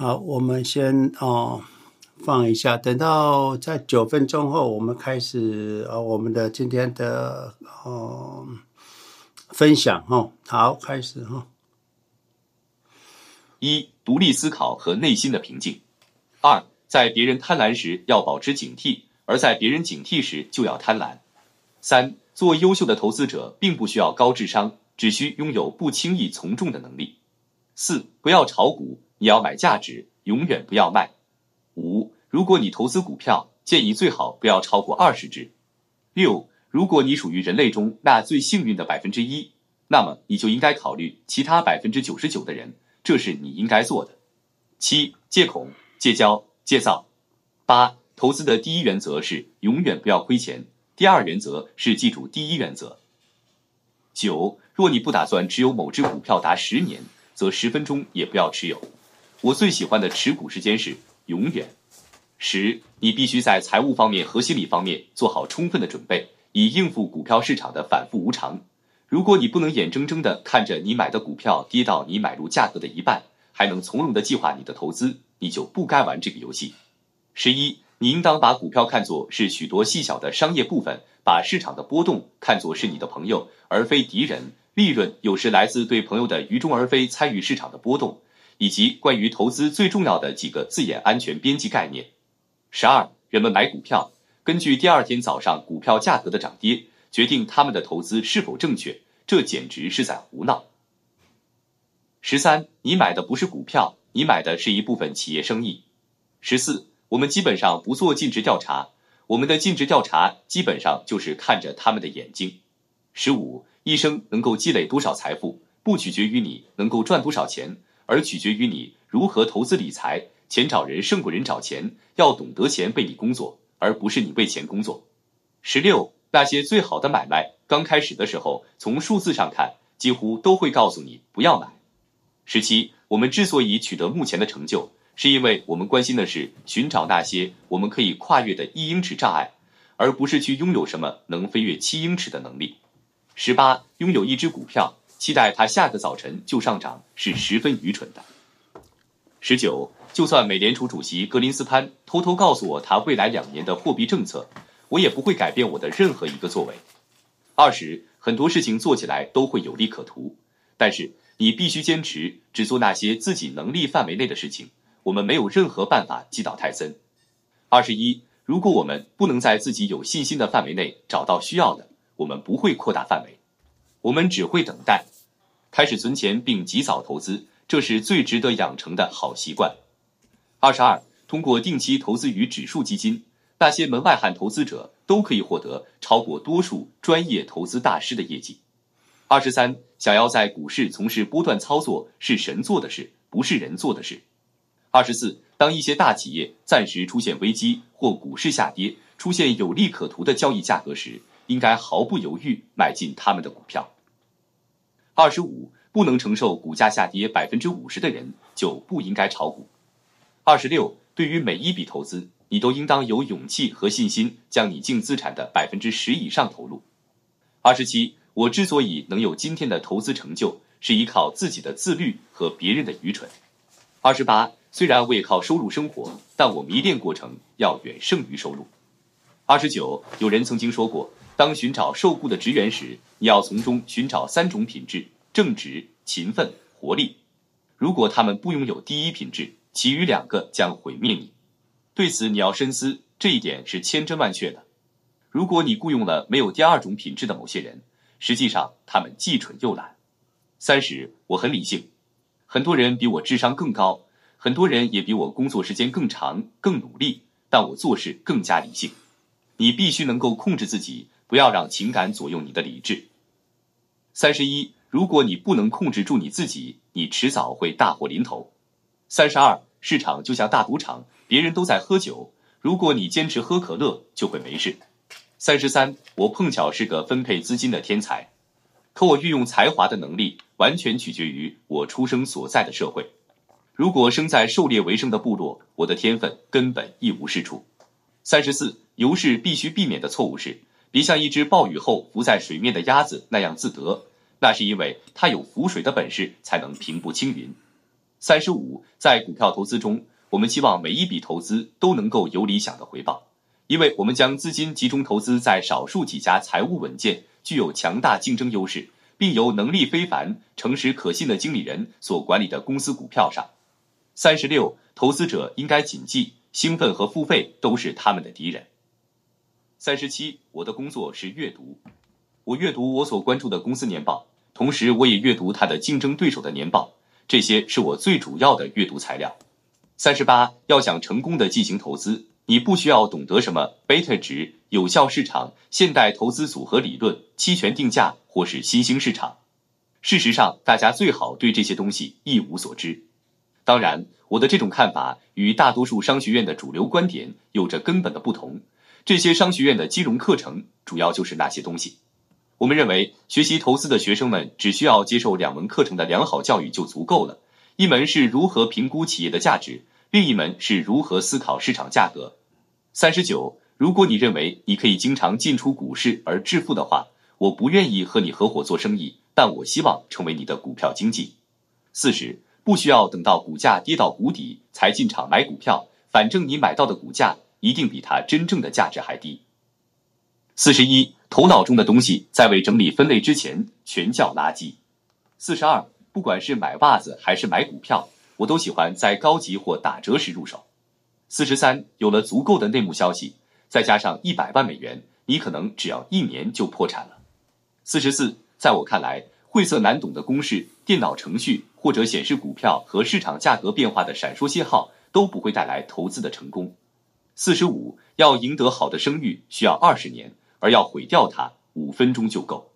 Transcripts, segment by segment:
好，我们先哦放一下，等到在九分钟后，我们开始呃、哦、我们的今天的哦分享哦。好，开始哈。一、独立思考和内心的平静。二、在别人贪婪时要保持警惕，而在别人警惕时就要贪婪。三、做优秀的投资者并不需要高智商，只需拥有不轻易从众的能力。四、不要炒股。你要买价值，永远不要卖。五，如果你投资股票，建议最好不要超过二十只。六，如果你属于人类中那最幸运的百分之一，那么你就应该考虑其他百分之九十九的人，这是你应该做的。七，戒恐、戒骄、戒躁。八，投资的第一原则是永远不要亏钱，第二原则是记住第一原则。九，若你不打算持有某只股票达十年，则十分钟也不要持有。我最喜欢的持股时间是永远。十，你必须在财务方面和心理方面做好充分的准备，以应付股票市场的反复无常。如果你不能眼睁睁地看着你买的股票跌到你买入价格的一半，还能从容地计划你的投资，你就不该玩这个游戏。十一，你应当把股票看作是许多细小的商业部分，把市场的波动看作是你的朋友而非敌人。利润有时来自对朋友的愚忠而非参与市场的波动。以及关于投资最重要的几个字眼安全边际概念。十二，人们买股票，根据第二天早上股票价格的涨跌，决定他们的投资是否正确，这简直是在胡闹。十三，你买的不是股票，你买的是一部分企业生意。十四，我们基本上不做尽职调查，我们的尽职调查基本上就是看着他们的眼睛。十五，一生能够积累多少财富，不取决于你能够赚多少钱。而取决于你如何投资理财，钱找人胜过人找钱，要懂得钱为你工作，而不是你为钱工作。十六，那些最好的买卖，刚开始的时候，从数字上看，几乎都会告诉你不要买。十七，我们之所以取得目前的成就，是因为我们关心的是寻找那些我们可以跨越的一英尺障碍，而不是去拥有什么能飞越七英尺的能力。十八，拥有一只股票。期待它下个早晨就上涨是十分愚蠢的。十九，就算美联储主席格林斯潘偷偷告诉我他未来两年的货币政策，我也不会改变我的任何一个作为。二十，很多事情做起来都会有利可图，但是你必须坚持只做那些自己能力范围内的事情。我们没有任何办法击倒泰森。二十一，如果我们不能在自己有信心的范围内找到需要的，我们不会扩大范围。我们只会等待，开始存钱并及早投资，这是最值得养成的好习惯。二十二，通过定期投资于指数基金，那些门外汉投资者都可以获得超过多数专业投资大师的业绩。二十三，想要在股市从事波段操作是神做的事，不是人做的事。二十四，当一些大企业暂时出现危机或股市下跌，出现有利可图的交易价格时，应该毫不犹豫买进他们的股票。二十五，不能承受股价下跌百分之五十的人就不应该炒股。二十六，对于每一笔投资，你都应当有勇气和信心将你净资产的百分之十以上投入。二十七，我之所以能有今天的投资成就，是依靠自己的自律和别人的愚蠢。二十八，虽然我也靠收入生活，但我迷恋过程要远胜于收入。二十九，有人曾经说过。当寻找受雇的职员时，你要从中寻找三种品质：正直、勤奋、活力。如果他们不拥有第一品质，其余两个将毁灭你。对此你要深思，这一点是千真万确的。如果你雇佣了没有第二种品质的某些人，实际上他们既蠢又懒。三十，我很理性，很多人比我智商更高，很多人也比我工作时间更长、更努力，但我做事更加理性。你必须能够控制自己。不要让情感左右你的理智。三十一，如果你不能控制住你自己，你迟早会大祸临头。三十二，市场就像大赌场，别人都在喝酒，如果你坚持喝可乐，就会没事。三十三，我碰巧是个分配资金的天才，可我运用才华的能力完全取决于我出生所在的社会。如果生在狩猎为生的部落，我的天分根本一无是处。三十四，游士必须避免的错误是。别像一只暴雨后浮在水面的鸭子那样自得，那是因为它有浮水的本事，才能平步青云。三十五，在股票投资中，我们希望每一笔投资都能够有理想的回报，因为我们将资金集中投资在少数几家财务稳健、具有强大竞争优势，并由能力非凡、诚实可信的经理人所管理的公司股票上。三十六，投资者应该谨记，兴奋和付费都是他们的敌人。三十七，我的工作是阅读，我阅读我所关注的公司年报，同时我也阅读它的竞争对手的年报，这些是我最主要的阅读材料。三十八，要想成功的进行投资，你不需要懂得什么贝塔值、有效市场、现代投资组合理论、期权定价或是新兴市场。事实上，大家最好对这些东西一无所知。当然，我的这种看法与大多数商学院的主流观点有着根本的不同。这些商学院的金融课程主要就是那些东西。我们认为，学习投资的学生们只需要接受两门课程的良好教育就足够了。一门是如何评估企业的价值，另一门是如何思考市场价格。三十九，如果你认为你可以经常进出股市而致富的话，我不愿意和你合伙做生意，但我希望成为你的股票经纪。四十，不需要等到股价跌到谷底才进场买股票，反正你买到的股价。一定比它真正的价值还低。四十一，头脑中的东西在未整理分类之前，全叫垃圾。四十二，不管是买袜子还是买股票，我都喜欢在高级或打折时入手。四十三，有了足够的内幕消息，再加上一百万美元，你可能只要一年就破产了。四十四，在我看来，晦涩难懂的公式、电脑程序或者显示股票和市场价格变化的闪烁信号都不会带来投资的成功。四十五，要赢得好的声誉需要二十年，而要毁掉它五分钟就够。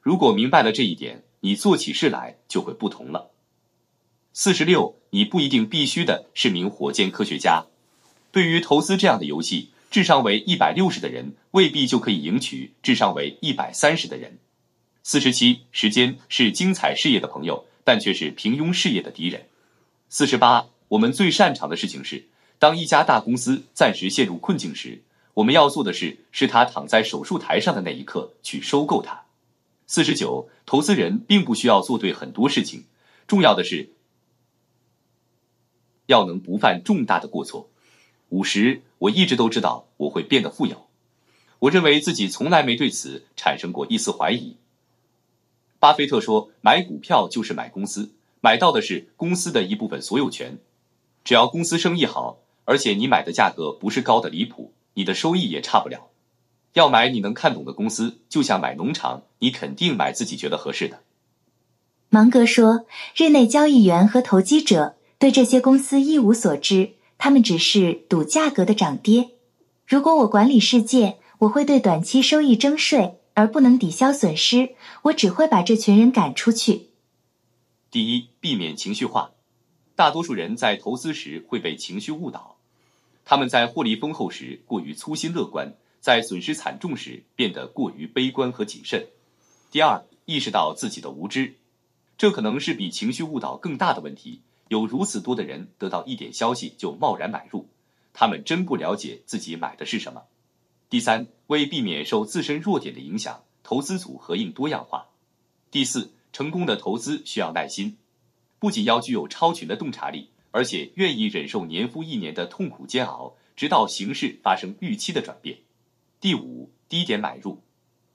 如果明白了这一点，你做起事来就会不同了。四十六，你不一定必须的是名火箭科学家。对于投资这样的游戏，智商为一百六十的人未必就可以赢取智商为一百三十的人。四十七，时间是精彩事业的朋友，但却是平庸事业的敌人。四十八，我们最擅长的事情是。当一家大公司暂时陷入困境时，我们要做的事是他躺在手术台上的那一刻去收购它。四十九，投资人并不需要做对很多事情，重要的是要能不犯重大的过错。五十，我一直都知道我会变得富有，我认为自己从来没对此产生过一丝怀疑。巴菲特说：“买股票就是买公司，买到的是公司的一部分所有权，只要公司生意好。”而且你买的价格不是高的离谱，你的收益也差不了。要买你能看懂的公司，就像买农场，你肯定买自己觉得合适的。芒格说，日内交易员和投机者对这些公司一无所知，他们只是赌价格的涨跌。如果我管理世界，我会对短期收益征税，而不能抵消损失。我只会把这群人赶出去。第一，避免情绪化。大多数人在投资时会被情绪误导。他们在获利丰厚时过于粗心乐观，在损失惨重时变得过于悲观和谨慎。第二，意识到自己的无知，这可能是比情绪误导更大的问题。有如此多的人得到一点消息就贸然买入，他们真不了解自己买的是什么。第三，为避免受自身弱点的影响，投资组合应多样化。第四，成功的投资需要耐心，不仅要具有超群的洞察力。而且愿意忍受年复一年的痛苦煎熬，直到形势发生预期的转变。第五，低点买入，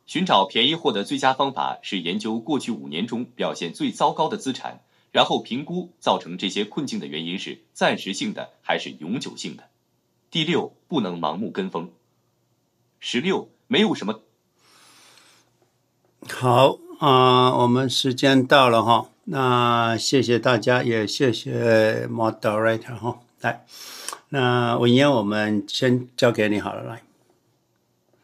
寻找便宜货的最佳方法是研究过去五年中表现最糟糕的资产，然后评估造成这些困境的原因是暂时性的还是永久性的。第六，不能盲目跟风。十六，没有什么。好啊、呃，我们时间到了哈。那谢谢大家，也谢谢 Moderator 哈。来，那文言，我们先交给你好了。来，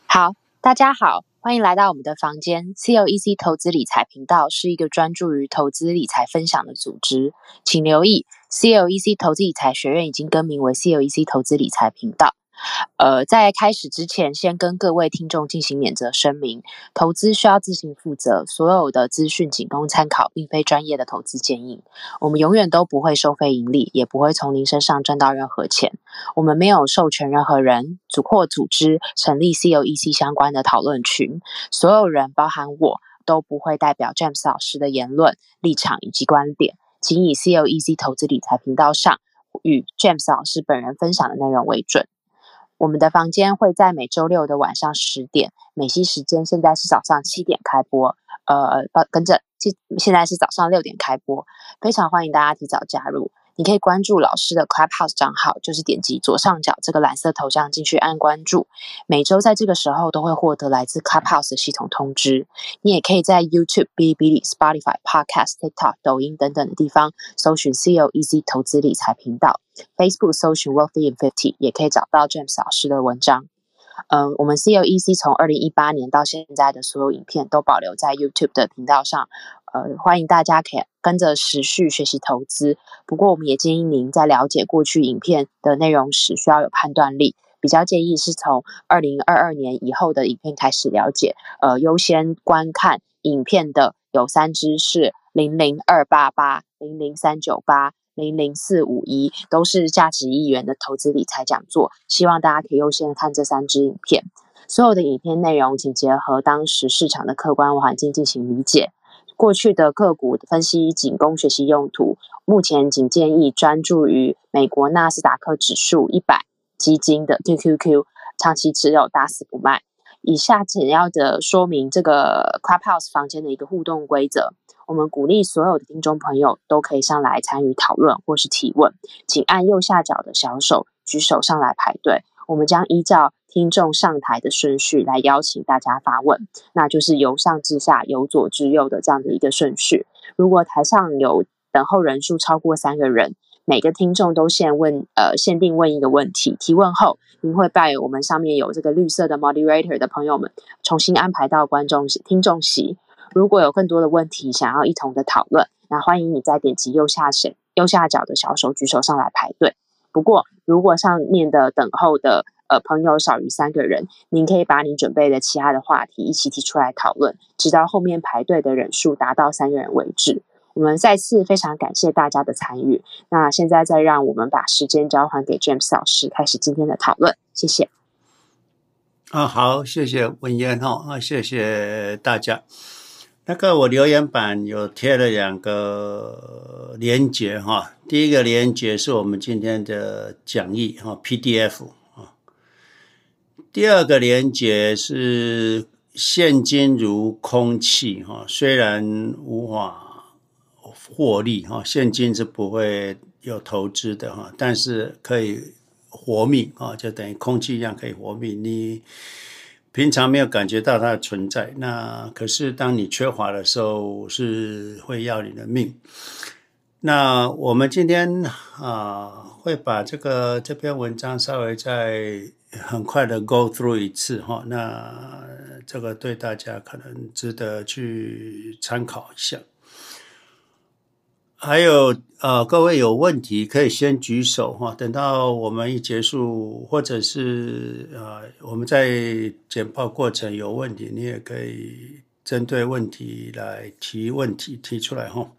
好，大家好，欢迎来到我们的房间。COEC 投资理财频道是一个专注于投资理财分享的组织，请留意，COEC 投资理财学院已经更名为 COEC 投资理财频道。呃，在开始之前，先跟各位听众进行免责声明：投资需要自行负责，所有的资讯仅供参考，并非专业的投资建议。我们永远都不会收费盈利，也不会从您身上赚到任何钱。我们没有授权任何人组或组织成立 COEC 相关的讨论群。所有人，包含我，都不会代表 James 老师的言论立场以及观点。请以 C O E C 投资理财频道上与 James 老师本人分享的内容为准。我们的房间会在每周六的晚上十点，美西时间现在是早上七点开播。呃，跟着，现现在是早上六点开播，非常欢迎大家提早加入。你可以关注老师的 Clubhouse 账号，就是点击左上角这个蓝色头像进去按关注。每周在这个时候都会获得来自 Clubhouse 的系统通知。你也可以在 YouTube、哔哩哔哩、Spotify、Podcast、TikTok、抖音等等的地方搜寻 CLEC 投资理财频道，Facebook 搜寻 Wealthy in Fifty 也可以找到 James 老师的文章。嗯，我们 CLEC 从二零一八年到现在的所有影片都保留在 YouTube 的频道上。呃，欢迎大家可以跟着时序学习投资。不过，我们也建议您在了解过去影片的内容时，需要有判断力。比较建议是从二零二二年以后的影片开始了解。呃，优先观看影片的有三支是零零二八八、零零三九八、零零四五一，都是价值一元的投资理财讲座。希望大家可以优先看这三支影片。所有的影片内容，请结合当时市场的客观环境进行理解。过去的个股分析仅供学习用途，目前仅建议专注于美国纳斯达克指数一百基金的 QQQ，长期持有，打死不卖。以下简要的说明这个 Clubhouse 房间的一个互动规则，我们鼓励所有的听众朋友都可以上来参与讨论或是提问，请按右下角的小手举手上来排队。我们将依照听众上台的顺序来邀请大家发问，那就是由上至下、由左至右的这样的一个顺序。如果台上有等候人数超过三个人，每个听众都限问呃限定问一个问题。提问后，您会被我们上面有这个绿色的 moderator 的朋友们重新安排到观众席、听众席。如果有更多的问题想要一同的讨论，那欢迎你再点击右下角右下角的小手举手上来排队。不过，如果上面的等候的呃朋友少于三个人，您可以把你准备的其他的话题一起提出来讨论，直到后面排队的人数达到三个人为止。我们再次非常感谢大家的参与。那现在再让我们把时间交还给 James 老师，开始今天的讨论。谢谢。啊，好，谢谢文燕哈，啊，谢谢大家。那个我留言板有贴了两个连接哈，第一个连接是我们今天的讲义哈 PDF，第二个连结是现金如空气哈，虽然无法获利哈，现金是不会有投资的哈，但是可以活命啊，就等于空气一样可以活命你。平常没有感觉到它的存在，那可是当你缺乏的时候，是会要你的命。那我们今天啊，会把这个这篇文章稍微再很快的 go through 一次哈，那这个对大家可能值得去参考一下。还有呃，各位有问题可以先举手哈，等到我们一结束，或者是呃，我们在简报过程有问题，你也可以针对问题来提问题提出来哈。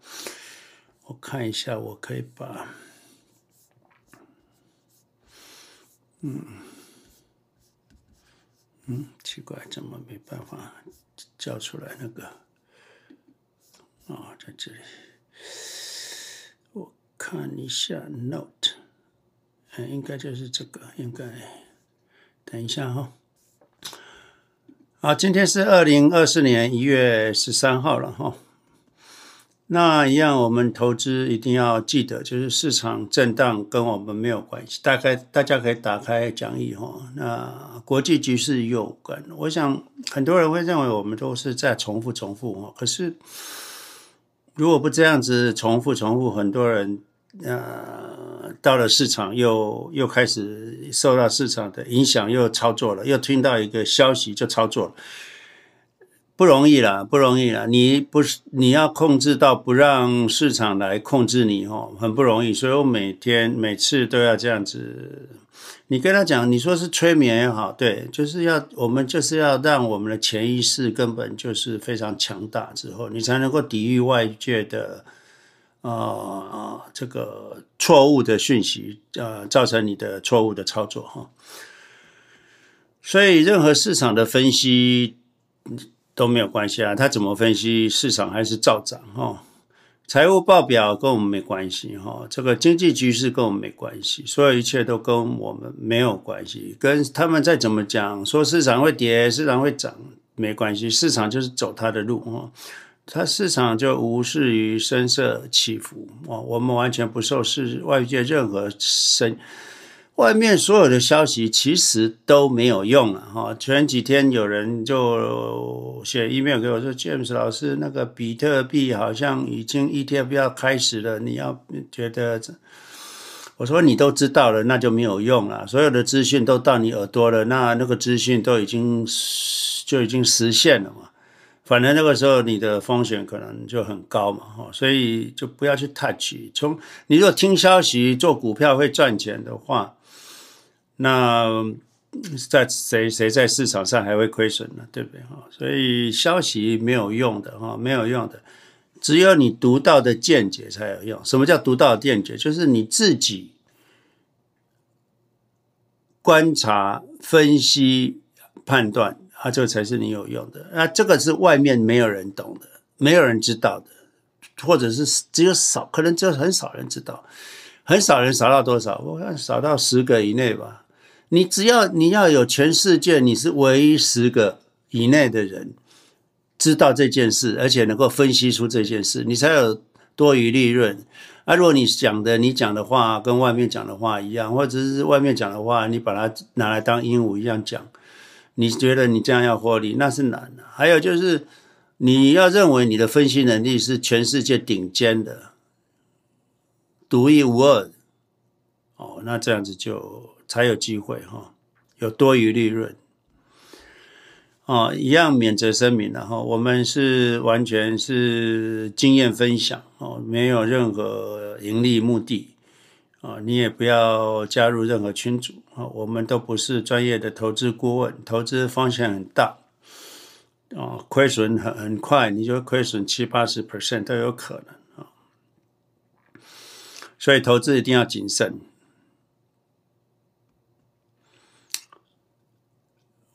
我看一下，我可以把，嗯嗯，奇怪，怎么没办法叫出来那个？哦，在这里。我看一下 note，嗯，应该就是这个，应该等一下哈。好，今天是二零二四年一月十三号了哈。那一样，我们投资一定要记得，就是市场震荡跟我们没有关系。大概大家可以打开讲义哈。那国际局势有关，我想很多人会认为我们都是在重复重复哈。可是如果不这样子重复重复，很多人。呃，到了市场又又开始受到市场的影响，又操作了，又听到一个消息就操作了，不容易啦，不容易啦。你不是你要控制到不让市场来控制你哦，很不容易。所以我每天每次都要这样子。你跟他讲，你说是催眠也好，对，就是要我们就是要让我们的潜意识根本就是非常强大之后，你才能够抵御外界的。呃，这个错误的讯息，呃，造成你的错误的操作哈。所以任何市场的分析都没有关系啊，他怎么分析市场还是照涨哈。财务报表跟我们没关系哈，这个经济局势跟我们没关系，所有一切都跟我们没有关系。跟他们再怎么讲，说市场会跌，市场会涨，没关系，市场就是走它的路哈，它市场就无视于声色起伏啊，我们完全不受市外界任何声。外面所有的消息其实都没有用了哈。前几天有人就写 email 给我说：“James 老师，那个比特币好像已经 ETF 要开始了，你要觉得？”我说：“你都知道了，那就没有用了。所有的资讯都到你耳朵了，那那个资讯都已经就已经实现了嘛。反正那个时候你的风险可能就很高嘛，哈，所以就不要去 touch。从你如果听消息做股票会赚钱的话。”那在谁谁在市场上还会亏损呢？对不对哈？所以消息没有用的哈，没有用的，只有你独到的见解才有用。什么叫独到的见解？就是你自己观察、分析、判断，啊，这个才是你有用的。那这个是外面没有人懂的，没有人知道的，或者是只有少，可能只有很少人知道，很少人少到多少？我看少到十个以内吧。你只要你要有全世界，你是唯一十个以内的人知道这件事，而且能够分析出这件事，你才有多余利润。啊，如果你讲的你讲的话跟外面讲的话一样，或者是外面讲的话，你把它拿来当鹦鹉一样讲，你觉得你这样要获利，那是难的。还有就是你要认为你的分析能力是全世界顶尖的、独一无二的，哦，那这样子就。才有机会哈，有多余利润哦，一样免责声明了哈，我们是完全是经验分享哦，没有任何盈利目的啊，你也不要加入任何群组啊，我们都不是专业的投资顾问，投资风险很大啊，亏损很很快，你就亏损七八十 percent 都有可能啊，所以投资一定要谨慎。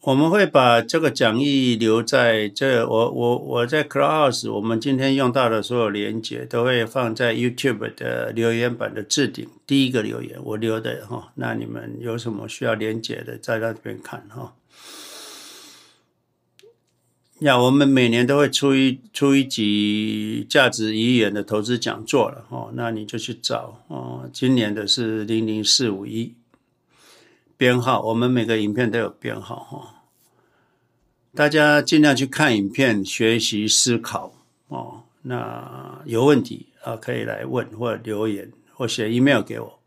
我们会把这个讲义留在这，我我我在 c l o u s e 我们今天用到的所有连接都会放在 YouTube 的留言板的置顶第一个留言，我留的哈。那你们有什么需要连接的，在那边看哈。呀，我们每年都会出一出一集价值一亿元的投资讲座了哈。那你就去找哦，今年的是零零四五一编号，我们每个影片都有编号哈。大家尽量去看影片，学习思考哦。那有问题啊，可以来问或者留言或写 email 给我。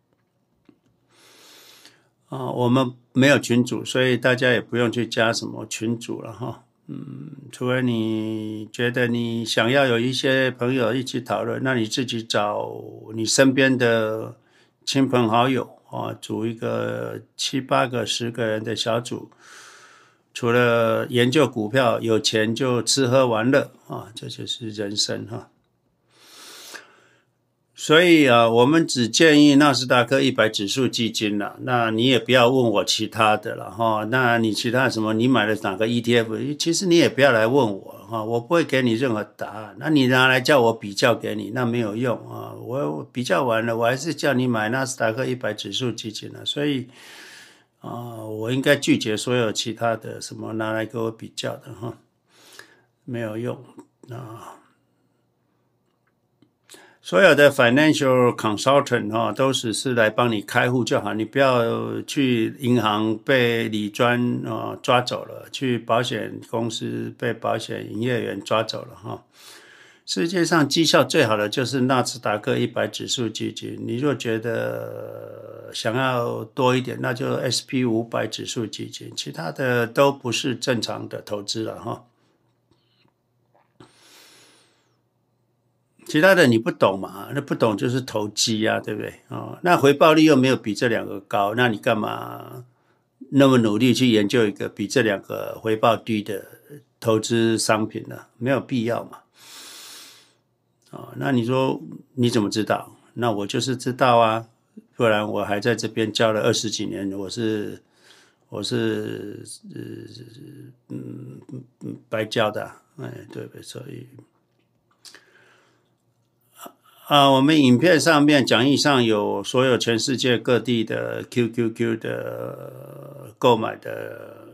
啊，我们没有群组，所以大家也不用去加什么群组了哈。嗯，除非你觉得你想要有一些朋友一起讨论，那你自己找你身边的亲朋好友啊，组一个七八个、十个人的小组。除了研究股票，有钱就吃喝玩乐啊，这就是人生哈。所以啊，我们只建议纳斯达克一百指数基金了。那你也不要问我其他的了哈。那你其他什么？你买了哪个 ETF？其实你也不要来问我哈，我不会给你任何答案。那你拿来叫我比较给你，那没有用啊。我比较完了，我还是叫你买纳斯达克一百指数基金了。所以。啊，我应该拒绝所有其他的什么拿来跟我比较的哈，没有用啊。所有的 financial consultant 哈，都只是来帮你开户就好，你不要去银行被理专啊抓走了，去保险公司被保险营业员抓走了哈。世界上绩效最好的就是纳斯达克一百指数基金。你若觉得想要多一点，那就 SP 五百指数基金，其他的都不是正常的投资了哈。其他的你不懂嘛？那不懂就是投机啊，对不对？哦，那回报率又没有比这两个高，那你干嘛那么努力去研究一个比这两个回报低的投资商品呢？没有必要嘛。哦，那你说你怎么知道？那我就是知道啊，不然我还在这边教了二十几年，我是我是呃嗯嗯白教的，哎，对不对？所以啊，我们影片上面讲义上有所有全世界各地的 QQQ 的购买的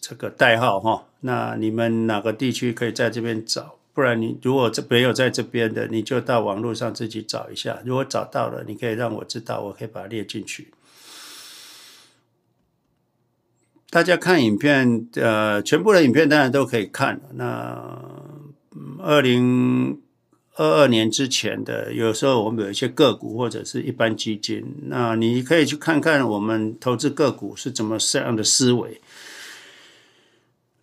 这个代号哈。那你们哪个地区可以在这边找？不然你如果这没有在这边的，你就到网络上自己找一下。如果找到了，你可以让我知道，我可以把它列进去。大家看影片，呃，全部的影片当然都可以看。那二零二二年之前的，有时候我们有一些个股或者是一般基金，那你可以去看看我们投资个股是怎么这样的思维。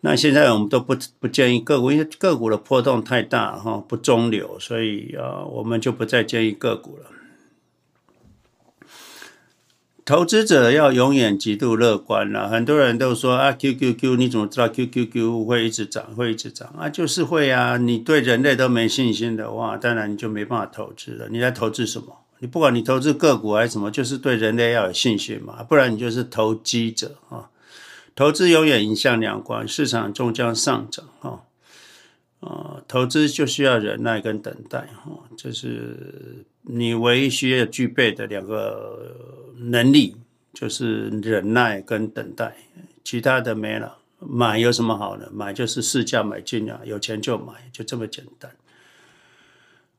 那现在我们都不不建议个股，因为个股的波动太大哈，不中流，所以啊，我们就不再建议个股了。投资者要永远极度乐观了。很多人都说啊，QQQ，你怎么知道 QQQ 会一直涨，会一直涨啊？就是会啊。你对人类都没信心的话，当然你就没办法投资了。你在投资什么？你不管你投资个股还是什么，就是对人类要有信心嘛，不然你就是投机者啊。投资永远迎向两关，市场终将上涨啊。啊，投资就需要忍耐跟等待哈，这是你唯一需要具备的两个能力，就是忍耐跟等待，其他的没了。买有什么好的？买就是市价买进啊，有钱就买，就这么简单。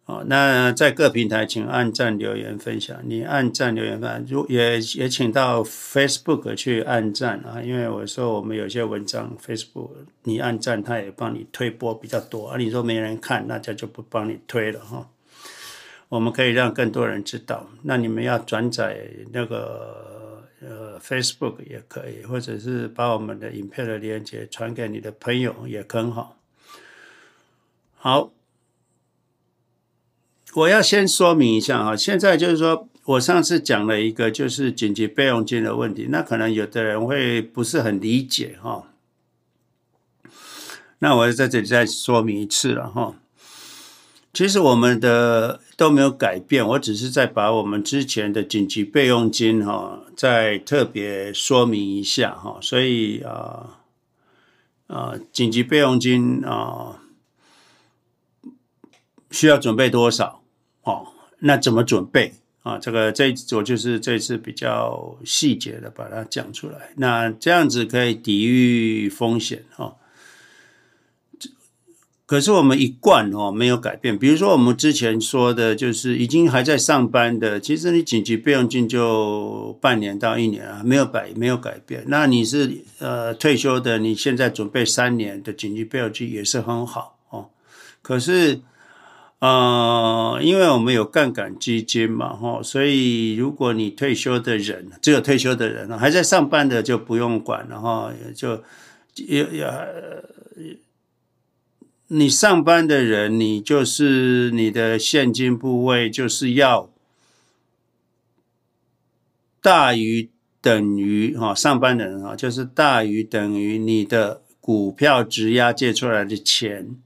哦，那在各平台，请按赞、留言、分享。你按赞、留言、分享，如也也请到 Facebook 去按赞啊，因为我说我们有些文章 Facebook 你按赞，他也帮你推播比较多啊。你说没人看，那家就不帮你推了哈。我们可以让更多人知道。那你们要转载那个呃 Facebook 也可以，或者是把我们的影片的链接传给你的朋友也很好。好。我要先说明一下哈，现在就是说我上次讲了一个就是紧急备用金的问题，那可能有的人会不是很理解哈，那我在这里再说明一次了哈。其实我们的都没有改变，我只是在把我们之前的紧急备用金哈再特别说明一下哈，所以啊啊紧急备用金啊需要准备多少？哦，那怎么准备啊？这个这我就是这次比较细节的把它讲出来。那这样子可以抵御风险哦。可是我们一贯哦没有改变。比如说我们之前说的，就是已经还在上班的，其实你紧急备用金就半年到一年啊，没有改没有改变。那你是呃退休的，你现在准备三年的紧急备用金也是很好哦。可是。呃，因为我们有杠杆基金嘛，哈，所以如果你退休的人，只有退休的人还在上班的就不用管了哈，就也也，你上班的人，你就是你的现金部位就是要大于等于哈，上班的人啊，就是大于等于你的股票质押借出来的钱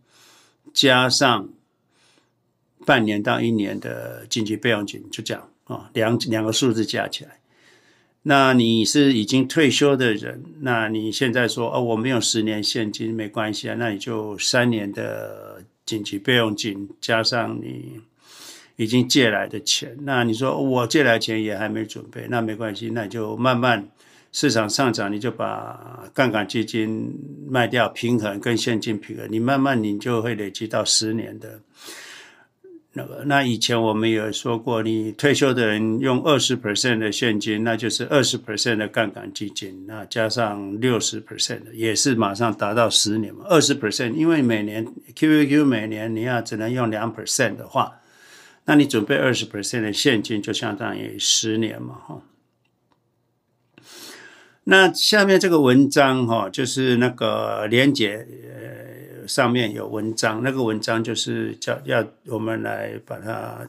加上。半年到一年的紧急备用金就这样啊，两两个数字加起来。那你是已经退休的人，那你现在说哦，我没有十年现金没关系啊，那你就三年的紧急备用金加上你已经借来的钱。那你说我借来钱也还没准备，那没关系，那你就慢慢市场上涨，你就把杠杆基金卖掉，平衡跟现金平衡，你慢慢你就会累积到十年的。那个，那以前我们有说过，你退休的人用二十 percent 的现金，那就是二十 percent 的杠杆基金，那加上六十 percent 的，也是马上达到十年嘛。二十 percent，因为每年 QQQ 每年你要只能用两 percent 的话，那你准备二十 percent 的现金，就相当于十年嘛，哈。那下面这个文章哈，就是那个连结。上面有文章，那个文章就是叫要我们来把它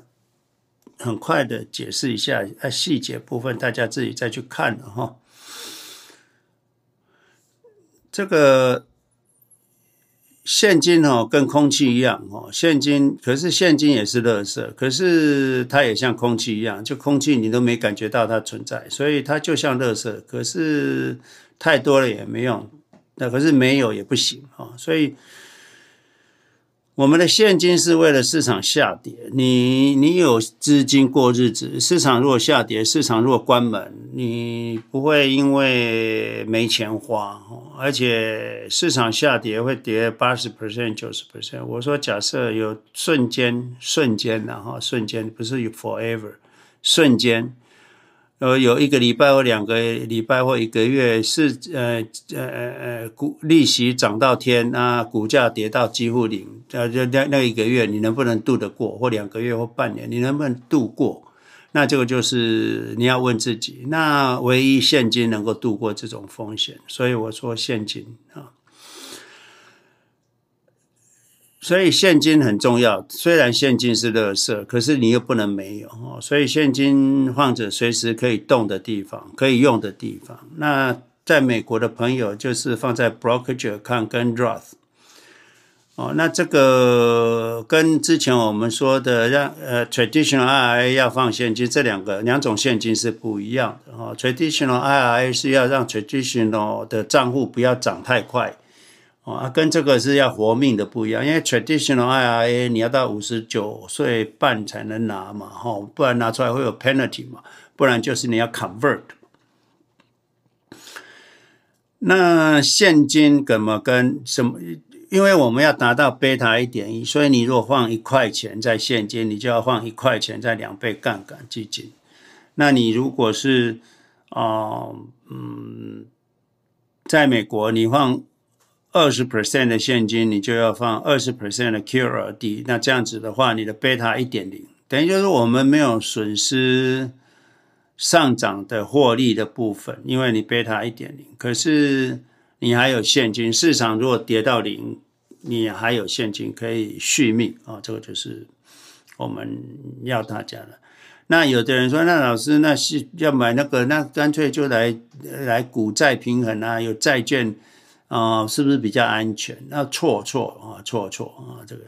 很快的解释一下，啊，细节部分大家自己再去看了哈。这个现金哦，跟空气一样哦，现金可是现金也是垃圾，可是它也像空气一样，就空气你都没感觉到它存在，所以它就像垃圾，可是太多了也没用，那可是没有也不行啊，所以。我们的现金是为了市场下跌，你你有资金过日子，市场如果下跌，市场如果关门，你不会因为没钱花，而且市场下跌会跌八十 percent、九十 percent。我说假设有瞬间、瞬间的哈，瞬间不是 forever，瞬间。呃，有一个礼拜或两个礼拜或一个月是呃呃呃股利息涨到天，那股价跌到几乎零，呃，就那那一个月你能不能度得过？或两个月或半年你能不能度过？那这个就是你要问自己。那唯一现金能够度过这种风险，所以我说现金啊。所以现金很重要，虽然现金是垃圾，可是你又不能没有哦。所以现金放着随时可以动的地方，可以用的地方。那在美国的朋友就是放在 brokerage account 跟 Roth 哦。那这个跟之前我们说的让呃 traditional IRA 要放现金，这两个两种现金是不一样的哦。traditional IRA 是要让 traditional 的账户不要涨太快。啊，跟这个是要活命的不一样，因为 traditional IRA 你要到五十九岁半才能拿嘛，哈，不然拿出来会有 penalty 嘛，不然就是你要 convert。那现金怎么跟什么？因为我们要达到贝塔一点一，所以你如果放一块钱在现金，你就要放一块钱在两倍杠杆基金。那你如果是啊、嗯，在美国你放。二十 percent 的现金，你就要放二十 percent 的 QRD。那这样子的话，你的贝塔一点零，等于就是我们没有损失上涨的获利的部分，因为你贝塔一点零。可是你还有现金，市场如果跌到零，你还有现金可以续命啊、哦。这个就是我们要大家的。那有的人说，那老师那是要买那个，那干脆就来来股债平衡啊，有债券。啊、是不是比较安全？那错错啊，错错啊！这个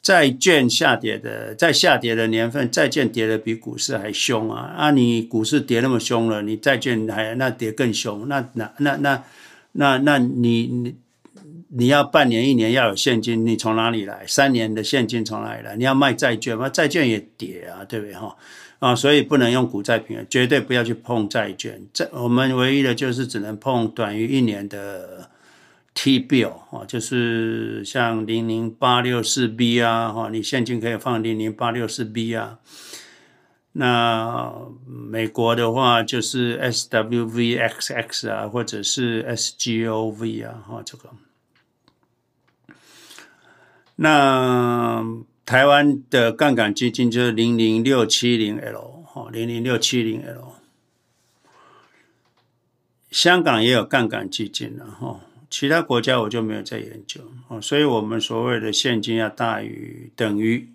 债券下跌的，在下跌的年份，债券跌的比股市还凶啊！啊，你股市跌那么凶了，你债券还那跌更凶，那那那那那那你你你要半年一年要有现金，你从哪里来？三年的现金从哪里来？你要卖债券吗？债券也跌啊，对不对哈？啊，所以不能用股债平衡，绝对不要去碰债券。这我们唯一的就是只能碰短于一年的。T-bill 啊，就是像零零八六四 B 啊，哈，你现金可以放零零八六四 B 啊。那美国的话就是 SWVXX 啊，或者是 SGOV 啊，哈，这个。那台湾的杠杆基金就是零零六七零 L，哈，零零六七零 L。香港也有杠杆基金了，哈。其他国家我就没有再研究哦，所以我们所谓的现金要大于等于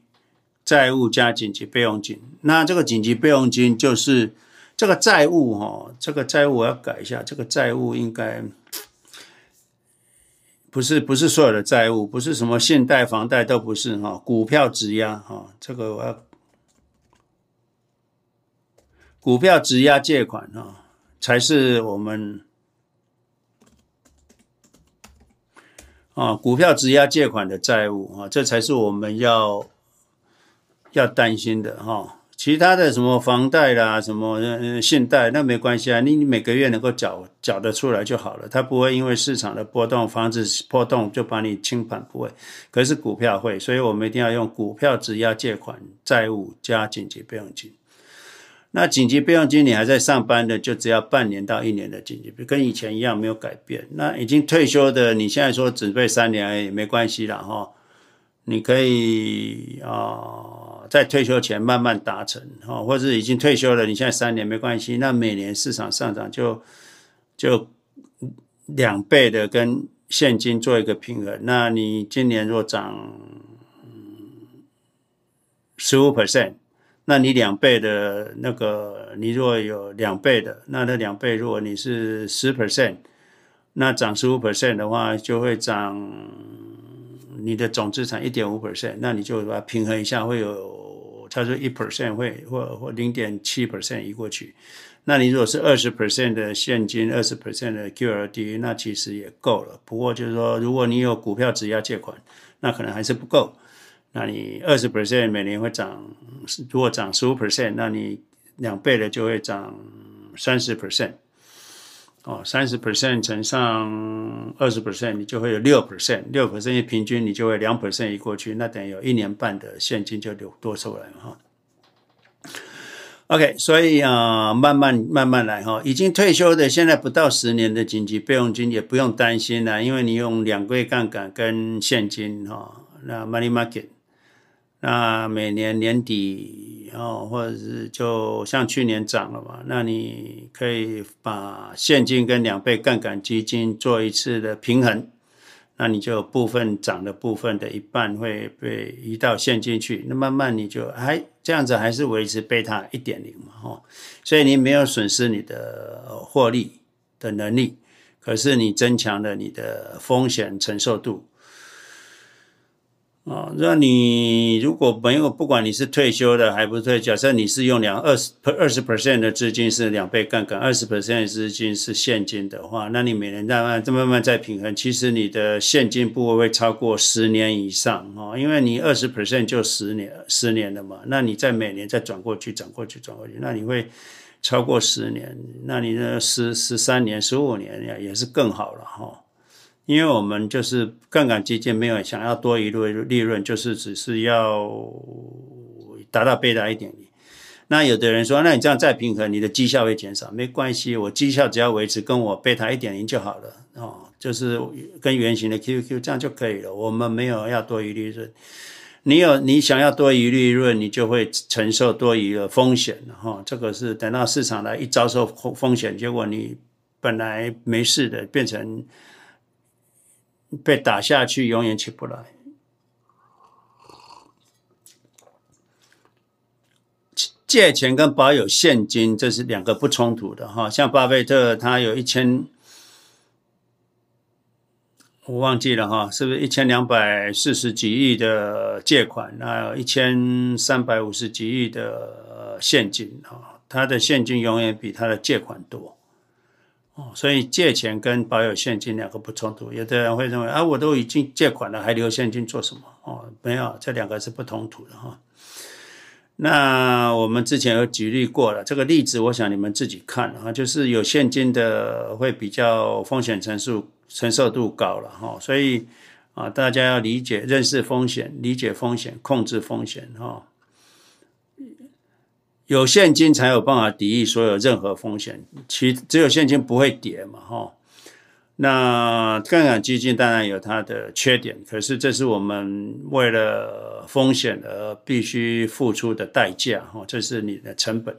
债务加紧急备用金。那这个紧急备用金就是这个债务哈，这个债务我要改一下，这个债务应该不是不是所有的债务，不是什么信贷、房贷都不是哈，股票质押哈，这个我要股票质押借款哈，才是我们。啊，股票质押借款的债务啊，这才是我们要要担心的哈。其他的什么房贷啦，什么嗯信贷，那没关系啊，你你每个月能够缴缴得出来就好了，它不会因为市场的波动、房子波动就把你清盘，不会。可是股票会，所以我们一定要用股票质押借款债务加紧急备用金。那紧急备用金，你还在上班的，就只要半年到一年的紧急，跟以前一样没有改变。那已经退休的，你现在说准备三年也没关系了哈。你可以啊、在退休前慢慢达成哈，或者已经退休了，你现在三年没关系。那每年市场上涨就就两倍的跟现金做一个平衡。那你今年若涨十五 percent。那你两倍的那个，你如果有两倍的，那那两倍，如果你是十 percent，那涨十五 percent 的话，就会涨你的总资产一点五 percent，那你就把它平衡一下，会有他说一 percent 会或或零点七 percent 移过去。那你如果是二十 percent 的现金，二十 percent 的 QRD，那其实也够了。不过就是说，如果你有股票质押借款，那可能还是不够。那你二十 percent 每年会涨，如果涨十五 percent，那你两倍的就会涨三十 percent。哦，三十 percent 乘上二十 percent，你就会有六 percent，六 percent 一平均，你就会两 percent 一过去，那等于有一年半的现金就流多出来哈。OK，所以啊、呃，慢慢慢慢来哈。已经退休的，现在不到十年的紧急备用金也不用担心了，因为你用两倍杠杆跟现金哈，那 money market，那每年年底哦，或者是就像去年涨了嘛，那你可以把现金跟两倍杠杆基金做一次的平衡。那你就部分涨的部分的一半会被移到现金去，那慢慢你就还这样子还是维持贝塔一点零嘛，吼，所以你没有损失你的获利的能力，可是你增强了你的风险承受度。啊，那你如果没有，不管你是退休的还不退，假设你是用两二十二十 percent 的资金是两倍杠杆，二十 percent 的资金是现金的话，那你每年慢慢再慢慢再平衡，其实你的现金部位会超过十年以上哦，因为你二十 percent 就十年十年了嘛，那你再每年再转过去转过去转过去，那你会超过十年，那你的十十三年十五年呀也是更好了哈。因为我们就是杠杆基金，没有想要多余的利润，就是只是要达到贝塔一点零。那有的人说，那你这样再平衡，你的绩效会减少，没关系，我绩效只要维持跟我贝塔一点零就好了哦，就是跟原型的 QQ 这样就可以了。我们没有要多余利润，你有你想要多余利润，你就会承受多余的风险哈。这个是等到市场来一遭受风险，结果你本来没事的变成。被打下去，永远起不来。借钱跟保有现金，这是两个不冲突的哈。像巴菲特，他有一千，我忘记了哈，是不是一千两百四十几亿的借款，那一千三百五十几亿的现金啊？他的现金永远比他的借款多。所以借钱跟保有现金两个不冲突。有的人会认为啊，我都已经借款了，还留现金做什么？哦，没有，这两个是不冲突的哈。那我们之前有举例过了，这个例子我想你们自己看啊，就是有现金的会比较风险承受承受度高了哈。所以啊，大家要理解、认识风险、理解风险、控制风险哈。有现金才有办法抵御所有任何风险，其只有现金不会跌嘛，哈。那杠杆基金当然有它的缺点，可是这是我们为了风险而必须付出的代价，哈，这是你的成本。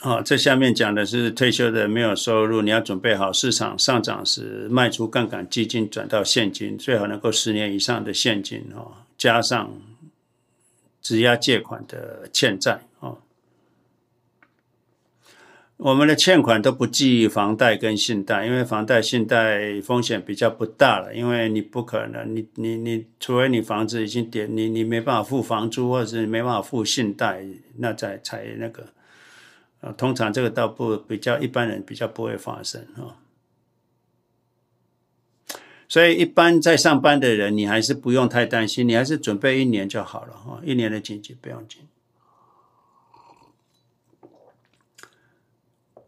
好，这下面讲的是退休的没有收入，你要准备好市场上涨时卖出杠杆基金转到现金，最好能够十年以上的现金，哈，加上。质押借款的欠债啊，我们的欠款都不计房贷跟信贷，因为房贷、信贷风险比较不大了，因为你不可能，你你你，除非你房子已经跌，你你没办法付房租，或者是没办法付信贷，那再才那个啊，通常这个倒不比较一般人比较不会发生啊。所以，一般在上班的人，你还是不用太担心，你还是准备一年就好了哈，一年的紧急备用金，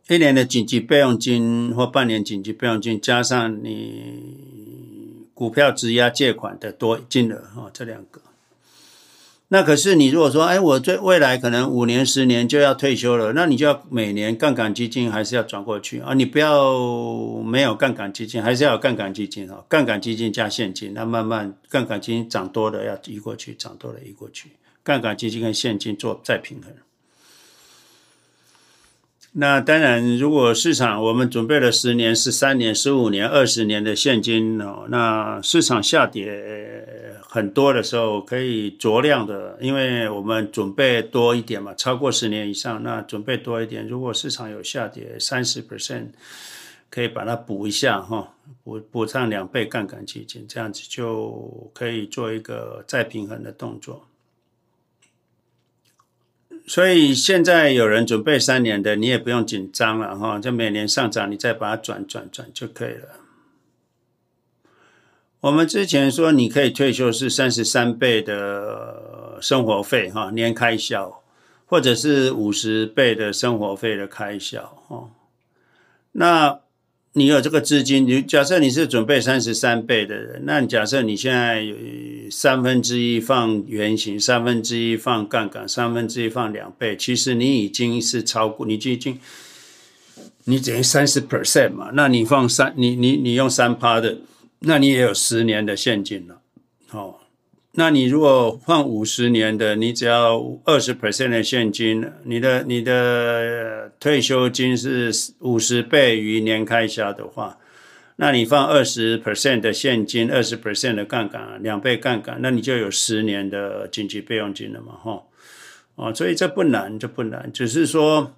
一年的紧急备用金或半年紧急备用金，加上你股票质押借款的多金额哈，这两个。那可是你如果说，哎，我最未来可能五年、十年就要退休了，那你就要每年杠杆基金还是要转过去啊？你不要没有杠杆基金，还是要有杠杆基金啊？杠杆基金加现金，那慢慢杠杆基金涨多了要移过去，涨多了移过去，杠杆基金跟现金做再平衡。那当然，如果市场我们准备了十年、十三年、十五年、二十年的现金哦，那市场下跌很多的时候，可以酌量的，因为我们准备多一点嘛，超过十年以上，那准备多一点。如果市场有下跌三十 percent，可以把它补一下哈，补补上两倍杠杆基金，这样子就可以做一个再平衡的动作。所以现在有人准备三年的，你也不用紧张了哈，就每年上涨，你再把它转转转就可以了。我们之前说你可以退休是三十三倍的生活费哈，年开销，或者是五十倍的生活费的开销哈。那你有这个资金，你假设你是准备三十三倍的人，那你假设你现在三分之一放原形，三分之一放杠杆，三分之一放两倍，其实你已经是超过，你已经你等于三十 percent 嘛，那你放三，你你你用三趴的。那你也有十年的现金了，哦，那你如果放五十年的，你只要二十 percent 的现金，你的你的退休金是五十倍于年开销的话，那你放二十 percent 的现金，二十 percent 的杠杆，两倍杠杆，那你就有十年的紧急备用金了嘛，哈，哦，所以这不难，这不难，只是说。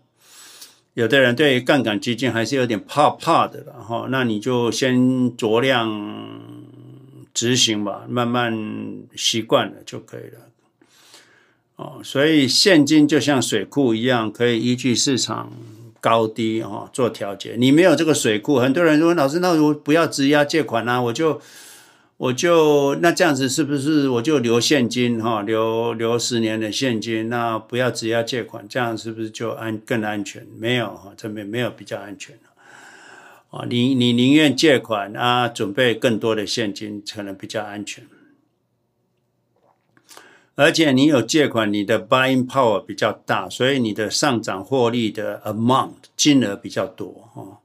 有的人对杠杆基金还是有点怕怕的了哈，那你就先酌量执行吧，慢慢习惯了就可以了。哦，所以现金就像水库一样，可以依据市场高低哦做调节。你没有这个水库，很多人说老师，那我不要质押借款啊，我就。我就那这样子是不是我就留现金哈，留留十年的现金，那不要质押借款，这样是不是就安更安全？没有哈，这边没有比较安全啊。你你宁愿借款啊，准备更多的现金，可能比较安全。而且你有借款，你的 buying power 比较大，所以你的上涨获利的 amount 金额比较多哈。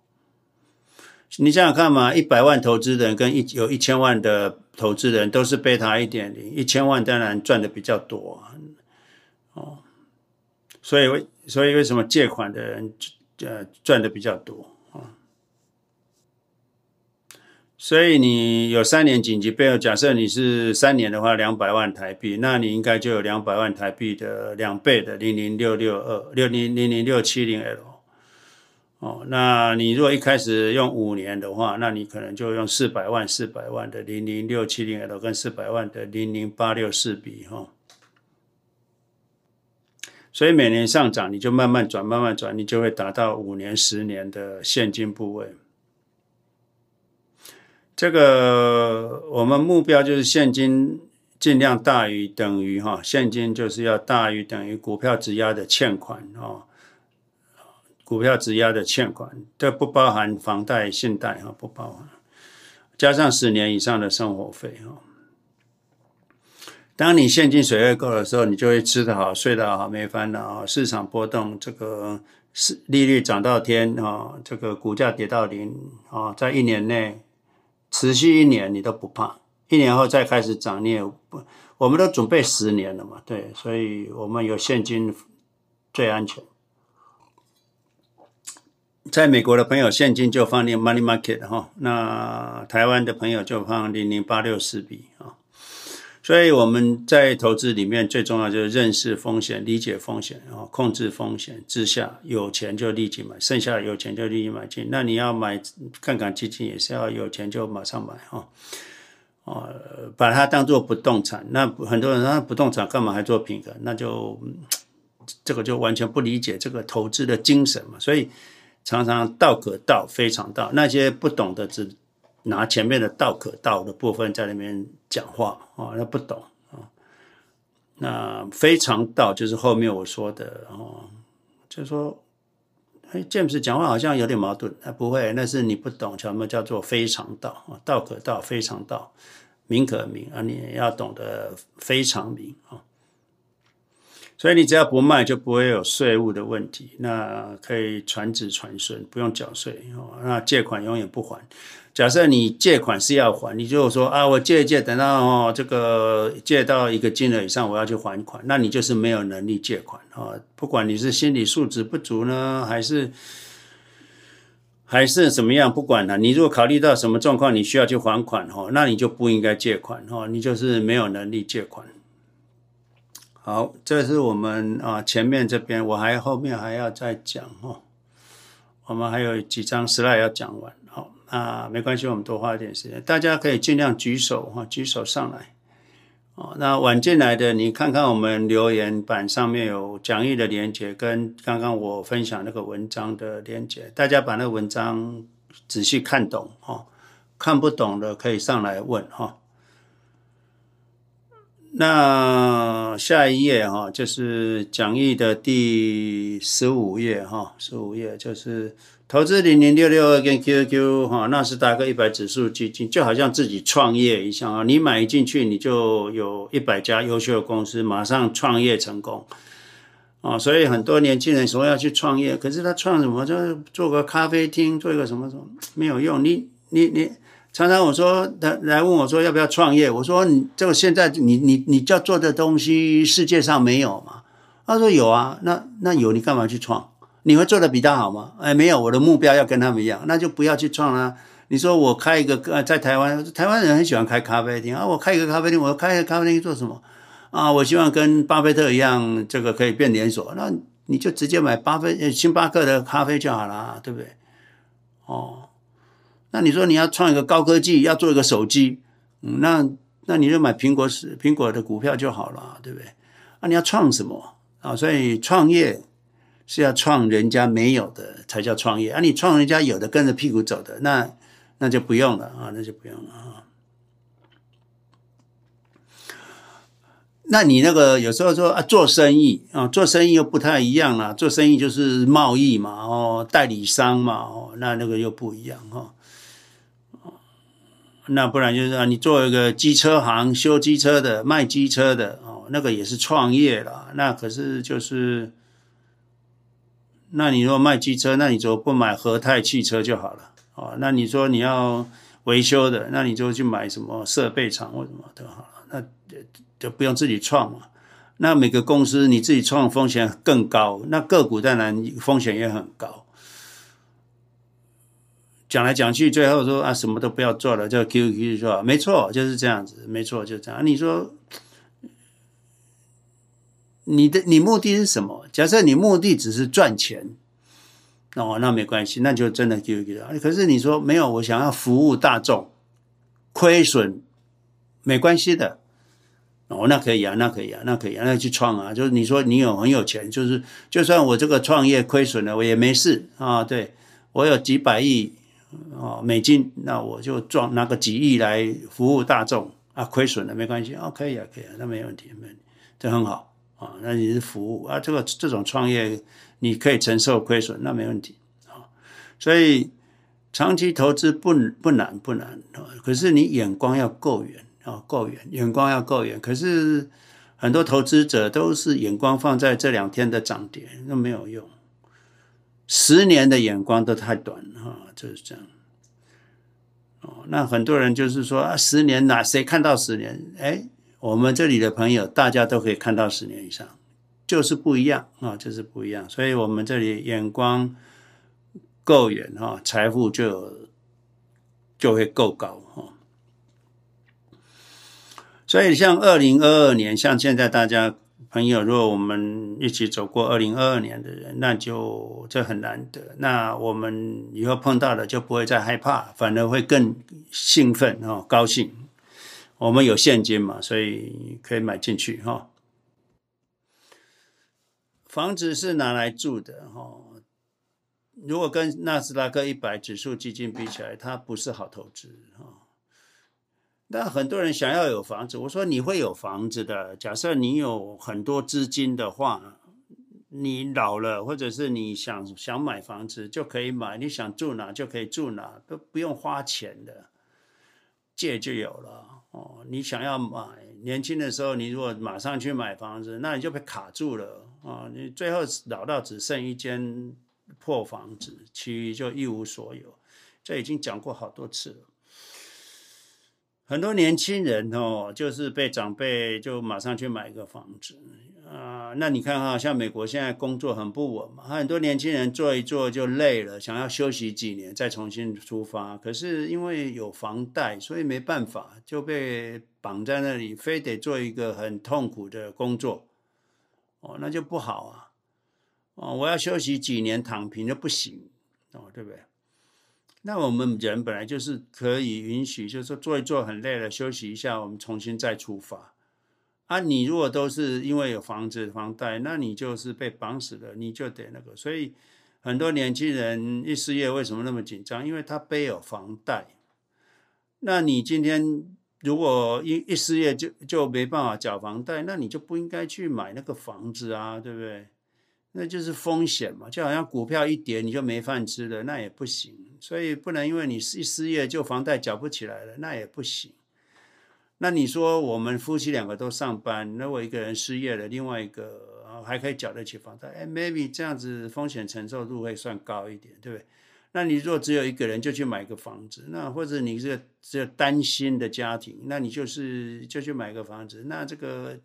你想想看嘛，一百万投资人跟一有一千万的投资人都是贝塔一点零，一千万当然赚的比较多哦，所以为所以为什么借款的人呃赚的比较多啊？所以你有三年紧急备用，假设你是三年的话，两百万台币，那你应该就有两百万台币的两倍的零零六六二六零零零六七零 L。哦，那你如果一开始用五年的话，那你可能就用四百万、四百万的零零六七零 L 跟四百万的零零八六四比哈。所以每年上涨，你就慢慢转、慢慢转，你就会达到五年、十年的现金部位。这个我们目标就是现金尽量大于等于哈，现金就是要大于等于股票质押的欠款哦。股票质押的欠款，这不包含房贷、信贷哈，不包含，加上十年以上的生活费哈。当你现金水位够的时候，你就会吃得好、睡得好、没烦恼。市场波动，这个是利率涨到天啊，这个股价跌到零啊，在一年内持续一年你都不怕，一年后再开始涨，你也不，我们都准备十年了嘛，对，所以我们有现金最安全。在美国的朋友，现金就放你 money market 哈，那台湾的朋友就放零零八六四 B。所以我们在投资里面最重要就是认识风险、理解风险，然后控制风险之下，有钱就立即买，剩下有钱就立即买进。那你要买杠杆基金，也是要有钱就马上买哈。哦，把它当做不动产，那很多人说不动产干嘛还做平衡？那就这个就完全不理解这个投资的精神嘛，所以。常常道可道非常道，那些不懂的只拿前面的道可道的部分在那边讲话啊，那不懂啊。那非常道就是后面我说的哦，就说，哎，James 讲话好像有点矛盾，啊，不会，那是你不懂什么叫做非常道啊，道可道非常道，名可名啊，你要懂得非常名啊。所以你只要不卖，就不会有税务的问题。那可以传子传孙，不用缴税哦。那借款永远不还。假设你借款是要还，你就说啊，我借一借，等到哦这个借到一个金额以上，我要去还款，那你就是没有能力借款啊。不管你是心理素质不足呢，还是还是怎么样，不管了。你如果考虑到什么状况，你需要去还款哈，那你就不应该借款哈，你就是没有能力借款。好，这是我们啊前面这边，我还后面还要再讲哦。我们还有几张 slide 要讲完，好，那没关系，我们多花一点时间。大家可以尽量举手哈，举手上来。哦，那晚进来的，你看看我们留言板上面有讲义的连接，跟刚刚我分享那个文章的连接，大家把那个文章仔细看懂哦，看不懂的可以上来问哈。那下一页哈，就是讲义的第十五页哈，十五页就是投资零零六六二跟 QQ 哈，纳斯达克一百指数基金就好像自己创业一样啊，你买进去你就有一百家优秀的公司马上创业成功啊，所以很多年轻人说要去创业，可是他创什么？就做个咖啡厅，做一个什么什么没有用，你你你。常常我说他来问我说要不要创业，我说你这个现在你你你叫做的东西世界上没有嘛？他说有啊，那那有你干嘛去创？你会做的比他好吗？哎，没有，我的目标要跟他们一样，那就不要去创啦。你说我开一个在台湾，台湾人很喜欢开咖啡厅啊，我开一个咖啡厅，我开一个咖啡厅做什么啊？我希望跟巴菲特一样，这个可以变连锁，那你就直接买巴菲星巴克的咖啡就好了，对不对？哦。那你说你要创一个高科技，要做一个手机，嗯，那那你就买苹果是苹果的股票就好了，对不对？啊，你要创什么啊？所以创业是要创人家没有的才叫创业啊！你创人家有的跟着屁股走的，那那就不用了啊，那就不用了啊。那你那个有时候说啊，做生意啊，做生意又不太一样了。做生意就是贸易嘛，哦，代理商嘛，哦，那那个又不一样哈。那不然就是啊，你做一个机车行，修机车的，卖机车的哦，那个也是创业了。那可是就是，那你如果卖机车，那你就不买和泰汽车就好了哦。那你说你要维修的，那你就去买什么设备厂或什么都好了。那就不用自己创嘛。那每个公司你自己创风险更高，那个股当然风险也很高。讲来讲去，最后说啊，什么都不要做了，就 QQ 说没错，就是这样子，没错，就这样。你说你的你目的是什么？假设你目的只是赚钱，哦，那没关系，那就真的 QQ。可是你说没有，我想要服务大众，亏损没关系的，哦，那可以啊，那可以啊，那可以啊，那去创啊。就是你说你有很有钱，就是就算我这个创业亏损了，我也没事啊。对，我有几百亿。哦，美金，那我就赚拿个几亿来服务大众啊，亏损了没关系，哦，可以啊，可以啊，那没问题，没问题，这很好啊。那你是服务啊，这个这种创业你可以承受亏损，那没问题啊。所以长期投资不不难不难啊，可是你眼光要够远啊，够远，眼光要够远。可是很多投资者都是眼光放在这两天的涨跌，那没有用。十年的眼光都太短哈，就是这样。哦，那很多人就是说啊，十年哪谁看到十年？哎，我们这里的朋友大家都可以看到十年以上，就是不一样啊，就是不一样。所以我们这里眼光够远哈，财富就就会够高哈。所以像二零二二年，像现在大家。朋友，如果我们一起走过二零二二年的人，那就这很难得。那我们以后碰到了就不会再害怕，反而会更兴奋哦，高兴。我们有现金嘛，所以可以买进去哈。房子是拿来住的哈。如果跟纳斯达克一百指数基金比起来，它不是好投资哈。那很多人想要有房子，我说你会有房子的。假设你有很多资金的话，你老了或者是你想想买房子就可以买，你想住哪就可以住哪，都不用花钱的，借就有了。哦，你想要买，年轻的时候你如果马上去买房子，那你就被卡住了啊！你最后老到只剩一间破房子，其余就一无所有。这已经讲过好多次了。很多年轻人哦，就是被长辈就马上去买一个房子啊。那你看哈，像美国现在工作很不稳嘛，很多年轻人做一做就累了，想要休息几年再重新出发。可是因为有房贷，所以没办法，就被绑在那里，非得做一个很痛苦的工作。哦，那就不好啊。哦，我要休息几年躺平就不行哦，对不对？那我们人本来就是可以允许，就是说做一做很累了，休息一下，我们重新再出发。啊，你如果都是因为有房子房贷，那你就是被绑死了，你就得那个。所以很多年轻人一失业为什么那么紧张？因为他背有房贷。那你今天如果一一失业就就没办法缴房贷，那你就不应该去买那个房子啊，对不对？那就是风险嘛，就好像股票一跌你就没饭吃了，那也不行。所以不能因为你一失业就房贷缴不起来了，那也不行。那你说我们夫妻两个都上班，那我一个人失业了，另外一个还可以缴得起房贷，哎，maybe 这样子风险承受度会算高一点，对不对？那你如果只有一个人就去买个房子，那或者你是只有单薪的家庭，那你就是就去买个房子，那这个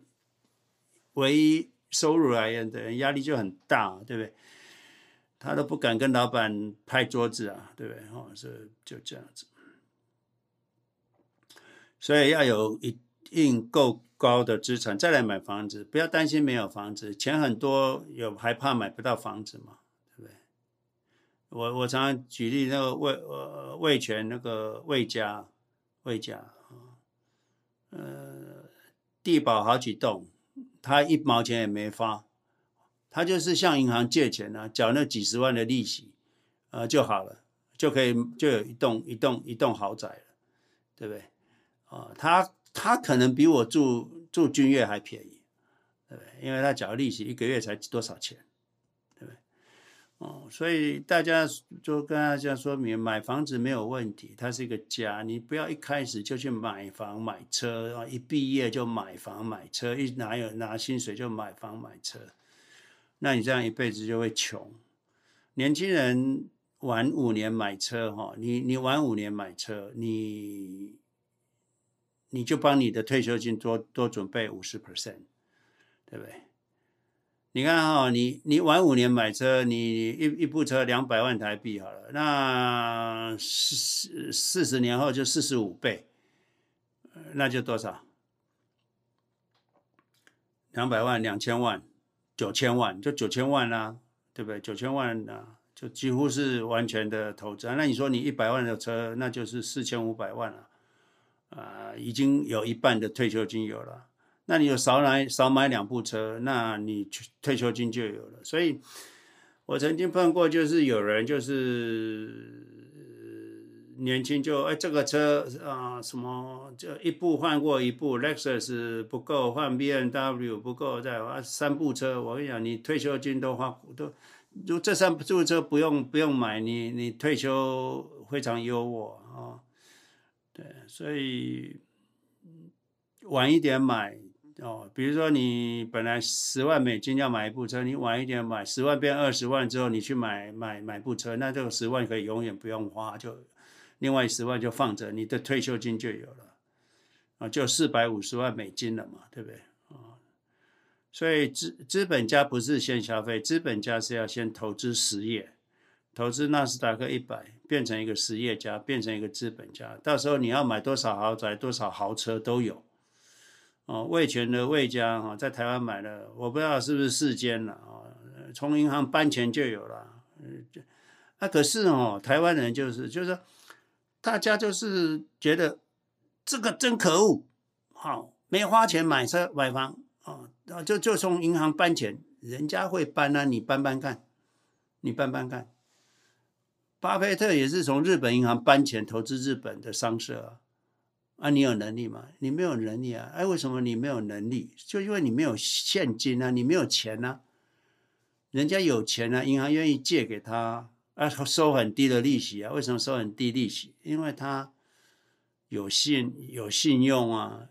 唯一。收入来源的人压力就很大，对不对？他都不敢跟老板拍桌子啊，对不对？哦，是就这样子。所以要有一定够高的资产再来买房子，不要担心没有房子，钱很多有还怕买不到房子吗？对不对？我我常常举例那个魏呃魏全那个魏家魏家啊，呃地保好几栋。他一毛钱也没发，他就是向银行借钱呢、啊，缴那几十万的利息，呃就好了，就可以就有一栋一栋一栋豪宅了，对不对？啊、他他可能比我住住君悦还便宜，对不对？因为他缴利息一个月才多少钱？哦，所以大家就跟大家说明，买房子没有问题，它是一个家，你不要一开始就去买房买车啊，一毕业就买房买车，一拿有拿薪水就买房买车，那你这样一辈子就会穷。年轻人晚五年买车哈，你你晚五年买车，你你就帮你的退休金多多准备五十 percent，对不对？你看哈，你你晚五年买车，你一一部车两百万台币好了，那四四十年后就四十五倍，那就多少？两百万、两千万、九千万，就九千万啦、对不对？九千万啊，就几乎是完全的投资。那你说你一百万的车，那就是四千五百万了，啊，已经有一半的退休金有了。那你有少买少买两部车，那你退休金就有了。所以，我曾经碰过，就是有人就是年轻就哎这个车啊、什么就一部换过一部，Lexus 不够换 BMW 不够再换三部车。我跟你讲，你退休金都花都，就这三部车不用不用买，你你退休非常优渥啊。对，所以晚一点买。哦，比如说你本来十万美金要买一部车，你晚一点买，十万变二十万之后，你去买买买部车，那这个十万可以永远不用花，就另外十万就放着，你的退休金就有了，啊，就四百五十万美金了嘛，对不对？啊，所以资资本家不是先消费，资本家是要先投资实业，投资纳斯达克一百，变成一个实业家，变成一个资本家，到时候你要买多少豪宅、多少豪车都有。哦，魏全的魏家哈，在台湾买了，我不知道是不是四间了啊。从银行搬钱就有了，嗯，啊，可是哦，台湾人就是就是说，大家就是觉得这个真可恶，好，没花钱买车买房啊，就就从银行搬钱，人家会搬啊，你搬搬看，你搬搬看，巴菲特也是从日本银行搬钱投资日本的商社啊。啊，你有能力吗？你没有能力啊！哎，为什么你没有能力？就因为你没有现金啊，你没有钱啊。人家有钱啊，银行愿意借给他，啊，收很低的利息啊。为什么收很低利息？因为他有信有信用啊，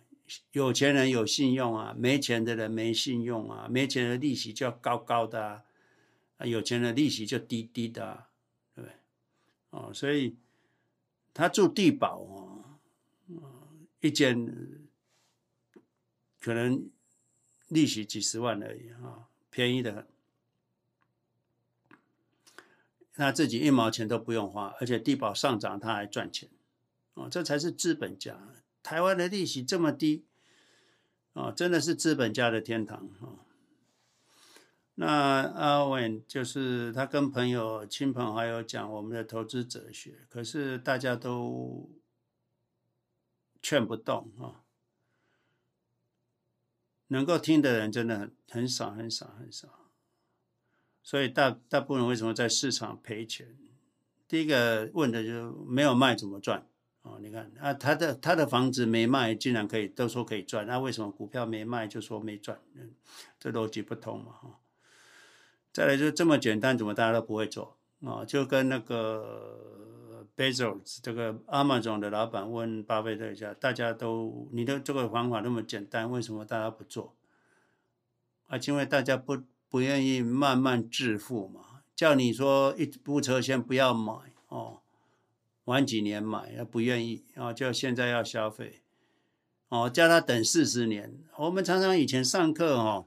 有钱人有信用啊，没钱的人没信用啊，没钱的利息就要高高的啊，啊，有钱的利息就低低的啊，对不对？哦，所以他住地保哦。一间可能利息几十万而已啊，便宜的很。他自己一毛钱都不用花，而且地保上涨他还赚钱，哦，这才是资本家。台湾的利息这么低，哦，真的是资本家的天堂啊。那阿文就是他跟朋友、亲朋好友讲我们的投资哲学，可是大家都。劝不动啊！能够听的人真的很很少很少很少，所以大大部分人为什么在市场赔钱？第一个问的就是没有卖怎么赚哦，你看啊，他的他的房子没卖，竟然可以都说可以赚，那为什么股票没卖就说没赚？这逻辑不通嘛，哈。再来就这么简单，怎么大家都不会做啊？就跟那个 Bezos 这个 Amazon 的老板问巴菲特一下，大家都你的这个方法那么简单，为什么大家不做？啊，因为大家不不愿意慢慢致富嘛，叫你说一部车先不要买哦。晚几年买，他不愿意啊，就现在要消费，哦，叫他等四十年。我们常常以前上课哦，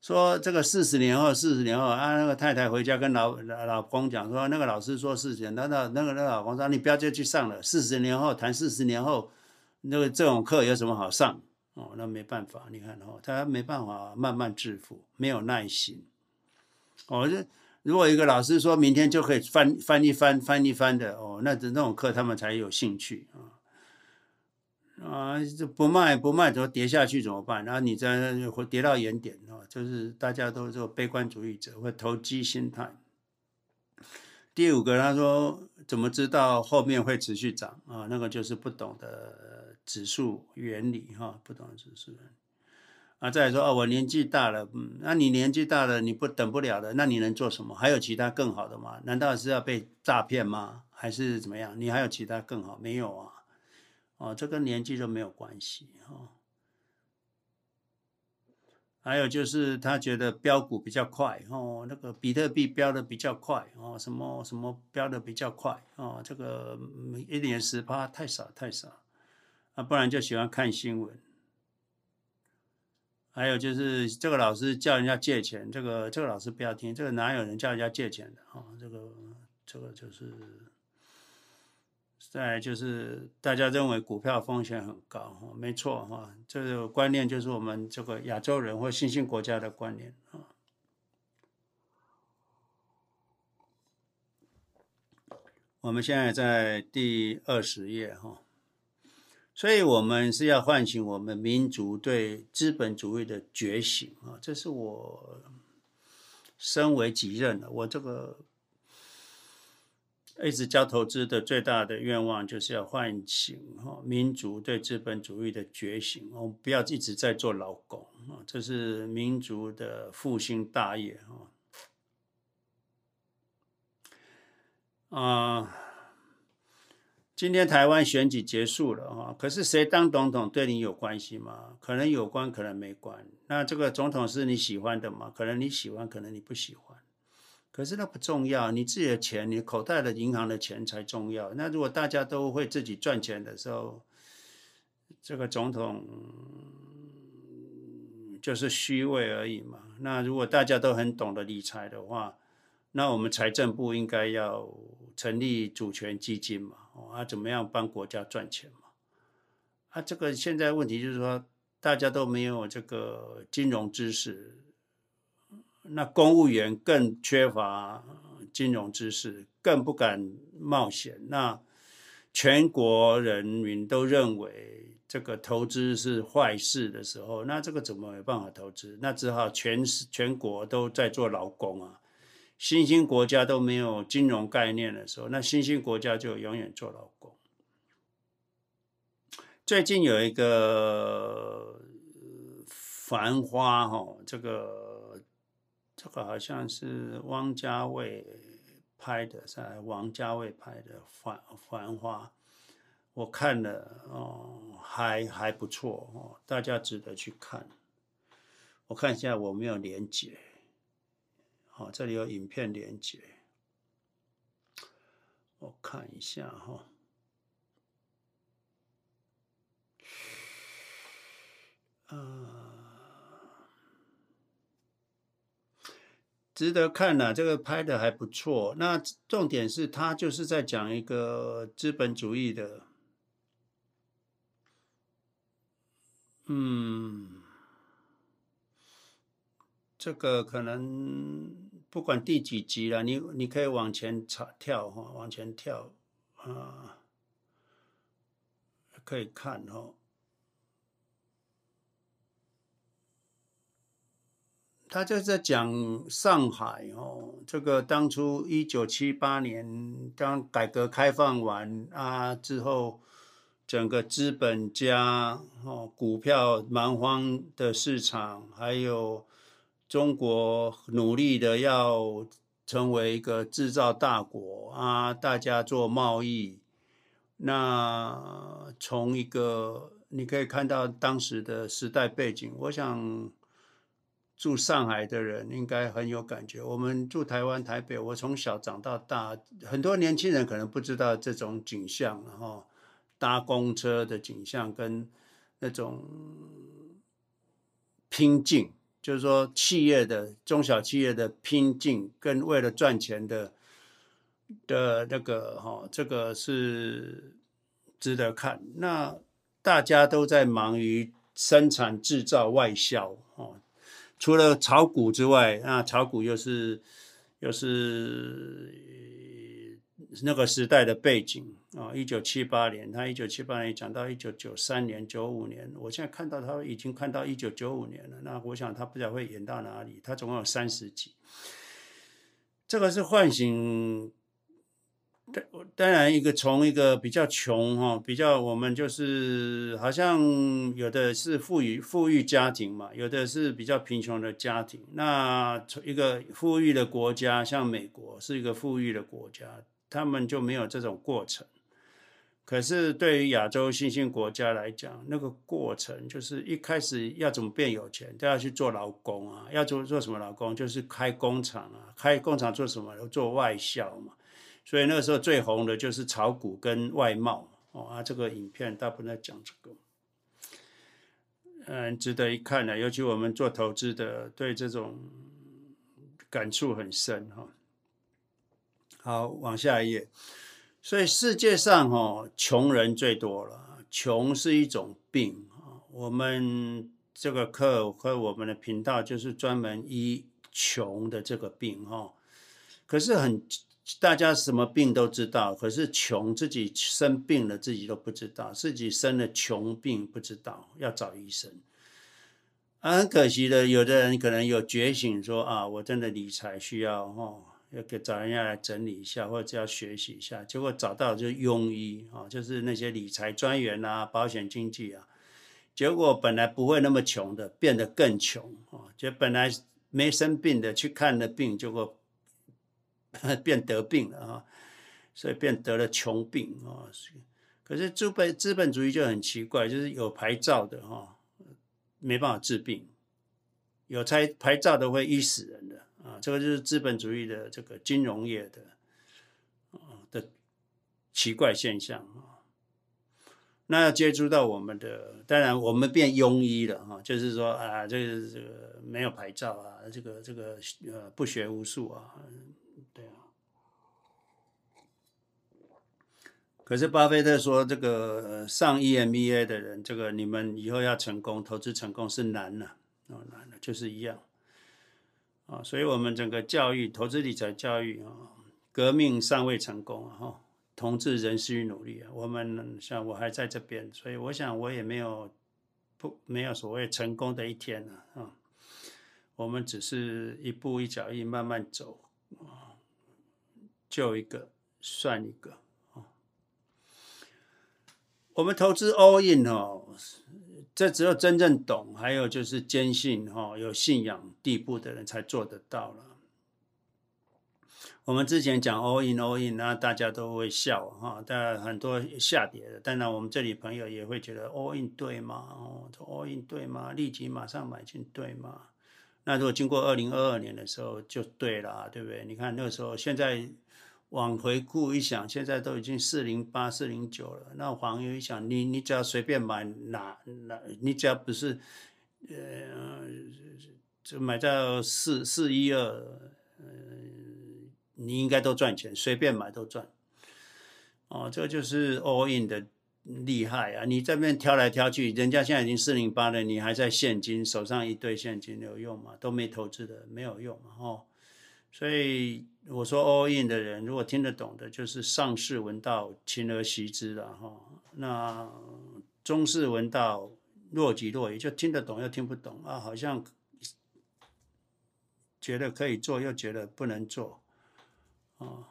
说这个四十年后，四十年后啊，那个太太回家跟老老公讲说，那个老师说四十年，那那那个那个老公说，你不要再去上了，四十年后谈四十年后，那个这种课有什么好上？哦，那没办法，你看哦，他没办法慢慢致富，没有耐心，哦这。如果一个老师说明天就可以翻翻一翻翻一翻的哦，那这那种课他们才有兴趣啊啊！这不卖不卖，怎么跌下去怎么办？然后你再跌到原点就是大家都做悲观主义者或投机心态。第五个，他说怎么知道后面会持续涨啊？那个就是不懂的指数原理哈，不懂的指数。啊，再来说哦，我年纪大了，嗯，那你年纪大了，你不等不了的，那你能做什么？还有其他更好的吗？难道是要被诈骗吗？还是怎么样？你还有其他更好？没有啊，哦，这跟年纪都没有关系哦。还有就是他觉得标股比较快哦，那个比特币标的比较快哦，什么什么标的比较快哦，这个一年十趴太少太少，啊，不然就喜欢看新闻。还有就是这个老师叫人家借钱，这个这个老师不要听，这个哪有人叫人家借钱的啊？这个这个就是，再就是大家认为股票风险很高，哈，没错哈，这个观念就是我们这个亚洲人或新兴国家的观念啊。我们现在在第二十页哈。所以，我们是要唤醒我们民族对资本主义的觉醒啊！这是我身为己任的，我这个一直教投资的最大的愿望，就是要唤醒哈民族对资本主义的觉醒。我们不要一直在做劳工啊！这是民族的复兴大业啊！啊。今天台湾选举结束了啊，可是谁当总统对你有关系吗？可能有关，可能没关。那这个总统是你喜欢的吗？可能你喜欢，可能你不喜欢。可是那不重要，你自己的钱，你口袋的银行的钱才重要。那如果大家都会自己赚钱的时候，这个总统就是虚位而已嘛。那如果大家都很懂得理财的话，那我们财政部应该要成立主权基金嘛？哦，啊，怎么样帮国家赚钱嘛？啊，这个现在问题就是说，大家都没有这个金融知识，那公务员更缺乏金融知识，更不敢冒险。那全国人民都认为这个投资是坏事的时候，那这个怎么有办法投资？那只好全全国都在做劳工啊。新兴国家都没有金融概念的时候，那新兴国家就永远做劳工。最近有一个繁花哈，这个这个好像是汪家卫拍的，是王家卫拍的繁繁花，我看了哦，还还不错哦，大家值得去看。我看一下，我没有连接。好，这里有影片连接，我看一下哈。啊，值得看呐，这个拍的还不错。那重点是他就是在讲一个资本主义的，嗯。这个可能不管第几集了，你你可以往前查跳哈，往前跳啊，可以看哈。他就在讲上海哦，这个当初一九七八年刚改革开放完啊之后，整个资本家哦，股票蛮荒的市场，还有中国努力的要成为一个制造大国啊，大家做贸易。那从一个你可以看到当时的时代背景，我想。住上海的人应该很有感觉。我们住台湾台北，我从小长到大，很多年轻人可能不知道这种景象，然后搭公车的景象跟那种拼劲，就是说企业的中小企业的拼劲，跟为了赚钱的的那个哈，这个是值得看。那大家都在忙于生产、制造、外销，哦。除了炒股之外，那炒股又是又是那个时代的背景啊。一九七八年，他一九七八年讲到一九九三年、九五年，我现在看到他已经看到一九九五年了。那我想他不知道会演到哪里。他总共有三十集，这个是唤醒。当然，一个从一个比较穷哈，比较我们就是好像有的是富裕富裕家庭嘛，有的是比较贫穷的家庭。那从一个富裕的国家，像美国是一个富裕的国家，他们就没有这种过程。可是对于亚洲新兴国家来讲，那个过程就是一开始要怎么变有钱，都要去做劳工啊，要做做什么劳工，就是开工厂啊，开工厂做什么？做外销嘛。所以那个时候最红的就是炒股跟外贸哦啊，这个影片大部分在讲这个，嗯，值得一看的，尤其我们做投资的，对这种感触很深哈。好，往下一页。所以世界上哈穷人最多了，穷是一种病啊。我们这个课和我们的频道就是专门医穷的这个病哈。可是很。大家什么病都知道，可是穷自己生病了自己都不知道，自己生了穷病不知道，要找医生。很可惜的，有的人可能有觉醒说，啊，我真的理财需要哦，要给找人家来整理一下，或者要学习一下。结果找到就是庸医啊，就是那些理财专员啊、保险经纪啊。结果本来不会那么穷的，变得更穷啊！就本来没生病的去看了病，结果。变得病了啊，所以变得了穷病啊。可是资本资本主义就很奇怪，就是有牌照的哈，没办法治病；有拆牌照的会医死人的啊。这个就是资本主义的这个金融业的啊的奇怪现象啊。那要接触到我们的，当然我们变庸医了哈，就是说啊，这个这个没有牌照啊，这个这个呃不学无术啊。对啊，可是巴菲特说，这个上 EMBA 的人，这个你们以后要成功，投资成功是难了，哦，难了，就是一样啊。所以，我们整个教育、投资理财教育啊，革命尚未成功啊，哈，同志仍需努力啊。我们像我还在这边，所以我想我也没有不没有所谓成功的一天了啊。我们只是一步一脚印，慢慢走啊。救一个算一个！我们投资 all in 哦，这只有真正懂，还有就是坚信哈，有信仰地步的人才做得到了。我们之前讲 all in all in，那大家都会笑哈，但很多下跌的。当然，我们这里朋友也会觉得 all in 对吗？哦，all in 对吗？立即马上买进对吗？那如果经过二零二二年的时候就对了，对不对？你看那个时候，现在。往回顾一想，现在都已经四零八、四零九了。那黄牛一想，你你只要随便买哪哪，你只要不是，呃，就买到四四一二，呃，你应该都赚钱，随便买都赚。哦，这就是 all in 的厉害啊！你这边挑来挑去，人家现在已经四零八了，你还在现金手上一堆现金有用吗？都没投资的没有用嘛，哦。所以我说 all in 的人，如果听得懂的，就是上士闻道，勤而习之了哈。那中士闻道，若即若离，就听得懂又听不懂啊，好像觉得可以做，又觉得不能做啊。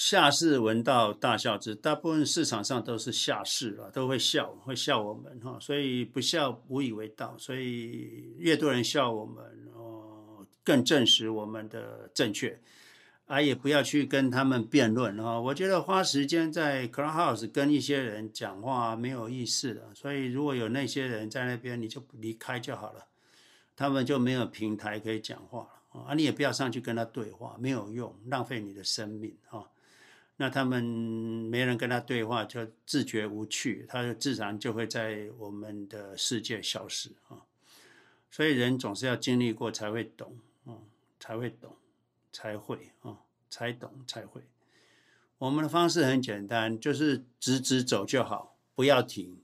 下士闻道大笑之，大部分市场上都是下士啊，都会笑，会笑我们哈，所以不笑无以为道，所以越多人笑我们哦，更证实我们的正确。啊，也不要去跟他们辩论啊！我觉得花时间在 Clubhouse 跟一些人讲话没有意思的，所以如果有那些人在那边，你就离开就好了，他们就没有平台可以讲话了啊！你也不要上去跟他对话，没有用，浪费你的生命啊！那他们没人跟他对话，就自觉无趣，他就自然就会在我们的世界消失啊！所以人总是要经历过才会懂啊，才会懂。才会啊，才懂才会。我们的方式很简单，就是直直走就好，不要停，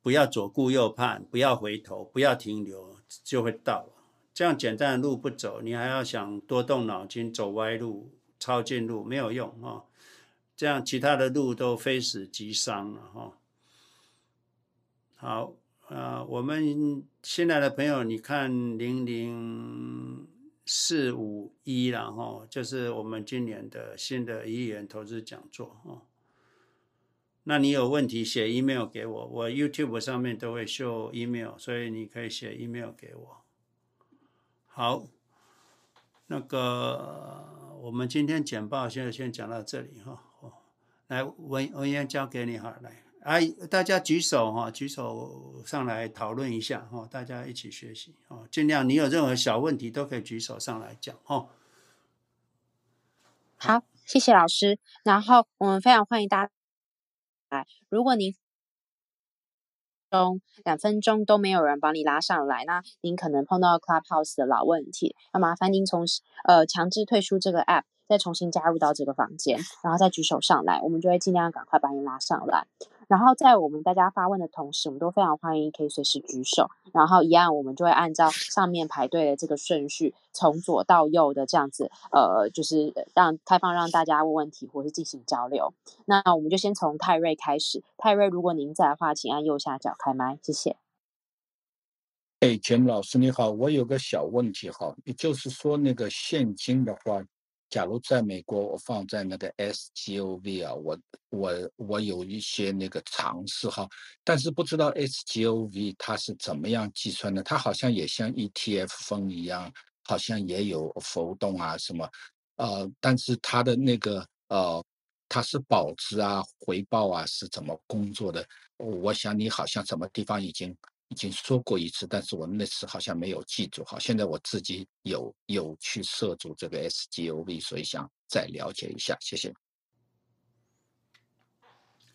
不要左顾右盼，不要回头，不要停留，就会到。这样简单的路不走，你还要想多动脑筋，走歪路、抄近路没有用啊。这样其他的路都非死即伤了哈。好啊，我们新来的朋友，你看零零。四五一，然后就是我们今年的新的一亿元投资讲座哦。那你有问题写 email 给我，我 YouTube 上面都会秀 email，所以你可以写 email 给我。好，那个我们今天简报现在先讲到这里哈。哦，来文文言交给你哈，来。哎，大家举手哈，举手上来讨论一下哈，大家一起学习哦。尽量你有任何小问题都可以举手上来讲哦。好，谢谢老师。然后我们非常欢迎大家来。如果您中两分钟都没有人帮你拉上来，那您可能碰到 Clubhouse 的老问题，那麻烦您从呃强制退出这个 App，再重新加入到这个房间，然后再举手上来，我们就会尽量赶快把你拉上来。然后在我们大家发问的同时，我们都非常欢迎可以随时举手。然后一样，我们就会按照上面排队的这个顺序，从左到右的这样子，呃，就是让开放让大家问问题或是进行交流。那我们就先从泰瑞开始。泰瑞，如果您在的话，请按右下角开麦，谢谢。哎，钱老师你好，我有个小问题哈，也就是说那个现金的话。假如在美国，我放在那个 SGOV 啊，我我我有一些那个尝试哈，但是不知道 SGOV 它是怎么样计算的？它好像也像 ETF 风一样，好像也有浮动啊什么，呃，但是它的那个呃，它是保值啊、回报啊是怎么工作的？我想你好像什么地方已经。已经说过一次，但是我那次好像没有记住。好，现在我自己有有去涉足这个 SGOV，所以想再了解一下。谢谢。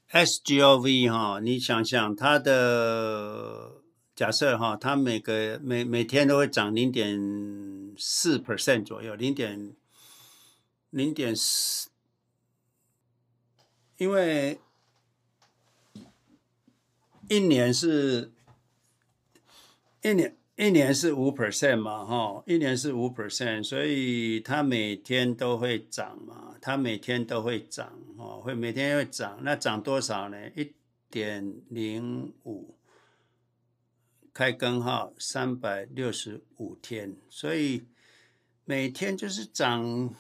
SGOV 哈，你想想它的假设哈，它每个每每天都会涨零点四 percent 左右，零点零点四，因为一年是。一年一年是五 percent 嘛，哈，一年是五 percent，所以它每天都会涨嘛，它每天都会涨，哦，会每天会涨，那涨多少呢？一点零五，开根号三百六十五天，所以每天就是涨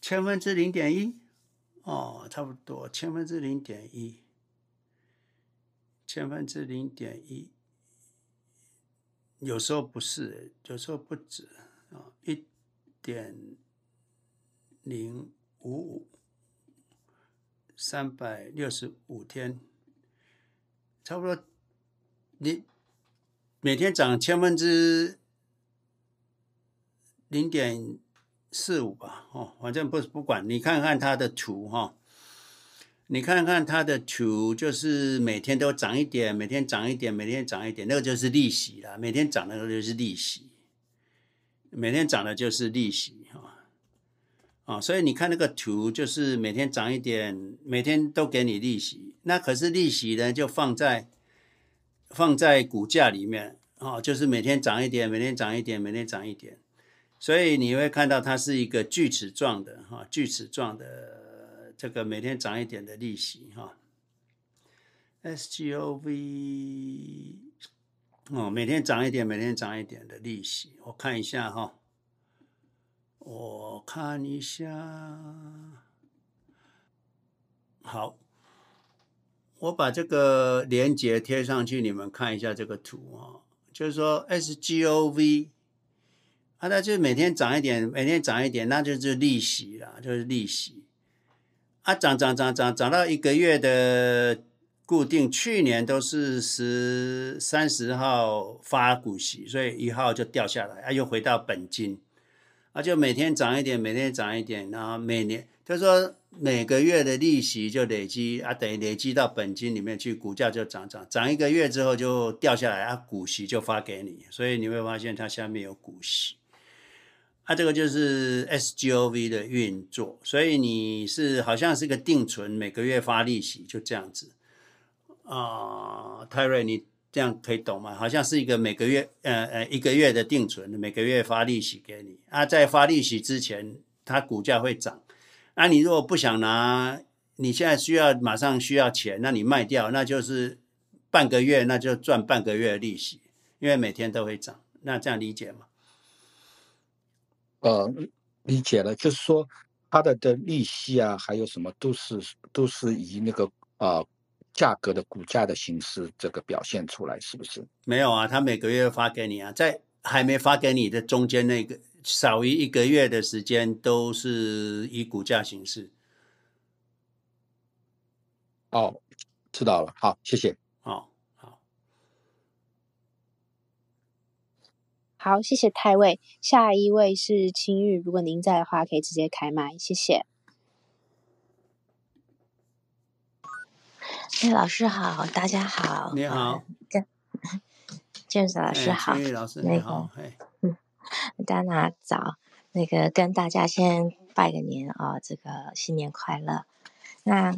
千分之零点一，哦，差不多千分之零点一，千分之零点一。有时候不是，有时候不止啊，一点零五五，三百六十五天，差不多，你每天涨千分之零点四五吧，哦，反正不不管，你看看它的图哈。你看看它的图，就是每天都涨一点，每天涨一点，每天涨一点，那个就是利息啦。每天涨的那就是利息，每天涨的就是利息哈。啊，所以你看那个图，就是每天涨一点，每天都给你利息。那可是利息呢，就放在放在股价里面啊，就是每天涨一点，每天涨一点，每天涨一点。所以你会看到它是一个锯齿状的哈，锯齿状的。这个每天涨一点的利息哈，SGOV 哦，每天涨一点，每天涨一点的利息，我看一下哈，我看一下，好，我把这个连接贴上去，你们看一下这个图啊，就是说 SGOV，啊，那就是每天涨一点，每天涨一点，那就是利息啦，就是利息，啊，涨涨涨涨涨到一个月的。固定去年都是十三十号发股息，所以一号就掉下来，啊，又回到本金，啊，就每天涨一点，每天涨一点，然后每年他说每个月的利息就累积啊，等于累积到本金里面去，股价就涨涨涨一个月之后就掉下来，啊，股息就发给你，所以你会发现它下面有股息，啊，这个就是 SGOV 的运作，所以你是好像是个定存，每个月发利息，就这样子。啊，泰瑞，你这样可以懂吗？好像是一个每个月，呃呃，一个月的定存，每个月发利息给你。啊，在发利息之前，它股价会涨。那、啊、你如果不想拿，你现在需要马上需要钱，那你卖掉，那就是半个月，那就赚半个月的利息，因为每天都会涨。那这样理解吗？呃，理解了，就是说它的的利息啊，还有什么都是都是以那个啊。呃价格的股价的形式，这个表现出来是不是？没有啊，他每个月发给你啊，在还没发给你的中间那个少于一个月的时间，都是以股价形式。哦，知道了，好，谢谢。好，好，好，谢谢太尉。下一位是青玉，如果您在的话，可以直接开麦，谢谢。哎，老师好，大家好，你好，跟 James 老师好，老师你好，嗯，丹娜早，那个跟大家先拜个年啊、哦，这个新年快乐。那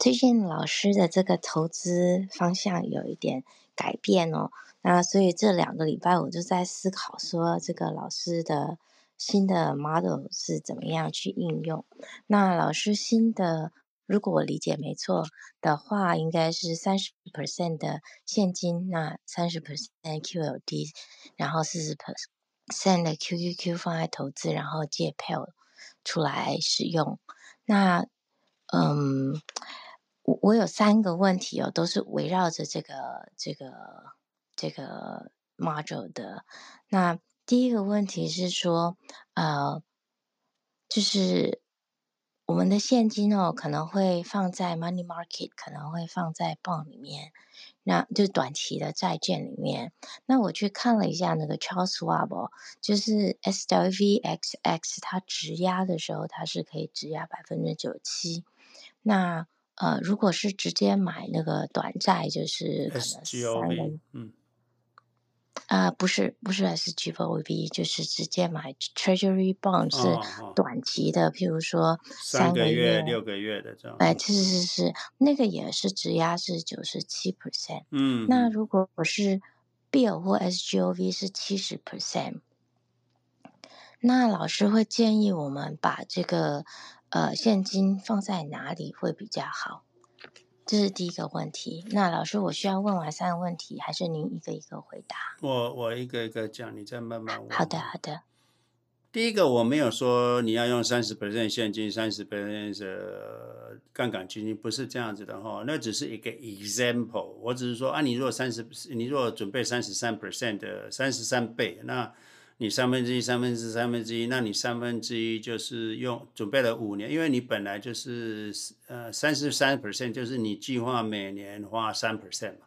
最近老师的这个投资方向有一点改变哦，那所以这两个礼拜我就在思考说，这个老师的新的 model 是怎么样去应用？那老师新的。如果我理解没错的话，应该是三十 percent 的现金，那三十 percent QLD，然后四十 percent 的 QQQ 放在投资，然后借票出来使用。那，嗯，我我有三个问题哦，都是围绕着这个这个这个 module 的。那第一个问题是说，呃，就是。我们的现金哦，可能会放在 money market，可能会放在 bond 里面，那就短期的债券里面。那我去看了一下那个 Charles Schwab，就是 SWVXX，它质押的时候，它是可以质押百分之九七。那呃，如果是直接买那个短债，就是可能三年，嗯。啊、呃，不是，不是 SGOV，就是直接买 Treasury Bond，是短期的，譬如说三个月、个月六个月的这样。哎，是是是，那个也是质押是九十七 percent。嗯，那如果我是 Bill 或 SGOV 是七十 percent，那老师会建议我们把这个呃现金放在哪里会比较好？这是第一个问题。那老师，我需要问完三个问题，还是您一个一个回答？我我一个一个讲，你再慢慢问。好的，好的。第一个，我没有说你要用三十 percent 现金，三十 percent 的杠杆基金，不是这样子的哈。那只是一个 example。我只是说啊，你如果三十，你如果准备三十三 percent 的三十三倍，那。你三分之一、三分之三分之一，那你三分之一就是用准备了五年，因为你本来就是呃三十三 percent，就是你计划每年花三 percent 嘛，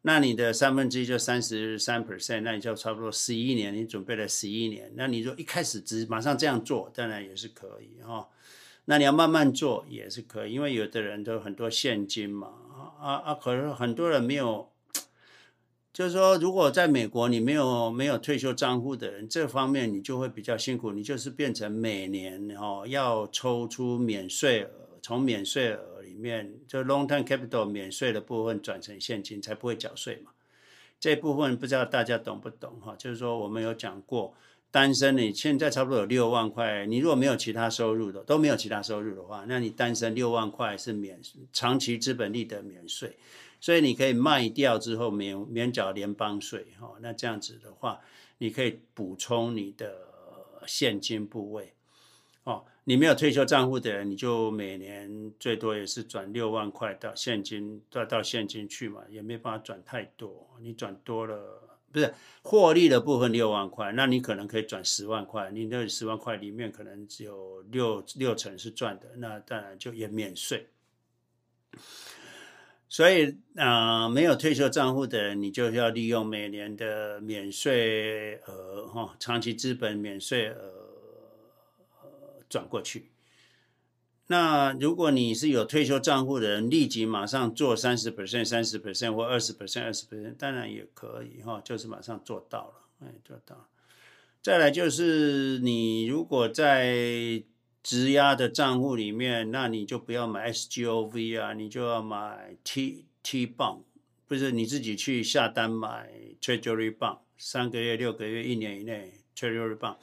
那你的三分之一就三十三 percent，那你就差不多十一年，你准备了十一年，那你如果一开始只马上这样做，当然也是可以哈、哦，那你要慢慢做也是可以，因为有的人都很多现金嘛，啊啊，可是很多人没有。就是说，如果在美国你没有没有退休账户的人，这方面你就会比较辛苦。你就是变成每年哦要抽出免税额，从免税额里面就 long term capital 免税的部分转成现金，才不会缴税嘛。这部分不知道大家懂不懂哈？就是说我们有讲过，单身你现在差不多有六万块，你如果没有其他收入的，都没有其他收入的话，那你单身六万块是免长期资本利得免税。所以你可以卖掉之后免免缴联邦税，哈，那这样子的话，你可以补充你的现金部位。哦，你没有退休账户的人，你就每年最多也是转六万块到现金，到到现金去嘛，也没办法转太多。你转多了，不是获利的部分六万块，那你可能可以转十万块，你那十万块里面可能只有六六成是赚的，那当然就也免税。所以啊、呃，没有退休账户的人，你就要利用每年的免税额哈、哦，长期资本免税额。转过去。那如果你是有退休账户的人，立即马上做三十 percent、三十 percent 或二十 percent、二十 percent，当然也可以哈，就是马上做到了，哎，做到了。再来就是你如果在质押的账户里面，那你就不要买 SGOV 啊，你就要买 T T 棒不是你自己去下单买 Treasury 棒三个月、六个月、一年以内 Treasury 棒。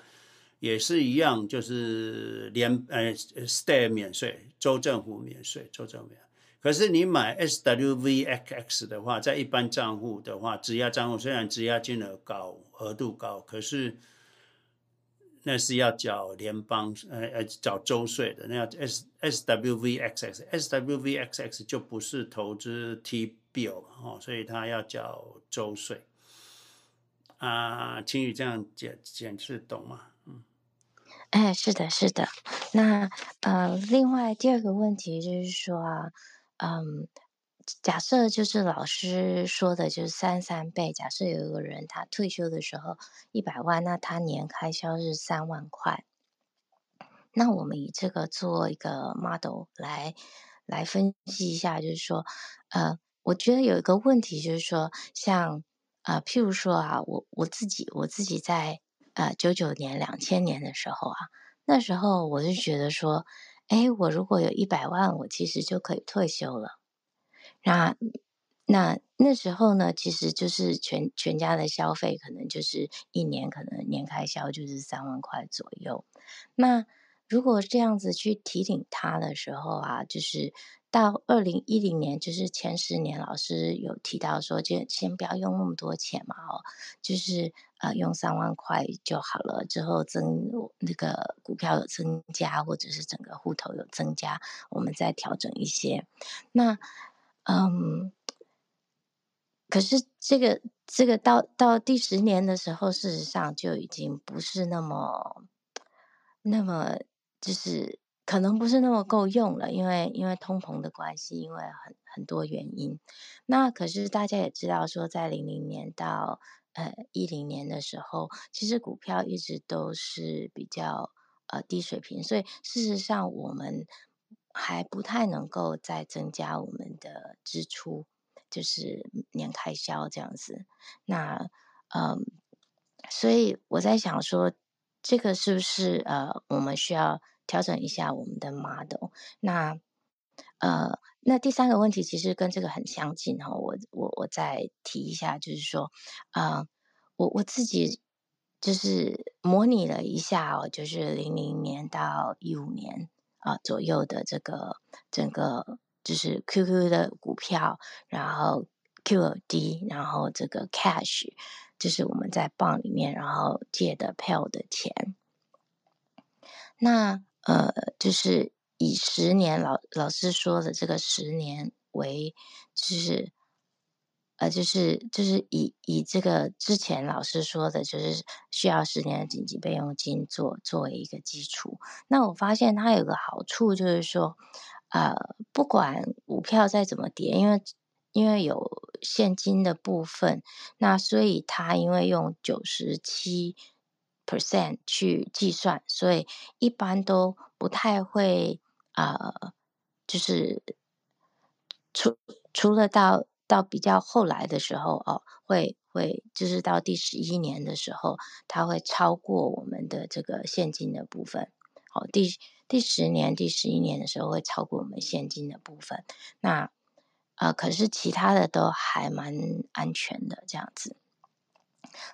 也是一样，就是联呃 state 免税，州政府免税，州政府免。可是你买 SWVXX 的话，在一般账户的话，质押账户虽然质押金额高，额度高，可是那是要缴联邦呃呃缴州税的。那要 S SWVXX，SWVXX 就不是投资 T bill 哦，所以它要缴州税。啊，青宇这样解解释懂吗？哎，是的，是的。那呃，另外第二个问题就是说啊，嗯，假设就是老师说的，就是三三倍。假设有一个人他退休的时候一百万，那他年开销是三万块。那我们以这个做一个 model 来来分析一下，就是说，呃，我觉得有一个问题就是说，像啊、譬如说啊，我我自己我自己在。呃，九九年、两千年的时候啊，那时候我就觉得说，哎，我如果有一百万，我其实就可以退休了。那那那时候呢，其实就是全全家的消费，可能就是一年可能年开销就是三万块左右。那如果这样子去提领他的时候啊，就是。到二零一零年，就是前十年，老师有提到说，就先不要用那么多钱嘛，哦，就是呃，用三万块就好了。之后增那个股票有增加，或者是整个户头有增加，我们再调整一些。那嗯，可是这个这个到到第十年的时候，事实上就已经不是那么那么就是。可能不是那么够用了，因为因为通膨的关系，因为很很多原因。那可是大家也知道，说在零零年到呃一零年的时候，其实股票一直都是比较呃低水平，所以事实上我们还不太能够再增加我们的支出，就是年开销这样子。那嗯，所以我在想说，这个是不是呃我们需要？调整一下我们的 model。那呃，那第三个问题其实跟这个很相近哈。我我我再提一下，就是说，呃，我我自己就是模拟了一下哦，就是零零年到一五年啊、左右的这个整个就是 QQ 的股票，然后 QD，然后这个 cash，就是我们在 bond 里面然后借的 pay 的钱，那。呃，就是以十年老老师说的这个十年为，就是，呃，就是就是以以这个之前老师说的，就是需要十年的紧急备用金做作为一个基础。那我发现它有个好处，就是说，呃，不管股票再怎么跌，因为因为有现金的部分，那所以它因为用九十七。percent 去计算，所以一般都不太会啊、就是除除了到到比较后来的时候哦，会会就是到第十一年的时候，它会超过我们的这个现金的部分。哦，第第十年、第十一年的时候会超过我们现金的部分。那啊、可是其他的都还蛮安全的这样子。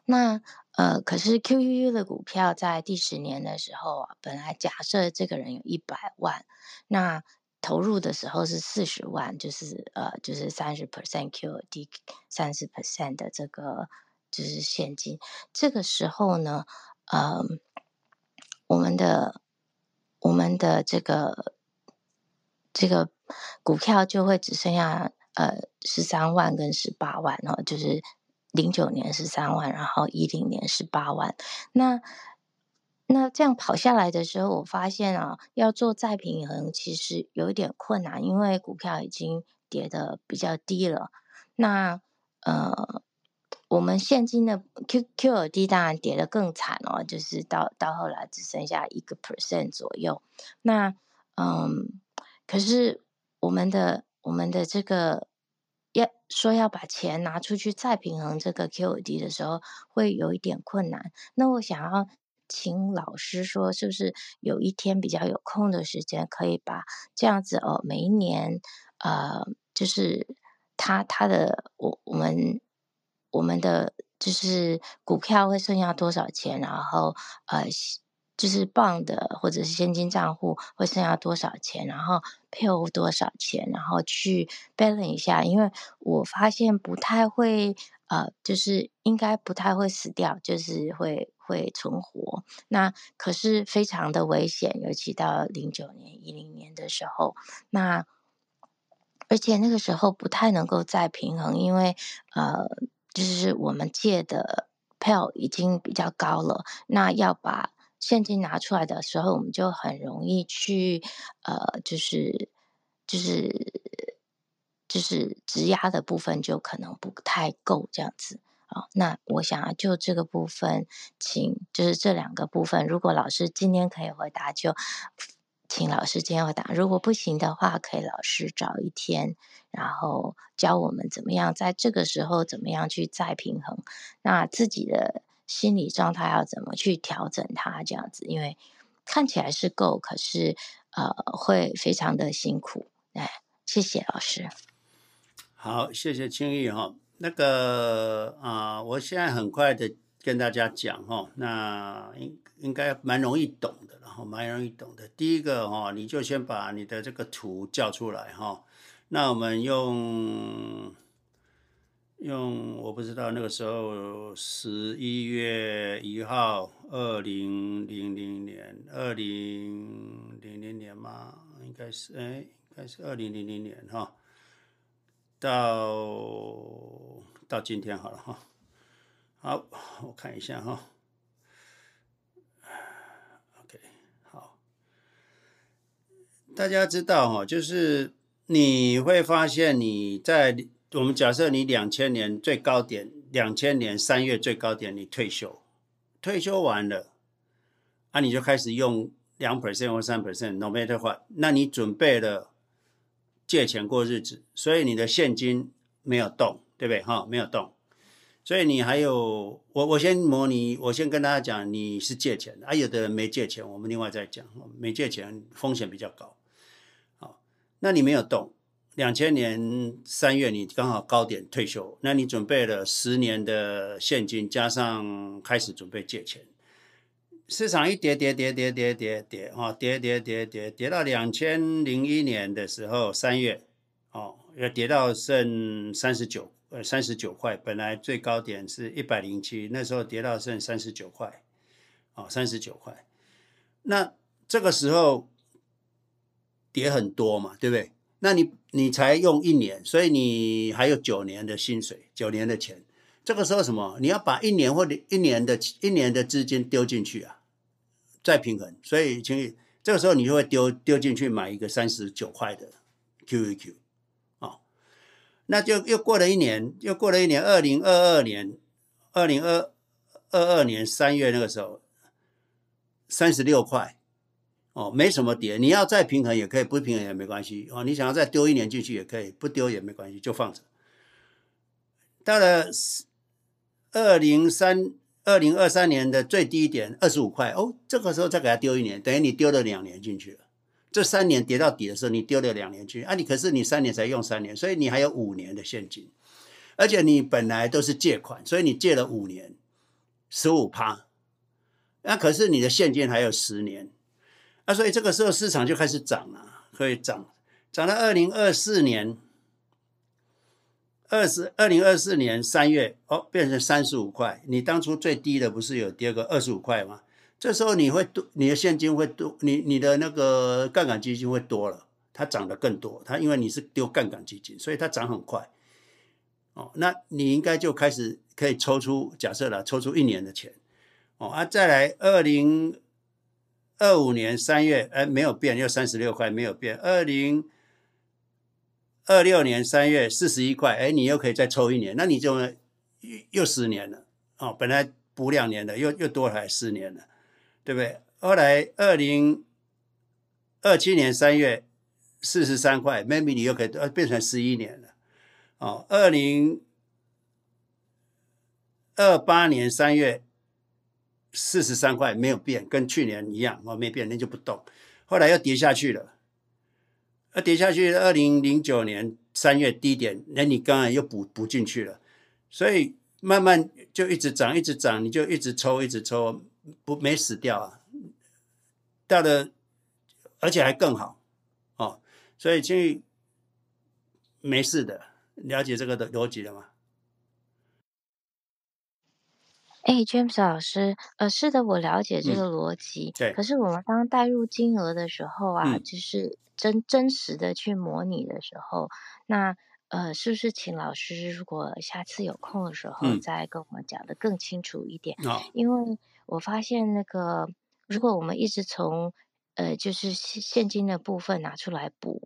那呃，可是 QQQ 的股票在第十年的时候啊，本来假设这个人有一百万，那投入的时候是四十万，就是呃，就是三十 percent QD，三十 percent 的这个就是现金。这个时候呢，呃，我们的我们的这个这个股票就会只剩下呃十三万跟十八万哦，就是零九年十三万，然后一零年十八万。那那这样跑下来的时候，我发现啊，要做再平衡其实有一点困难，因为股票已经跌得比较低了。那呃。我们现金的 Q QD 当然跌得更惨哦，就是到到后来只剩下一个 percent 左右。那嗯，可是我们的我们的这个要说要把钱拿出去再平衡这个 QD 的时候，会有一点困难。那我想要请老师说，是不是有一天比较有空的时间，可以把这样子哦，每一年呃，就是他他的我我们。我们的就是股票会剩下多少钱，然后呃，就是 bond 或者是现金账户会剩下多少钱，然后配偶多少钱，然后去 balance 一下，因为我发现不太会呃，就是应该不太会死掉，就是会会存活。那可是非常的危险，尤其到零九年、一零年的时候，那而且那个时候不太能够再平衡，因为呃。就是我们借的票已经比较高了，那要把现金拿出来的时候，我们就很容易去呃，就是就是就是质押的部分就可能不太够这样子啊、哦。那我想要就这个部分，请就是这两个部分，如果老师今天可以回答就。请老师今天回答，如果不行的话，可以老师找一天，然后教我们怎么样在这个时候怎么样去再平衡，那自己的心理状态要怎么去调整它，这样子，因为看起来是够，可是呃会非常的辛苦。哎，谢谢老师。好，谢谢青玉哈。那个啊、我现在很快的跟大家讲哈，那应应该蛮容易懂的。然后，蛮容易懂的。第一个哈，你就先把你的这个图叫出来哈。那我们用用，我不知道那个时候十一月一号，二零零零年，二零零零年嘛，应该是哎，应该是二零零零年哈。到到今天好了哈。好，我看一下哈，OK，好。大家知道哈，就是你会发现你在我们假设你两千年最高点，两千年三月最高点，你退休，退休完了，啊，你就开始用两 percent 或三 percent，no matter what，那你准备了借钱过日子，所以你的现金没有动，对不对？哈，没有动，所以你还有我我先模拟，我先跟大家讲，你是借钱，啊，有的人没借钱，我们另外再讲，没借钱风险比较高。好那你没有动，两千年三月你刚好高点退休，那你准备了十年的现金，加上开始准备借钱，市场一跌跌跌跌跌跌跌哦，跌跌跌跌跌到两千零一年的时候三月哦，要跌到剩三十九呃三十九块，本来最高点是一百零七，那时候跌到剩三十九块，哦三十九块，那这个时候。跌很多嘛，对不对？那你你才用一年，所以你还有九年的薪水，九年的钱。这个时候什么？你要把一年或者一年的一年的资金丢进去啊，再平衡。所以请你这个时候你就会丢丢进去买一个三十九块的 QQQ 啊、哦，那就又过了一年，又过了一年，二零二二年，二零二二二年三月那个时候，三十六块。哦，没什么跌，你要再平衡也可以，不平衡也没关系。哦，你想要再丢一年进去也可以，不丢也没关系，就放着。到了二零三二零二三年的最低点二十五块，哦，这个时候再给它丢一年，等于你丢了两年进去了。这三年跌到底的时候，你丢了两年去，啊，你可是你三年才用三年，所以你还有五年的现金，而且你本来都是借款，所以你借了五年，十五趴，那可是你的现金还有十年。啊，所以这个时候市场就开始涨了，可以涨，涨到二零二四年二十二零二四年三月哦，变成三十五块。你当初最低的不是有跌个二十五块吗？这时候你会多，你的现金会多，你你的那个杠杆基金会多了，它涨得更多。它因为你是丢杠杆基金，所以它涨很快。哦，那你应该就开始可以抽出，假设了抽出一年的钱。哦啊，再来二零二五年三月，哎，没有变，又三十六块没有变。二零二六年三月四十一块，哎，你又可以再抽一年，那你就又又十年了。哦，本来补两年的，又又多来十年了。对不对？后来二零二七年三月四十三块，maybe 你又可以呃变成十一年了。哦，二零二八年三月四十三块没有变，跟去年一样，哦没变，那就不动。后来又跌下去了，那跌下去，二零零九年三月低点，那你刚刚又补补进去了，所以慢慢就一直涨，一直涨，你就一直抽，一直抽。不没死掉啊，掉的，而且还更好哦，所以就没事的。了解这个的逻辑了吗？哎，James 老师，呃，是的，我了解这个逻辑。嗯、对。可是我们当代入金额的时候啊，嗯、就是真真实的去模拟的时候，那呃，是不是请老师如果下次有空的时候再跟我们讲的更清楚一点？哦、因为。我发现那个，如果我们一直从呃，就是现金的部分拿出来补，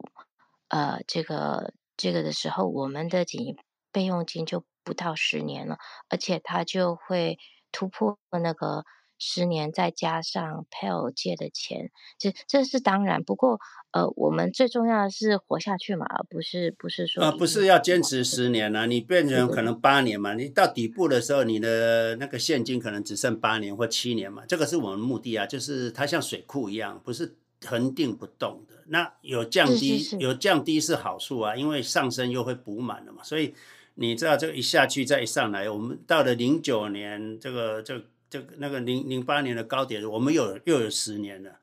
呃，这个这个的时候，我们的紧备用金就不到十年了，而且它就会突破那个。十年再加上配偶借的钱，这这是当然。不过，呃，我们最重要的是活下去嘛，而不是不是说啊，不是要坚持十年啊，你变成可能八年嘛，你到底部的时候，你的那个现金可能只剩八年或七年嘛，这个是我们目的啊，就是它像水库一样，不是恒定不动的。那有降低，是是是有降低是好处啊，因为上升又会补满了嘛。所以你知道这个一下去再一上来，我们到了零九年这个这。这个那个零零八年的高点，我们又有又有十年了，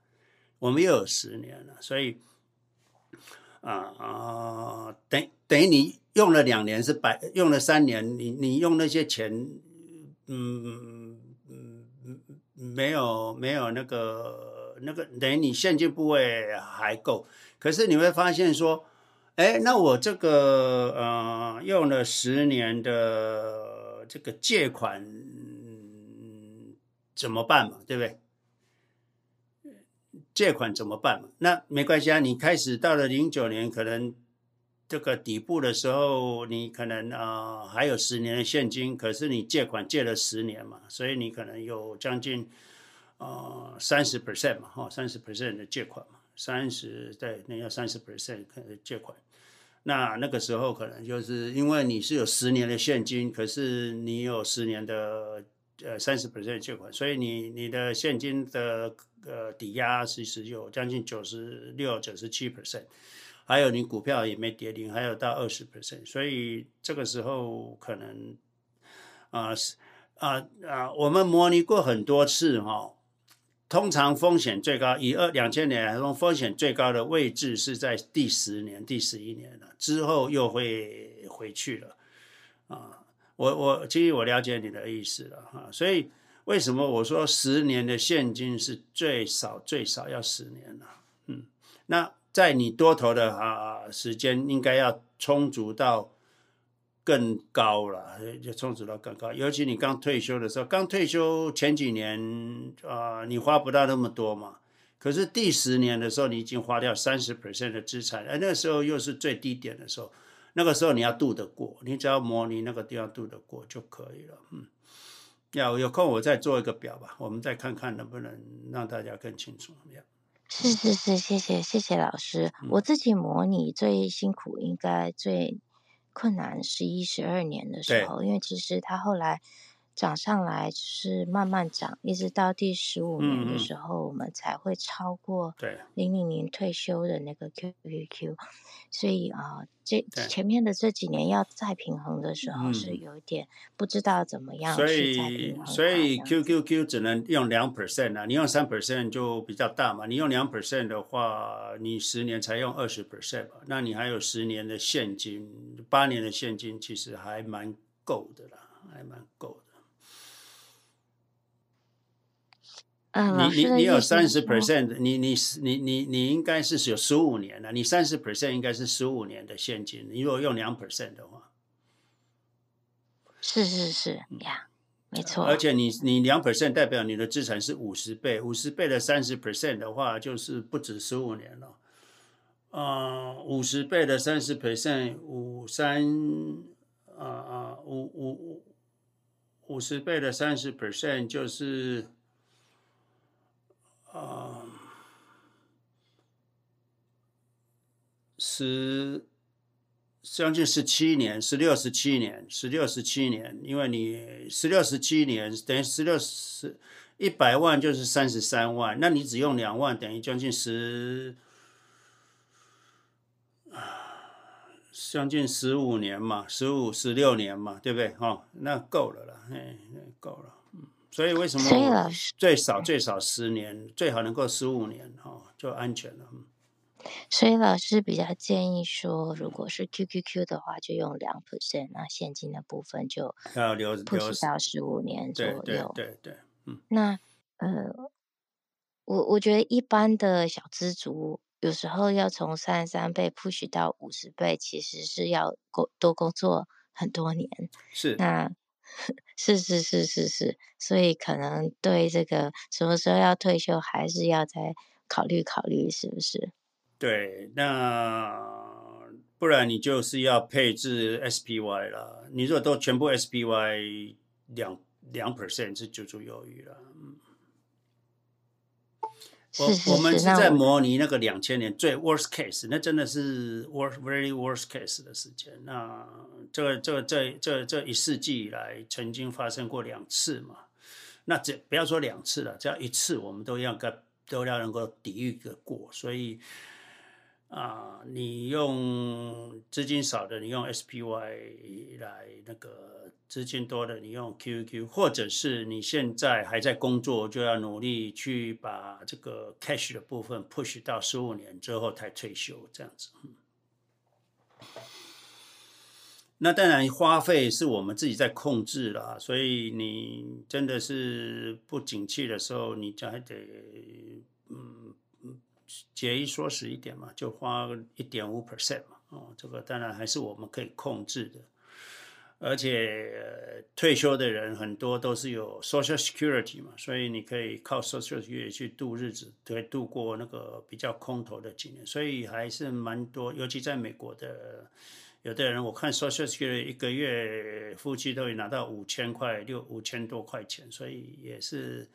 我们又有十年了，所以啊啊、等等于你用了两年是白，用了三年，你你用那些钱，嗯嗯，没有没有那个那个，等于你现金部位还够，可是你会发现说，哎，那我这个呃用了十年的这个借款。怎么办嘛？对不对？借款怎么办嘛？那没关系啊。你开始到了零九年，可能这个底部的时候，你可能啊、呃、还有十年的现金，可是你借款借了十年嘛，所以你可能有将近啊三十 percent 嘛，哈，三十 percent 的借款嘛，三十对，那要三十 percent 可能借款。那那个时候可能就是因为你是有十年的现金，可是你有十年的。呃，三十 percent 借款，所以你你的现金的呃抵押其实有将近九十六、九十七 percent，还有你股票也没跌零，还有到二十 percent，所以这个时候可能啊啊啊，我们模拟过很多次哈、哦，通常风险最高，以二两千年来说，风险最高的位置是在第十年、第十一年了，之后又会回去了啊。我我其实我了解你的意思了哈，所以为什么我说十年的现金是最少最少要十年了？嗯，那在你多头的啊时间应该要充足到更高了，就充值到更高。尤其你刚退休的时候，刚退休前几年啊，你花不到那么多嘛。可是第十年的时候，你已经花掉三十 percent 的资产，哎，那时候又是最低点的时候。那个时候你要渡得过，你只要模拟那个地方渡得过就可以了。嗯，要有空我再做一个表吧，我们再看看能不能让大家更清楚。是是是，谢谢谢谢老师。嗯、我自己模拟最辛苦，应该最困难十一十二年的时候，因为其实他后来。涨上来是慢慢涨，一直到第十五年的时候，嗯、我们才会超过对。零零年退休的那个 QQQ，所以啊，这前面的这几年要再平衡的时候是有一点不知道怎么样去再平衡。所以所以 QQQ 只能用两 percent 啊，你用三 percent 就比较大嘛，你用两 percent 的话，你十年才用二十 percent 吧，那你还有十年的现金，八年的现金其实还蛮够的啦，还蛮够的。嗯，你你你有三十 percent，你你你你你应该是有十五年了，你三十 percent 应该是十五年的现金。你如果用两 percent 的话，是是是呀，没错。而且你你两 percent 代表你的资产是五十倍，五十倍的三十 percent 的话，就是不止十五年了。嗯，五十倍的三十 percent，五三啊啊五五五五十倍的三十 percent 就是。啊，十将近十七年，十六十七年，十六十七年，因为你十六十七年等于十六十一百万就是三十三万，那你只用两万，等于将近十将近十五年嘛，十五十六年嘛，对不对？哦，那够了啦，哎，够了。所以为什么最少最少十年，最好能够十五年哦，就安全了。所以老师比较建议说，如果是 QQQ 的话，就用两 percent，那现金的部分就要留留到十五年左右。对对对，对，嗯。那呃，我我觉得一般的小资族有时候要从三十三倍 push 到五十倍，其实是要工多工作很多年。是。那。是是是是是，所以可能对这个什么时候要退休，还是要再考虑考虑，是不是？对，那不然你就是要配置 SPY 了。你如果都全部 SPY 两两 percent 是足足有余了。我我们是在模拟那个两千年最 worst case，那真的是 worst very worst case 的时间。那这个这个这这这一世纪以来，曾经发生过两次嘛？那这不要说两次了，只要一次，我们都要该都要能够抵御个过。所以。啊，你用资金少的，你用 SPY 来那个资金多的，你用 QQ，或者是你现在还在工作，就要努力去把这个 cash 的部分 push 到十五年之后才退休，这样子。那当然，花费是我们自己在控制啦，所以你真的是不景气的时候，你就还得嗯。节衣缩食一点嘛，就花一点五 percent 嘛，哦，这个当然还是我们可以控制的。而且退休的人很多都是有 Social Security 嘛，所以你可以靠 Social Security 去度日子，可以度过那个比较空头的几年。所以还是蛮多，尤其在美国的有的人，我看 Social Security 一个月夫妻都会拿到五千块，六五千多块钱，所以也是。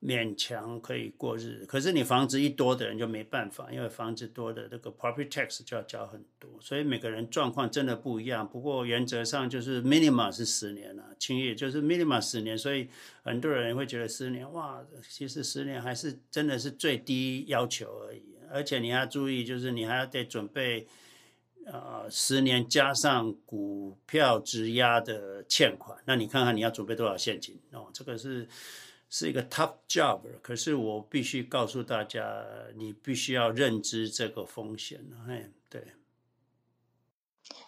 勉强可以过日子，可是你房子一多的人就没办法，因为房子多的这个 property tax 就要交很多，所以每个人状况真的不一样。不过原则上就是 minimum 是十年了，轻易就是 minimum 十年，所以很多人会觉得十年哇，其实十年还是真的是最低要求而已。而且你要注意，就是你还要得准备，呃，十年加上股票质押的欠款，那你看看你要准备多少现金哦，这个是。是一个 tough job，可是我必须告诉大家，你必须要认知这个风险。哎，对，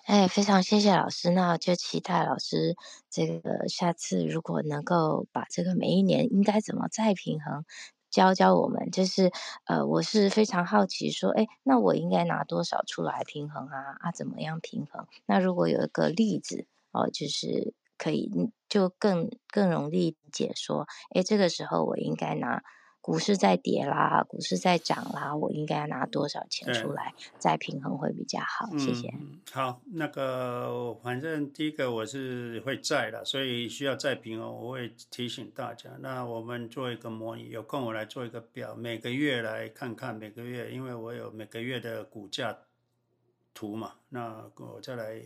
哎，非常谢谢老师，那我就期待老师这个下次如果能够把这个每一年应该怎么再平衡教教我们。就是呃，我是非常好奇说，哎，那我应该拿多少出来平衡啊？啊，怎么样平衡？那如果有一个例子哦，就是。可以，就更更容易理解说，哎，这个时候我应该拿股市在跌啦，股市在涨啦，我应该拿多少钱出来再平衡会比较好？谢谢。嗯，好，那个反正第一个我是会在的，所以需要再平衡，我会提醒大家。那我们做一个模拟，有空我来做一个表，每个月来看看每个月，因为我有每个月的股价图嘛，那我再来。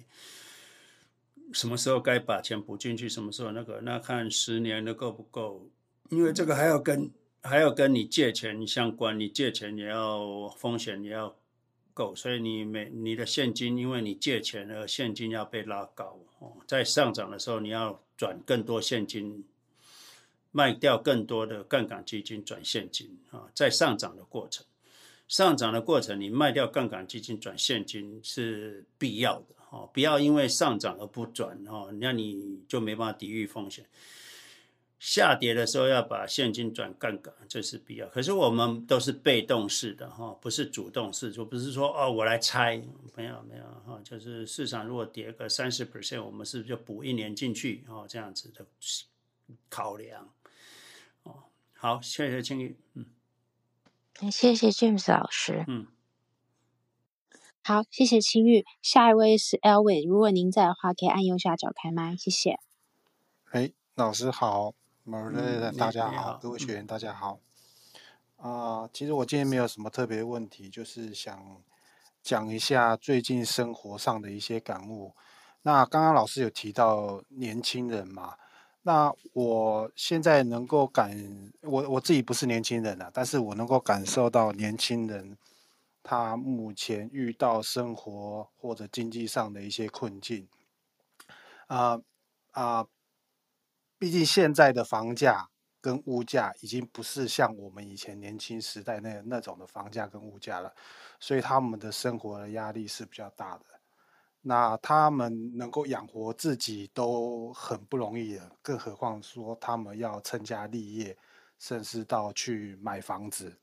什么时候该把钱补进去？什么时候那个？那看十年的够不够？因为这个还要跟还要跟你借钱相关，你借钱也要风险也要够，所以你每你的现金，因为你借钱而现金要被拉高哦。在上涨的时候，你要转更多现金，卖掉更多的杠杆基金转现金啊。在上涨的过程，上涨的过程，你卖掉杠杆基金转现金是必要的。哦，不要因为上涨而不转哦，那你就没办法抵御风险。下跌的时候要把现金转杠杆，这是必要。可是我们都是被动式的哈，不是主动式，就不是说哦，我来猜，没有没有哈，就是市场如果跌个三十 percent，我们是不是就补一年进去哦？这样子的考量哦。好，谢谢青玉，嗯，谢谢 James 老师，嗯，好，谢谢青玉。下一位是 Elwin，如果您在的话，可以按右下角开麦，谢谢。哎，老师好。某类的大家好，好各位学员大家好。啊、呃，其实我今天没有什么特别问题，就是想讲一下最近生活上的一些感悟。那刚刚老师有提到年轻人嘛，那我现在能够感，我我自己不是年轻人啊，但是我能够感受到年轻人他目前遇到生活或者经济上的一些困境。啊、啊。毕竟现在的房价跟物价已经不是像我们以前年轻时代那那种的房价跟物价了，所以他们的生活的压力是比较大的。那他们能够养活自己都很不容易了，更何况说他们要成家立业，甚至到去买房子。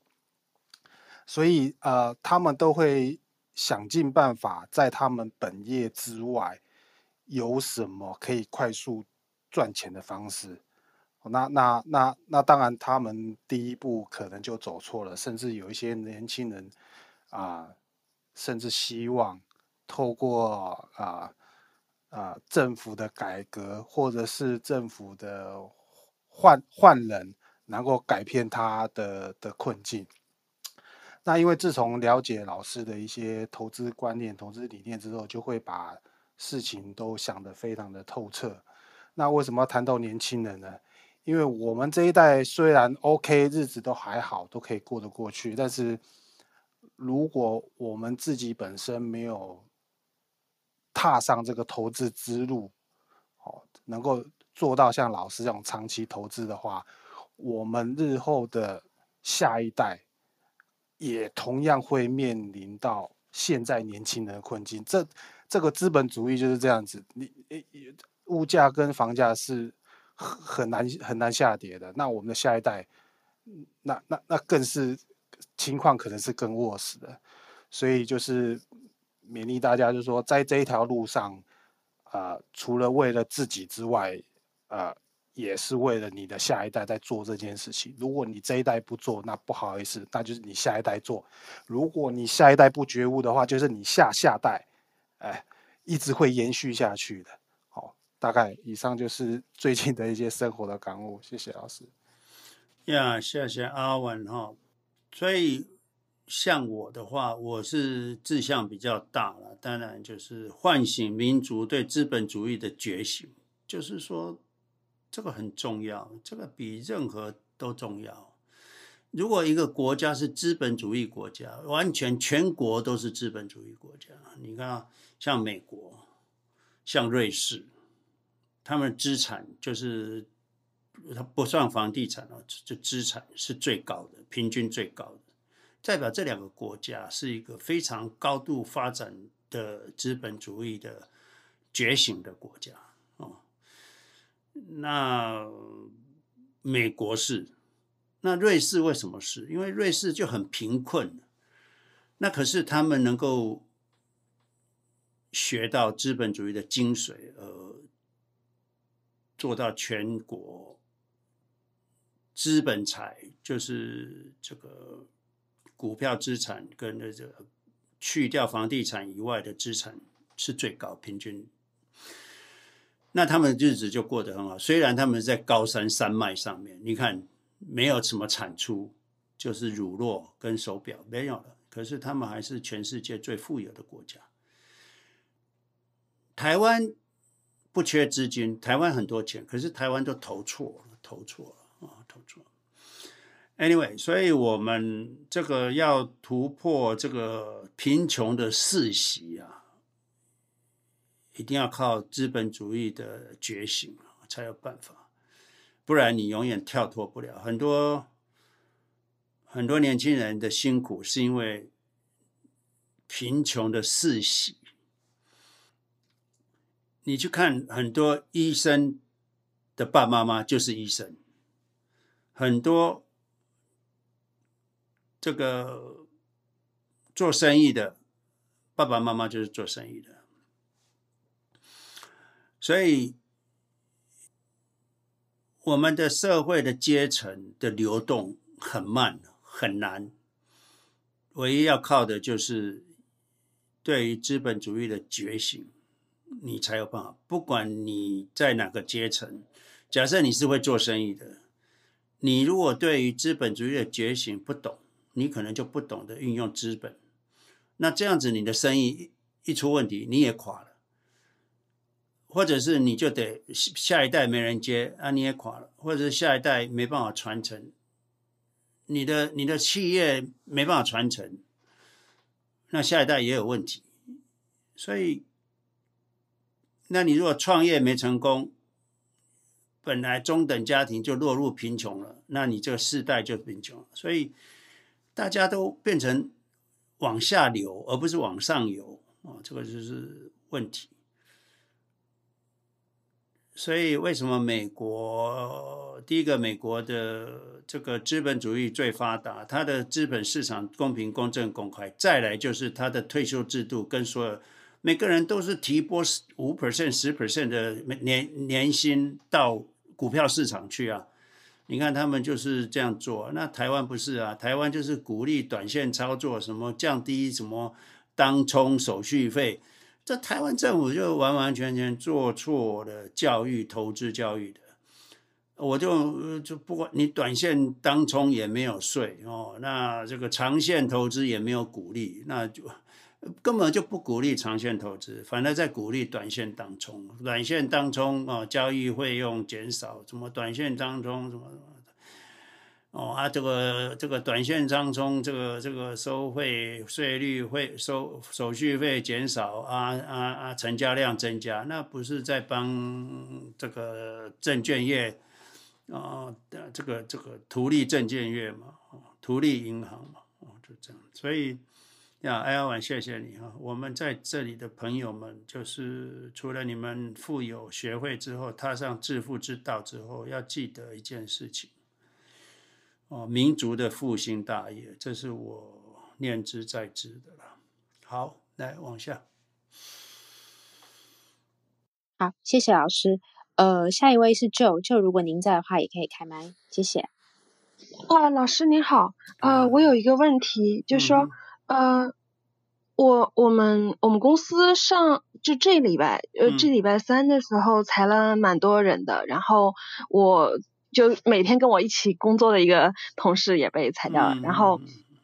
所以呃，他们都会想尽办法在他们本业之外有什么可以快速。赚钱的方式，那那那那当然，他们第一步可能就走错了，甚至有一些年轻人啊，甚至希望透过啊啊政府的改革，或者是政府的换换人，能够改变他的的困境。那因为自从了解老师的一些投资观念、投资理念之后，就会把事情都想得非常的透彻。那为什么要谈到年轻人呢？因为我们这一代虽然 OK，日子都还好，都可以过得过去。但是，如果我们自己本身没有踏上这个投资之路，哦，能够做到像老师这种长期投资的话，我们日后的下一代也同样会面临到现在年轻人的困境。这这个资本主义就是这样子，你你。物价跟房价是很很难很难下跌的，那我们的下一代，那那那更是情况可能是更 worse 的，所以就是勉励大家，就是说在这一条路上，啊、除了为了自己之外，啊、也是为了你的下一代在做这件事情。如果你这一代不做，那不好意思，那就是你下一代做。如果你下一代不觉悟的话，就是你下下代，哎，一直会延续下去的。好大概以上就是 最近的一些生活的感悟，谢谢老师。呀，谢谢阿文哈。所以像我的话，我是志向比较大了，当然就是唤醒民族对资本主义的觉醒，就是说这个很重要，这个比任何都重要。如果一个国家是资本主义国家，完全全国都是资本主义国家，你看像美国，像瑞士。他们资产就是，他不算房地产哦，就资产是最高的，平均最高的，代表这两个国家是一个非常高度发展的资本主义的觉醒的国家。那美国是，那瑞士为什么是？因为瑞士就很贫困，那可是他们能够学到资本主义的精髓，呃。做到全国资本财，就是这个股票资产跟那个去掉房地产以外的资产是最高平均，那他们日子就过得很好。虽然他们在高山山脉上面，你看没有什么产出，就是乳酪跟手表没有了，可是他们还是全世界最富有的国家。台湾。不缺资金，台湾很多钱，可是台湾都投错了，投错了啊，投错了。Anyway，所以我们这个要突破这个贫穷的世袭啊，一定要靠资本主义的觉醒才有办法，不然你永远跳脱不了。很多很多年轻人的辛苦是因为贫穷的世袭。你去看很多医生的爸爸妈妈就是医生，很多这个做生意的爸爸妈妈就是做生意的，所以我们的社会的阶层的流动很慢，很难。唯一要靠的就是对于资本主义的觉醒，你才有办法。不管你在哪个阶层，假设你是会做生意的。你如果对于资本主义的觉醒不懂，你可能就不懂得运用资本，那这样子你的生意一出问题，你也垮了，或者是你就得下一代没人接啊，你也垮了，或者是下一代没办法传承，你的你的企业没办法传承，那下一代也有问题，所以，那你如果创业没成功，本来中等家庭就落入贫穷了，那你这个世代就贫穷了，所以大家都变成往下流，而不是往上游啊，这个就是问题。所以为什么美国第一个，美国的这个资本主义最发达，它的资本市场公平、公正、公开，再来就是它的退休制度跟所有。每个人都是提拨五 percent、十 percent 的年年薪到股票市场去啊！你看他们就是这样做。那台湾不是啊？台湾就是鼓励短线操作，什么降低什么当冲手续费。这台湾政府就完完全全做错了教育、投资教育的。我就就不管你短线当冲也没有税哦，那这个长线投资也没有鼓励，那就。根本就不鼓励长线投资，反而在鼓励短线当冲。短线当冲啊，交易费用减少，什么短线当冲什么什么。哦啊，这个这个短线当中，这个这个收费税率会收手续费减少啊啊啊，成交量增加，那不是在帮这个证券业啊的这个这个图利证券业嘛，图利银行嘛，哦，就这样，所以。呀，艾尔文，谢谢你哈！我们在这里的朋友们，就是除了你们富有学会之后，踏上致富之道之后，要记得一件事情哦，民族的复兴大业，这是我念之在之的了。好，来往下。好，谢谢老师。呃，下一位是 Joe，就如果您在的话，也可以开麦，谢谢。啊，老师您好，呃，我有一个问题，就是说。嗯呃，我我们我们公司上就这礼拜，呃，这礼拜三的时候裁了蛮多人的，嗯、然后我就每天跟我一起工作的一个同事也被裁掉了，嗯、然后，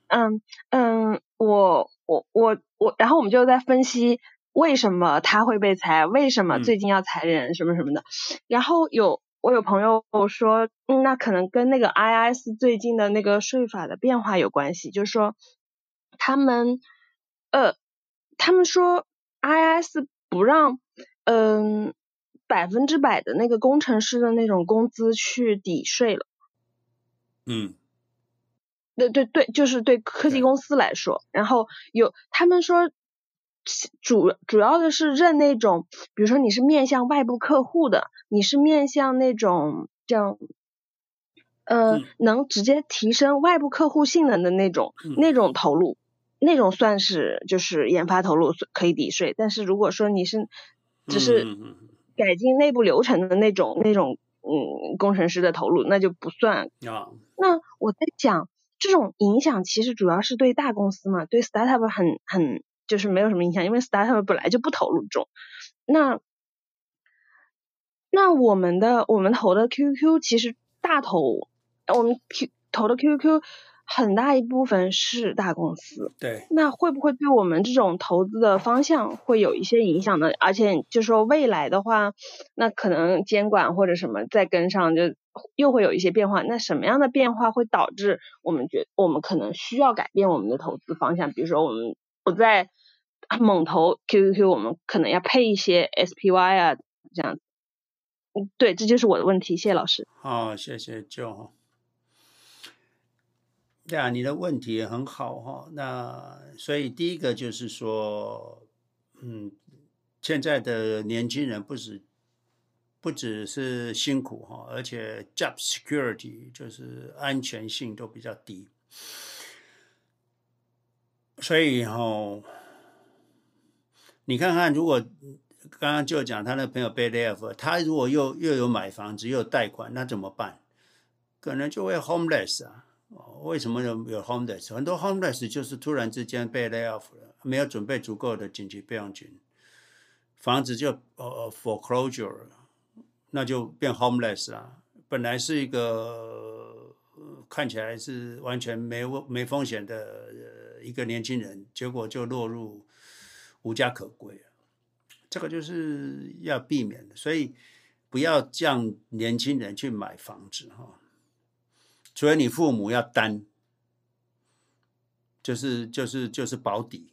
嗯嗯，我我我我，然后我们就在分析为什么他会被裁，为什么最近要裁人什么什么的，嗯、然后有我有朋友说，嗯，那可能跟那个 IRS 最近的那个税法的变化有关系，就是说。他们，呃，他们说 IRS 不让，嗯，百分之百的那个工程师的那种工资去抵税了。嗯，对对对，就是对科技公司来说，然后有他们说，主主要的是认那种，比如说你是面向外部客户的，你是面向那种这样。呃，能直接提升外部客户性能的那种，嗯、那种投入。那种算是就是研发投入可以抵税，但是如果说你是只是改进内部流程的那种、嗯、那种嗯工程师的投入，那就不算。啊，那我在想，这种影响其实主要是对大公司嘛，对 startup 很很就是没有什么影响，因为 startup 本来就不投入这种。那那我们的我们投的 QQ 其实大投，我们 Q 投的 QQ。很大一部分是大公司，对，那会不会对我们这种投资的方向会有一些影响呢？而且就说未来的话，那可能监管或者什么再跟上，就又会有一些变化。那什么样的变化会导致我们觉我们可能需要改变我们的投资方向？比如说我们不再猛投 QQQ，我们可能要配一些 SPY 啊，这样。嗯，对，这就是我的问题。谢谢老师。好，谢谢 Joe。对啊，你的问题也很好哈。那所以第一个就是说，嗯，现在的年轻人不止不只是辛苦哈，而且 job security 就是安全性都比较低。所以哈，你看看，如果刚刚就讲他那朋友被 lay off，他如果又又有买房子又有贷款，那怎么办？可能就会 homeless 啊。为什么有有 homeless？很多 homeless 就是突然之间被 lay off 了，没有准备足够的紧急备用金，房子就呃 foreclosure，那就变 homeless 啊。本来是一个看起来是完全没没风险的一个年轻人，结果就落入无家可归。这个就是要避免的，所以不要让年轻人去买房子哈。所以你父母要担，就是就是就是保底，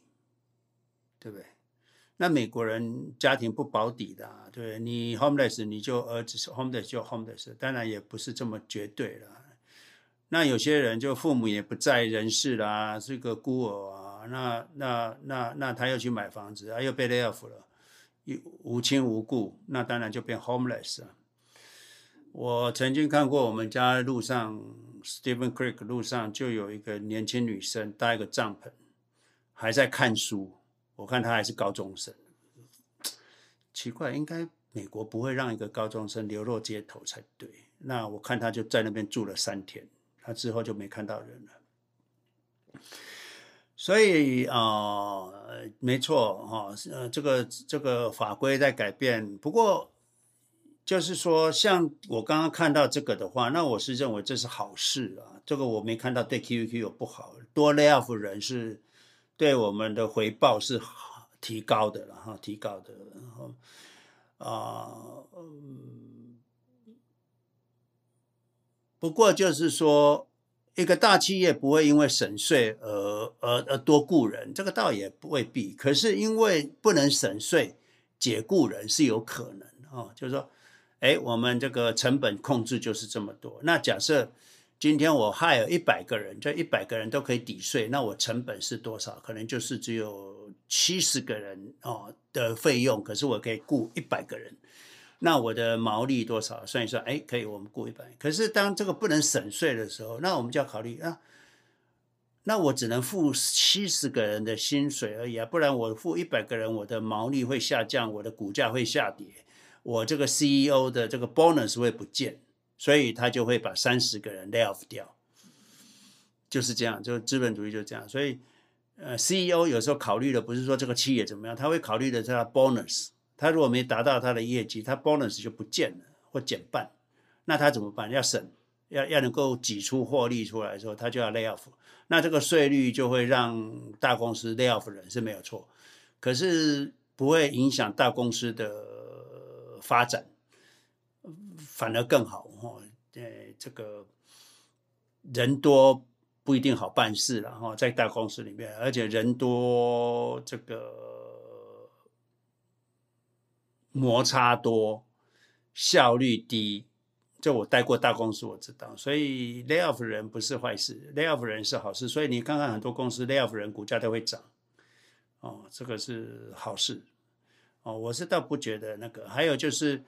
对不对？那美国人家庭不保底的，对，你 homeless 你就儿子是 homeless 就 homeless，当然也不是这么绝对了。那有些人就父母也不在人世啦，是个孤儿啊，那那那那他又去买房子啊，又被 lay off 了，无亲无故，那当然就变 homeless 了。我曾经看过我们家路上 Stephen Creek 路上就有一个年轻女生搭一个帐篷，还在看书。我看她还是高中生，奇怪，应该美国不会让一个高中生流落街头才对。那我看她就在那边住了三天，她之后就没看到人了。所以啊、呃，没错哈，呃，这个这个法规在改变，不过。就是说，像我刚刚看到这个的话，那我是认为这是好事啊。这个我没看到对 QQ 有不好，多 lay off 人是对我们的回报是提高的了哈，提高的。然后啊，不过就是说，一个大企业不会因为省税而而而多雇人，这个倒也不未必。可是因为不能省税，解雇人是有可能啊，就是说。哎，我们这个成本控制就是这么多。那假设今天我 hire 一百个人，这一百个人都可以抵税，那我成本是多少？可能就是只有七十个人哦的费用，可是我可以雇一百个人，那我的毛利多少？算一算，哎，可以，我们雇一百。可是当这个不能省税的时候，那我们就要考虑啊，那我只能付七十个人的薪水而已啊，不然我付一百个人，我的毛利会下降，我的股价会下跌。我这个 CEO 的这个 bonus 会不见，所以他就会把三十个人 lay off 掉，就是这样，就资本主义就这样。所以，呃，CEO 有时候考虑的不是说这个企业怎么样，他会考虑的是他 bonus。他如果没达到他的业绩，他 bonus 就不见了或减半，那他怎么办？要省，要要能够挤出获利出来的时候，他就要 lay off。那这个税率就会让大公司 lay off 人是没有错，可是不会影响大公司的。发展反而更好哈，呃，这个人多不一定好办事了哈，在大公司里面，而且人多这个摩擦多，效率低。就我待过大公司，我知道，所以 lay off 人不是坏事，lay off 人是好事。所以你看看很多公司 lay off 人股价都会涨，哦，这个是好事。哦，我是倒不觉得那个。还有就是，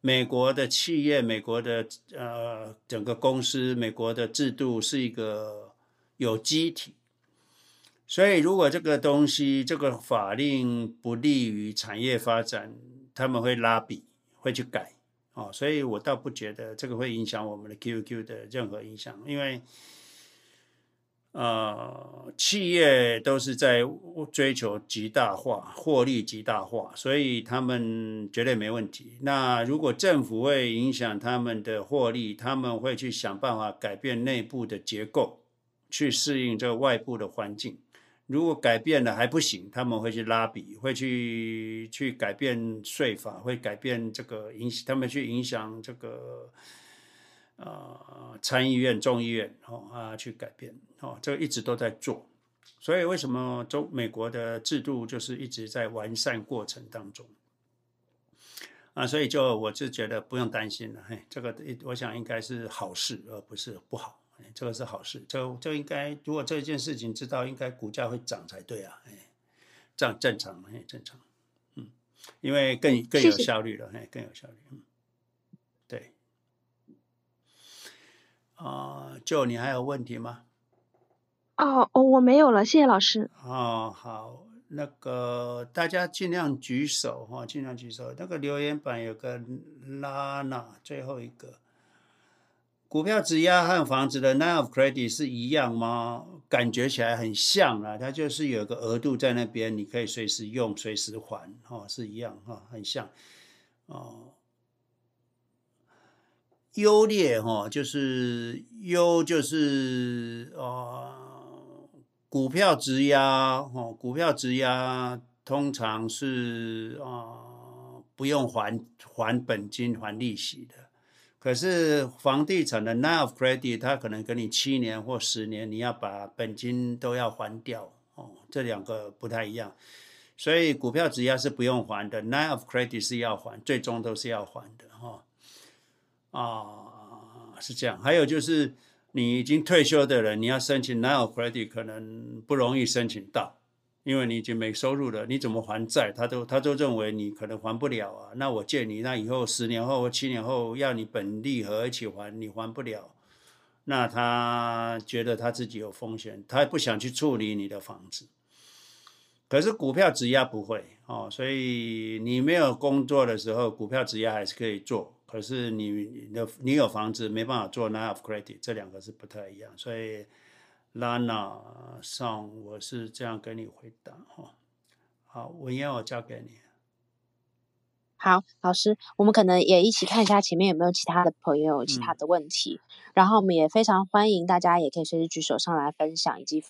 美国的企业，美国的呃整个公司，美国的制度是一个有机体，所以如果这个东西这个法令不利于产业发展，他们会拉比，会去改。哦，所以我倒不觉得这个会影响我们的 QQ 的任何影响，因为。呃，企业都是在追求极大化、获利极大化，所以他们绝对没问题。那如果政府会影响他们的获利，他们会去想办法改变内部的结构，去适应这个外部的环境。如果改变了还不行，他们会去拉比，会去去改变税法，会改变这个影响，他们去影响这个。呃，参议院、众议院，哦啊，去改变，哦，这个一直都在做，所以为什么中美国的制度就是一直在完善过程当中，啊，所以就我就觉得不用担心了，嘿，这个我想应该是好事，而不是不好，哎，这个是好事，这这应该如果这件事情知道，应该股价会涨才对啊，哎，这样正常，哎，正常，嗯，因为更更有效率了，哎，更有效率，嗯。啊，就你还有问题吗？哦哦，我没有了，谢谢老师。哦，好，那个大家尽量举手哈，尽量举手。那个留言板有个拉娜，最后一个。股票质押和房子的 line of credit 是一样吗？感觉起来很像啊，它就是有个额度在那边，你可以随时用、随时还，哈，是一样哈，很像。哦，优劣哈，就是优就是呃，股票质押哈，股票质押通常是啊、呃，不用还还本金、还利息的。可是房地产的 line of credit，它可能给你七年或十年，你要把本金都要还掉哦，这两个不太一样。所以股票质押是不用还的，line of credit 是要还，最终都是要还的。啊，是这样。还有就是你已经退休的人，你要申请 line of credit 可能不容易申请到。因为你已经没收入了，你怎么还债？他都他都认为你可能还不了啊。那我借你，那以后十年后或七年后要你本利和一起还，你还不了，那他觉得他自己有风险，他不想去处理你的房子。可是股票质押不会哦，所以你没有工作的时候，股票质押还是可以做。可是你你的你有房子没办法做 line of credit，这两个是不太一样，所以。拉娜上，我是这样跟你回答哈。好，文嫣，我交给你。好，老师，我们可能也一起看一下前面有没有其他的朋友有其他的问题，嗯、然后我们也非常欢迎大家也可以随时举手上来分享，以及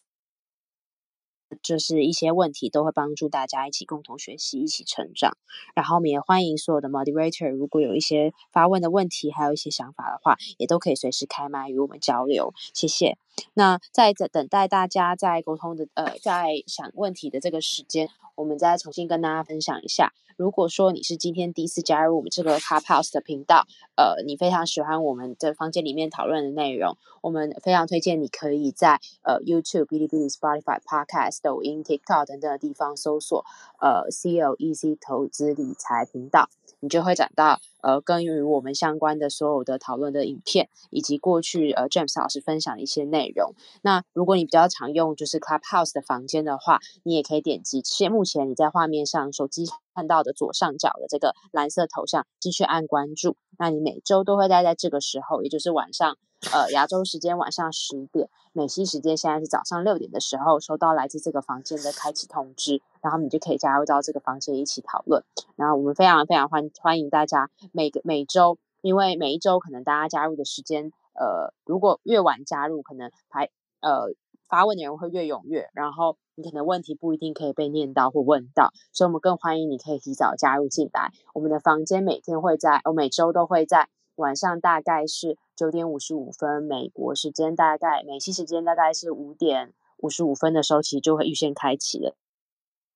就是一些问题都会帮助大家一起共同学习，一起成长。然后我们也欢迎所有的 moderator，如果有一些发问的问题，还有一些想法的话，也都可以随时开麦与我们交流。谢谢。那在等等待大家在沟通的呃，在想问题的这个时间，我们再重新跟大家分享一下。如果说你是今天第一次加入我们这个 Car House 的频道，呃，你非常喜欢我们的房间里面讨论的内容，我们非常推荐你可以在呃 YouTube、哔哩哔哩、Spotify、Podcast、抖音、TikTok 等等的地方搜索呃 CLEC 投资理财频道。你就会找到呃，跟与我们相关的所有的讨论的影片，以及过去呃 James 老师分享的一些内容。那如果你比较常用就是 Clubhouse 的房间的话，你也可以点击现目前你在画面上手机看到的左上角的这个蓝色头像，继续按关注。那你每周都会待在这个时候，也就是晚上。呃，亚洲时间晚上十点，美西时间现在是早上六点的时候，收到来自这个房间的开启通知，然后你就可以加入到这个房间一起讨论。然后我们非常非常欢欢迎大家每个每周，因为每一周可能大家加入的时间，呃，如果越晚加入，可能排呃发问的人会越踊跃，然后你可能问题不一定可以被念到或问到，所以我们更欢迎你可以提早加入进来。我们的房间每天会在，我、每周都会在。晚上大概是九点五十五分，美国时间大概美西时间大概是五点五十五分的时候，其实就会预先开启了。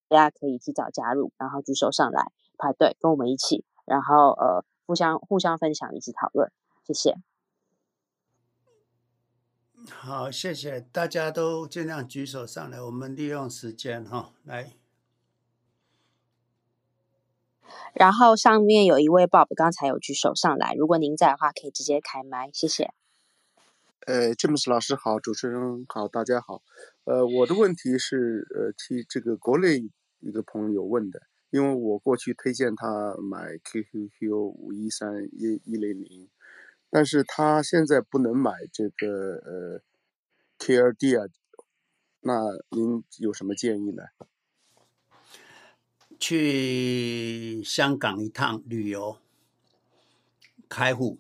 大家可以提早加入，然后举手上来排队，跟我们一起，然后呃互相互相分享，一起讨论。谢谢。好，谢谢大家都尽量举手上来，我们利用时间哈来。然后上面有一位 Bob，刚才有举手上来，如果您在的话，可以直接开麦，谢谢。呃，James 老师好，主持人好，大家好。呃，我的问题是呃替这个国内一个朋友问的，因为我过去推荐他买 QQQ 五一三一一零零，但是他现在不能买这个呃 KLD 啊，那您有什么建议呢？去香港一趟旅游，开户，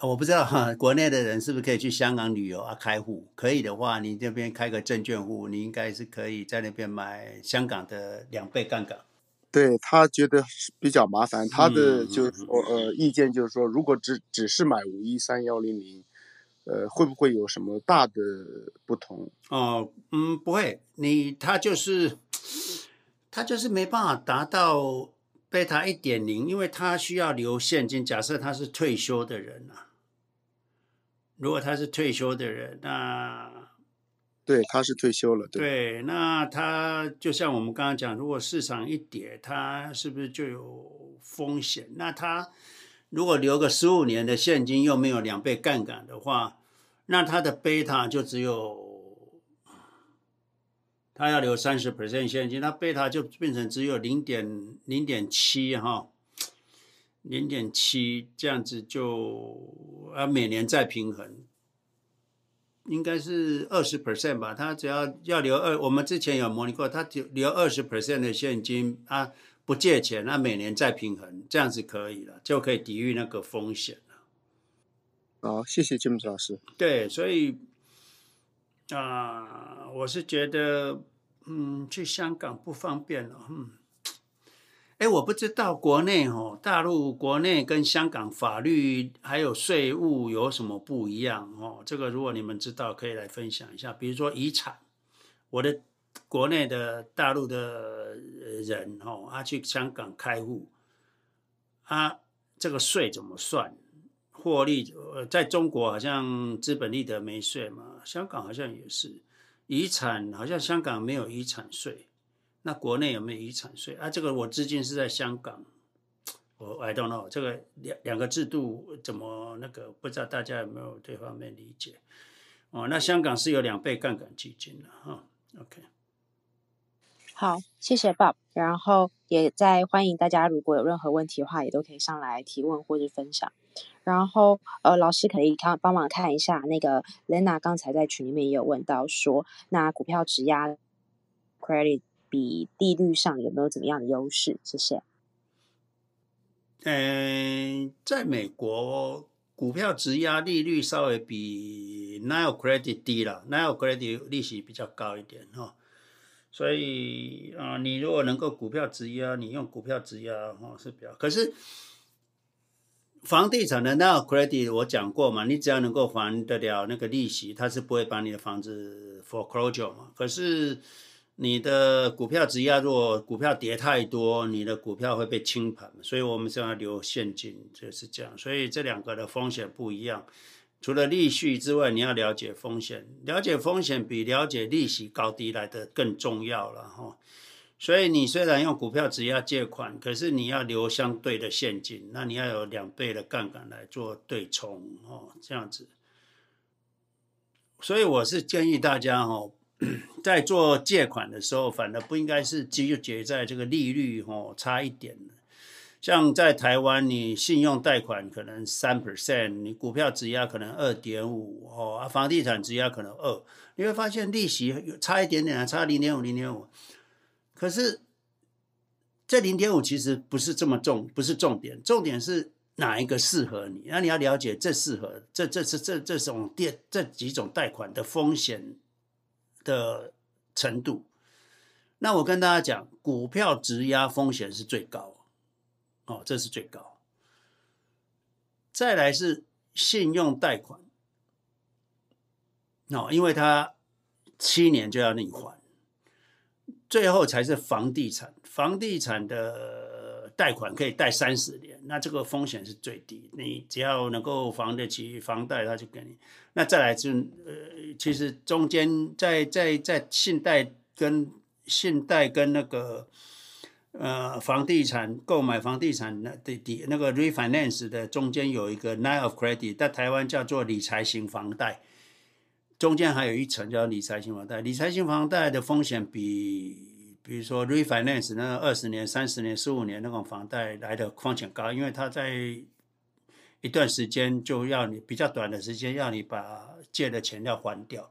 我不知道哈，国内的人是不是可以去香港旅游啊？开户可以的话，你这边开个证券户，你应该是可以在那边买香港的两倍杠杆。对，他觉得比较麻烦，他的就是呃意见就是说，如果只只是买五一三幺零零，呃，会不会有什么大的不同？哦，嗯，不会，你他就是。他就是没办法达到贝塔一点零，因为他需要留现金。假设他是退休的人啊，如果他是退休的人，那对，他是退休了，对，对，那他就像我们刚刚讲，如果市场一跌，他是不是就有风险？那他如果留个十五年的现金，又没有两倍杠杆的话，那他的贝塔就只有，它要留三十 percent 现金，他贝塔就变成只有零点零点七哈，零点七这样子就啊每年再平衡，应该是二十 percent 吧？他只要要留二，我们之前有模拟过，他留留二十 percent 的现金啊，不借钱，那每年再平衡，这样子可以了，就可以抵御那个风险了。好，谢谢金姆斯老师。对，所以啊、呃，我是觉得，嗯，去香港不方便了。嗯，哎，我不知道国内哦，大陆国内跟香港法律还有税务有什么不一样哦？这个如果你们知道，可以来分享一下。比如说遗产，我的国内的大陆的人哦，他去香港开户，啊，这个税怎么算？获利呃，在中国好像资本利得没税嘛，香港好像也是遗产，好像香港没有遗产税，那国内有没有遗产税啊？这个我资金是在香港，我 I don't know，这个两两个制度怎么那个不知道大家有没有这方面理解？哦，那香港是有两倍杠杆基金的哈，OK。好，谢谢 Bob，然后也在欢迎大家，如果有任何问题的话，也都可以上来提问或者分享。然后呃，老师可以看帮忙看一下那个 Lena 刚才在群里面也有问到说，那股票质押 credit 比利率上有没有怎么样的优势？谢谢。嗯，在美国股票质押利率稍微比 Nile credit 低了，Nile credit 利息比较高一点哈。所以啊、你如果能够股票质押，你用股票质押哈是比较。可是房地产的那个 credit 我讲过嘛，你只要能够还得了那个利息，它是不会把你的房子 foreclosure 嘛。可是你的股票质押，如果股票跌太多，你的股票会被清盘，所以我们是要留现金，就是这样。所以这两个的风险不一样。除了利息之外，你要了解风险，了解风险比了解利息高低来得更重要了哈。所以你虽然用股票质押借款，可是你要留相对的现金，那你要有两倍的杠杆来做对冲哦，这样子。所以我是建议大家哦，在做借款的时候，反而不应该是纠结在这个利率哦差一点像在台湾，你信用贷款可能三 percent，你股票质押可能二点五哦，房地产质押可能二，你会发现利息差一点点啊，差零点五零点五，可是这零点五其实不是这么重，不是重点，重点是哪一个适合你？那你要了解这适合这这是这这种电这几种贷款的风险的程度。那我跟大家讲，股票质押风险是最高。哦，这是最高。再来是信用贷款，哦，因为它七年就要你还，最后才是房地产。房地产的贷款可以贷三十年，那这个风险是最低。你只要能够还得起房贷，他就给你。那再来就呃，其实中间在在在信贷跟信贷跟那个。呃，房地产购买房地产那的的那个 refinance 的中间有一个 line of credit，在台湾叫做理财型房贷，中间还有一层叫理财型房贷。理财型房贷的风险比，比如说 refinance 那个二十年、三十年、十五年那种房贷来的风险高，因为它在一段时间就要你比较短的时间要你把借的钱要还掉。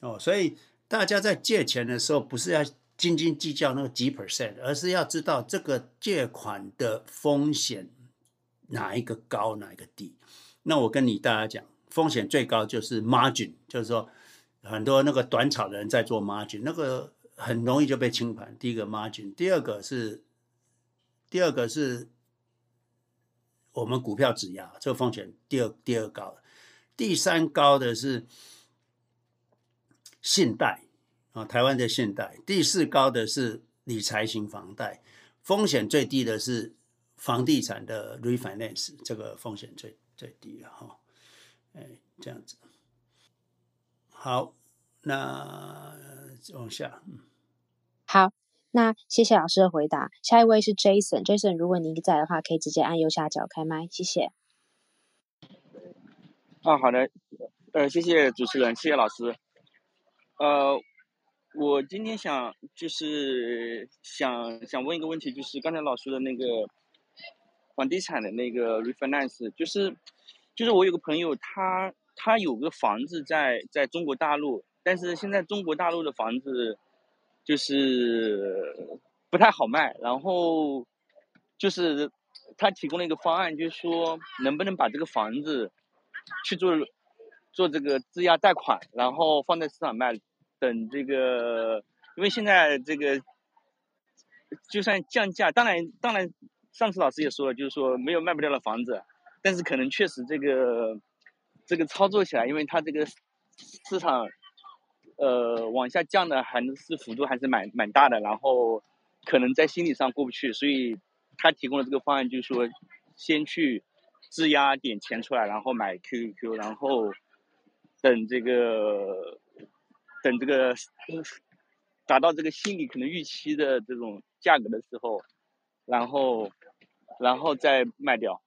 哦，所以大家在借钱的时候不是要。斤斤计较那个几 percent，而是要知道这个借款的风险哪一个高，哪一个低。那我跟你大家讲，风险最高就是 margin，就是说很多那个短炒的人在做 margin，那个很容易就被清盘。第一个 margin，第二个是第二个是我们股票质押，这个风险第二第二高，第三高的是信贷。啊，台湾的信贷，第四高的是理财型房贷，风险最低的是房地产的 refinance，这个风险最最低了哈。哎，这样子。好，那往下。好，那谢谢老师的回答。下一位是 Jason，Jason，如果您在的话，可以直接按右下角开麦，谢谢。啊，好的。呃，谢谢主持人，谢谢老师。呃，我今天想就是想想问一个问题，就是刚才老师的那个房地产的那个 refinance，就是就是我有个朋友，他他有个房子在在中国大陆，但是现在中国大陆的房子就是不太好卖，然后就是他提供了一个方案，就是说能不能把这个房子去做做这个质押贷款，然后放在市场卖。等这个，因为现在这个就算降价，当然当然，上次老师也说了，就是说没有卖不掉的房子，但是可能确实这个这个操作起来，因为它这个市场呃往下降的还是幅度还是蛮蛮大的，然后可能在心理上过不去，所以他提供的这个方案就是说先去质押点钱出来，然后买 QQQ，然后等这个。等这个达到这个心理可能预期的这种价格的时候，然后，然后再卖掉，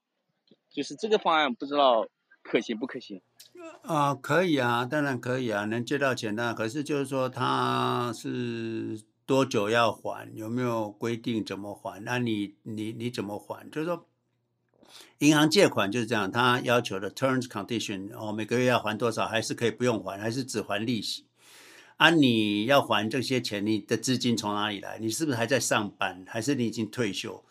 就是这个方案不知道可行不可行？啊、可以啊，当然可以啊，能借到钱的。可是就是说，他是多久要还？有没有规定怎么还？那你你你怎么还？就是说，银行借款就是这样，他要求的 terms condition 哦，每个月要还多少？还是可以不用还？还是只还利息？啊，你要还这些钱，你的资金从哪里来？你是不是还在上班，还是你已经退休？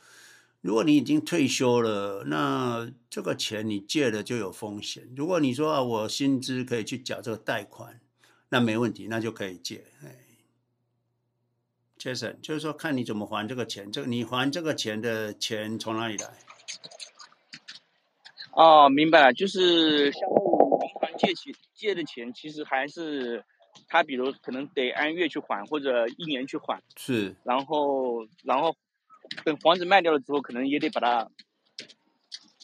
如果你已经退休了，那这个钱你借了就有风险。如果你说啊，我薪资可以去缴这个贷款，那没问题，那就可以借。哎，Jason，就是说看你怎么还这个钱，这个你还这个钱的钱从哪里来？哦，明白了，就是相当于银行借钱借的钱，其实还是。他比如可能得按月去还，或者一年去还，是，然后然后等房子卖掉了之后，可能也得把它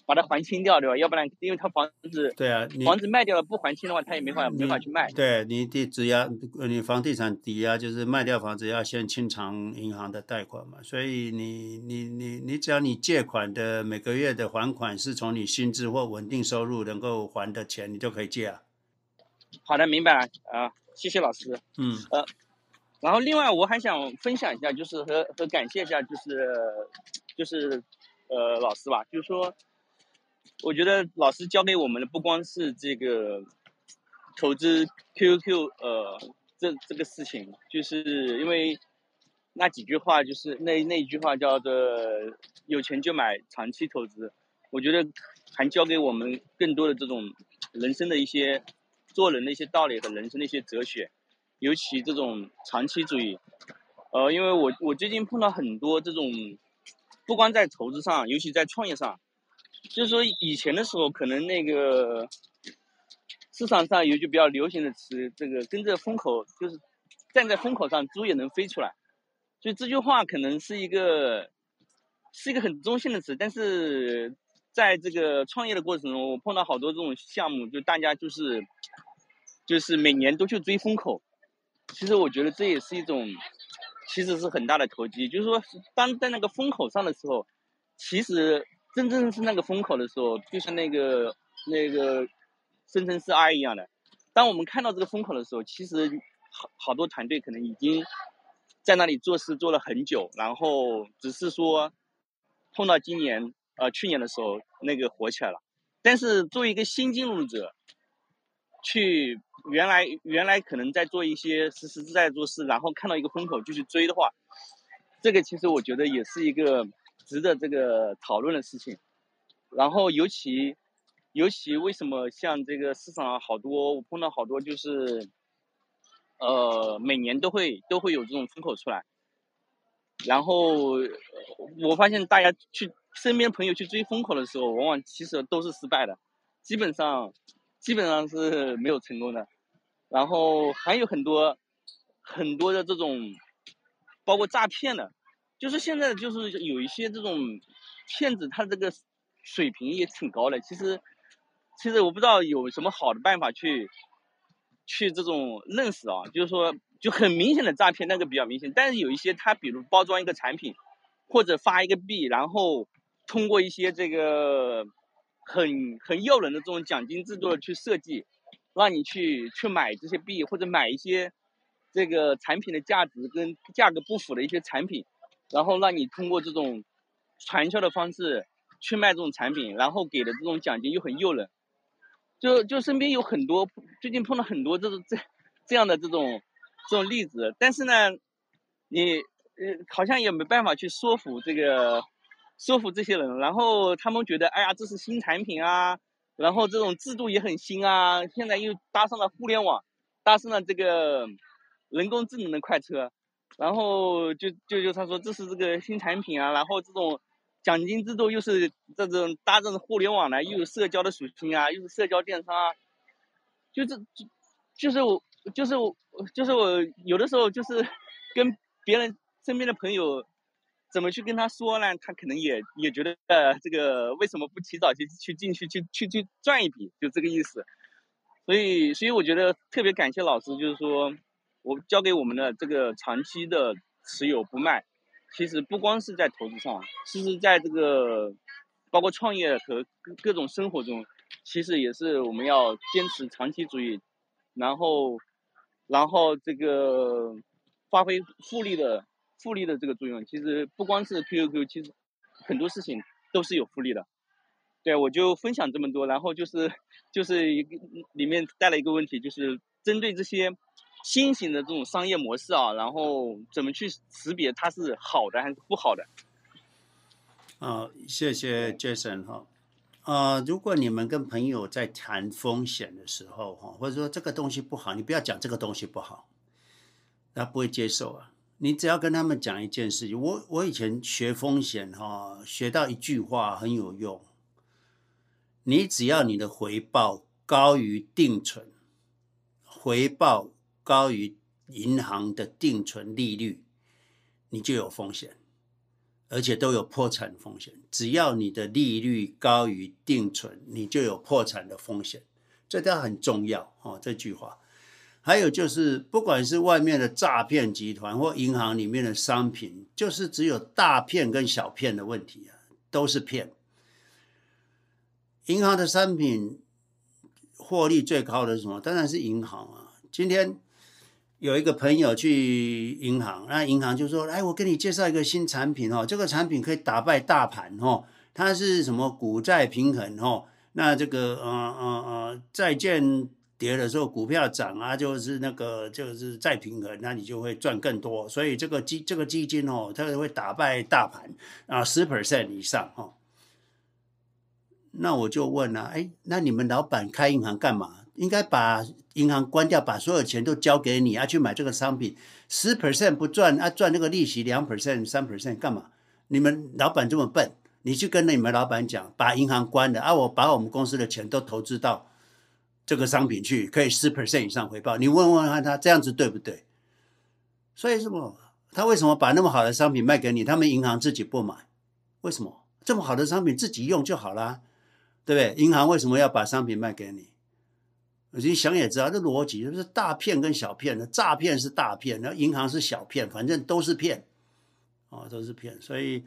把它还清掉，对吧？要不然，因为他房子对啊，房子卖掉了不还清的话，他也没法没法去卖。对，你得质押，你房地产抵押就是卖掉房子要先清偿银行的贷款嘛，所以你你你你只要你借款的每个月的还款是从你薪资或稳定收入能够还的钱，你就可以借啊。好的，明白了啊。谢谢老师。嗯。呃，然后另外我还想分享一下，就是和和感谢一下，就是就是呃老师吧，就是说，我觉得老师教给我们的不光是这个投资 QQ 呃这这个事情，就是因为那几句话，就是那那一句话叫做有钱就买长期投资，我觉得还教给我们更多的这种人生的一些。做人的一些道理和人生的一些哲学，尤其这种长期主义，呃，因为我我最近碰到很多这种，不光在投资上，尤其在创业上，就是说以前的时候，可能那个市场上有句比较流行的词，这个跟着风口，就是站在风口上，猪也能飞出来，所以这句话可能是一个是一个很中性的词，但是在这个创业的过程中，我碰到好多这种项目，就大家就是。就是每年都去追风口，其实我觉得这也是一种，其实是很大的投机。就是说，当在那个风口上的时候，其实真正是那个风口的时候，就像那个那个生成式 I 一样的。当我们看到这个风口的时候，其实好好多团队可能已经在那里做事做了很久，然后只是说碰到今年呃去年的时候那个火起来了。但是作为一个新进入者，去原来原来可能在做一些实实在在做事，然后看到一个风口就去追的话，这个其实我觉得也是一个值得这个讨论的事情。然后尤其尤其为什么像这个市场上好多我碰到好多就是，呃每年都会都会有这种风口出来，然后我发现大家去身边朋友去追风口的时候，往往其实都是失败的，基本上。基本上是没有成功的，然后还有很多很多的这种，包括诈骗的，就是现在就是有一些这种骗子，他这个水平也挺高的。其实，其实我不知道有什么好的办法去去这种认识啊，就是说就很明显的诈骗那个比较明显，但是有一些他比如包装一个产品，或者发一个币，然后通过一些这个。很很诱人的这种奖金制度的去设计，让你去去买这些币，或者买一些这个产品的价值跟价格不符的一些产品，然后让你通过这种传销的方式去卖这种产品，然后给的这种奖金又很诱人，就就身边有很多最近碰到很多这种这这样的这种这种例子，但是呢，你呃好像也没办法去说服这个说服这些人，然后他们觉得哎呀这是新产品啊。然后这种制度也很新啊，现在又搭上了互联网，搭上了这个人工智能的快车，然后就就就他说这是这个新产品啊，然后这种奖金制度又是这种搭上互联网的，又有社交的属性啊，又是社交电商啊，就是就就是我就是我就是我有的时候就是跟别人身边的朋友。怎么去跟他说呢？他可能也也觉得，呃，这个为什么不提早去去进去去去去赚一笔，就这个意思。所以，所以我觉得特别感谢老师，就是说我教给我们的这个长期的持有不卖，其实不光是在投资上，其实在这个包括创业和各各种生活中，其实也是我们要坚持长期主义，然后，然后这个发挥复利的。复利的这个作用，其实不光是 QQQ，其实很多事情都是有复利的。对，我就分享这么多，然后就是就是一个里面带了一个问题，就是针对这些新型的这种商业模式啊，然后怎么去识别它是好的还是不好的？啊，谢谢 Jason 哈。啊，如果你们跟朋友在谈风险的时候哈，或者说这个东西不好，你不要讲这个东西不好，他不会接受啊。你只要跟他们讲一件事情，我我以前学风险哈，学到一句话很有用。你只要你的回报高于定存，回报高于银行的定存利率，你就有风险，而且都有破产风险。只要你的利率高于定存，你就有破产的风险，这都很重要哦。这句话。还有就是，不管是外面的诈骗集团或银行里面的商品，就是只有大骗跟小骗的问题啊，都是骗。银行的商品获利最高的是什么？当然是银行啊。今天有一个朋友去银行，那银行就说：“哎，我给你介绍一个新产品哦，这个产品可以打败大盘哦，它是什么股债平衡哦？那这个呃呃呃债券。”跌的时候，股票涨啊，就是那个就是再平衡，那你就会赚更多。所以这个基这个基金哦，它会打败大盘啊，十 percent 以上哦。那我就问了，哎，那你们老板开银行干嘛？应该把银行关掉，把所有钱都交给你啊，去买这个商品，十 percent 不赚啊，赚那个利息两 percent、三 percent 干嘛？你们老板这么笨，你去跟你们老板讲，把银行关了啊，我把我们公司的钱都投资到。这个商品去可以十 percent 以上回报，你问问看他这样子对不对？所以什么？他为什么把那么好的商品卖给你？他们银行自己不买，为什么？这么好的商品自己用就好了，对不对？银行为什么要把商品卖给你？你想也知道，这逻辑就是大骗跟小骗的，诈骗是大骗，然后银行是小骗，反正都是骗，哦，都是骗。所以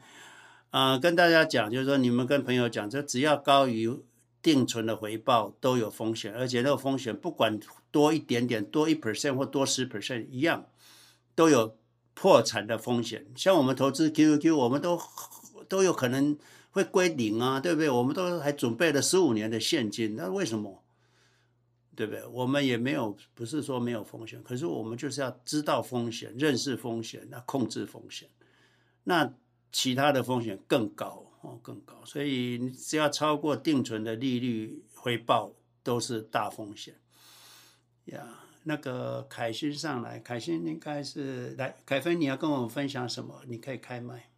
啊、跟大家讲，就是说你们跟朋友讲，这只要高于。定存的回报都有风险，而且那个风险不管多一点点，多一 percent 或多十 percent 一样，都有破产的风险。像我们投资 QQQ，我们都都有可能会归零啊，对不对？我们都还准备了十五年的现金，那为什么？对不对？我们也没有，不是说没有风险，可是我们就是要知道风险，认识风险，那控制风险，那其他的风险更高。哦，更高，所以你只要超过定存的利率回报都是大风险。呀，那个凯欣上来，凯欣应该是来，凯芬你要跟我们分享什么？你可以开麦。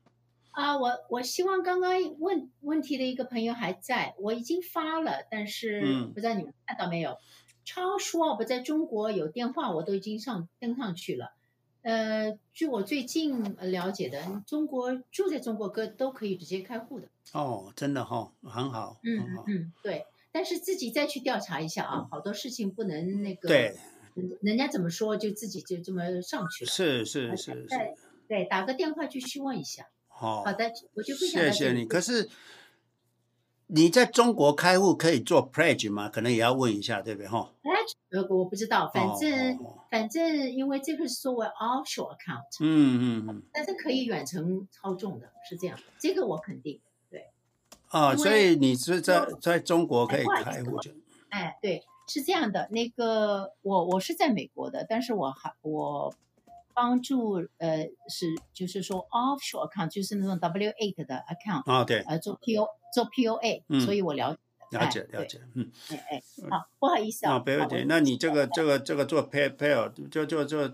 啊，我我希望刚刚问问题的一个朋友还在，我已经发了，但是不知道你们看到没有？嗯、超说不在中国有电话，我都已经上登上去了。呃，据我最近了解的，中国住在中国各都可以直接开户的。哦，真的哈、哦，很好。嗯嗯嗯，对。但是自己再去调查一下啊，好多事情不能那个。对。人家怎么说，就自己就这么上去了。是是是是。对，打个电话去询问一下。好。好的，我就分享到这里。谢谢你。可是，你在中国开户可以做 pledge 吗？可能也要问一下，对不对？哈，pledge 呃，我不知道，反正、反正因为这个是作为 offshore account，嗯嗯嗯，但是可以远程操纵的，是这样，这个我肯定对。啊、哦，所以你是在在中国可以开户就？哎，对，是这样的，那个我我是在美国的，但是我还我。帮助呃是就是说 offshore account 就是那种 W eight 的 account 啊、哦、对呃做 P O 做 P O A、嗯、所以我了解了解了解嗯哎哎好不好意思啊不要紧那你这个这个这个做 pay pay 就就就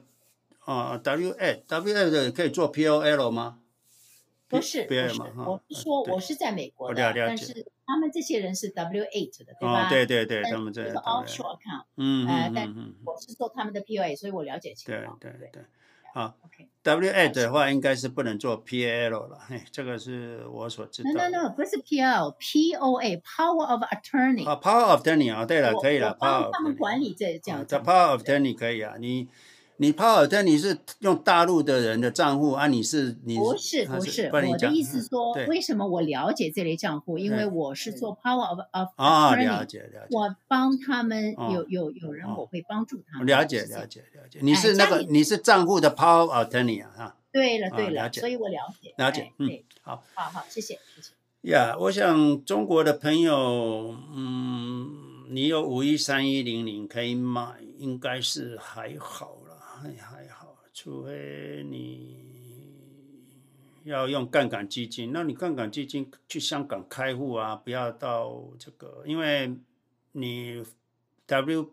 啊 W eight W eight 的可以做 P O L 吗？不是不是我是说我是在美国的但是他们这些人是 W eight 的对吧？哦、对对对他们这个 offshore account 嗯呃但我是做他们的 P O A 所以我了解情况对对对。啊、oh,，W A 的话应该是不能做 P A L 了，嘿，这个是我所知道。No No No，不是 P L，P O A，Power of Attorney。啊、oh,，Power of Attorney 啊，对了，可以了。，Power。他们管理这这样。The Power of Attorney 可以啊，你。你 Power Attorney 是用大陆的人的账户啊？你是你不是不是，我的意思说，为什么我了解这类账户？因为我是做 Power of of Attorney，了解了解。我帮他们有有有人，我会帮助他们。了解了解了解。你是那个你是账户的 Power Attorney 啊？对了对了，所以我了解了解。嗯，好，好好谢谢谢谢。呀，我想中国的朋友，嗯，你有五一三一零零可以买，应该是还好。还还好，除非你要用杠杆基金，那你杠杆基金去香港开户啊，不要到这个，因为你 W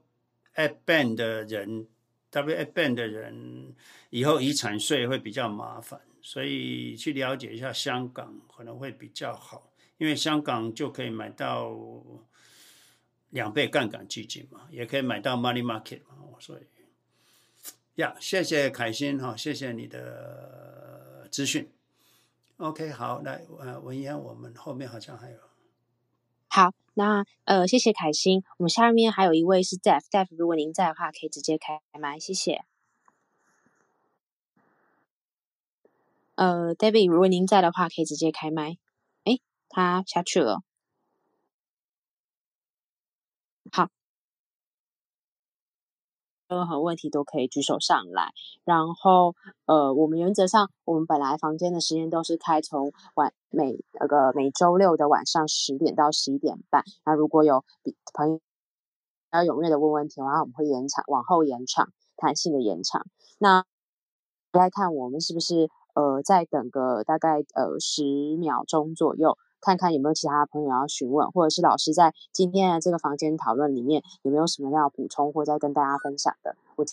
F Bank 的人，W F Bank 的人以后遗产税会比较麻烦，所以去了解一下香港可能会比较好，因为香港就可以买到两倍杠杆基金嘛，也可以买到 Money Market 嘛，所以。呀、谢谢凯欣哈，谢谢你的资讯。OK，好，来，呃，文言，我们后面好像还有。好，那呃，谢谢凯欣。我们下面还有一位是 Deaf，Deaf，如果您在的话，可以直接开麦，谢谢。呃，David，如果您在的话，可以直接开麦。哎，他下去了。好。任何问题都可以举手上来，然后呃，我们原则上我们本来房间的时间都是开从晚每那个每周六的晚上十点到十一点半。那如果有比朋友要踊跃的问问题的话，我们会延长往后延长，弹性的延长。那来看我们是不是呃再等个大概呃十秒钟左右。看看有没有其他朋友要询问，或者是老师在今天的这个房间讨论里面有没有什么要补充或再跟大家分享的？我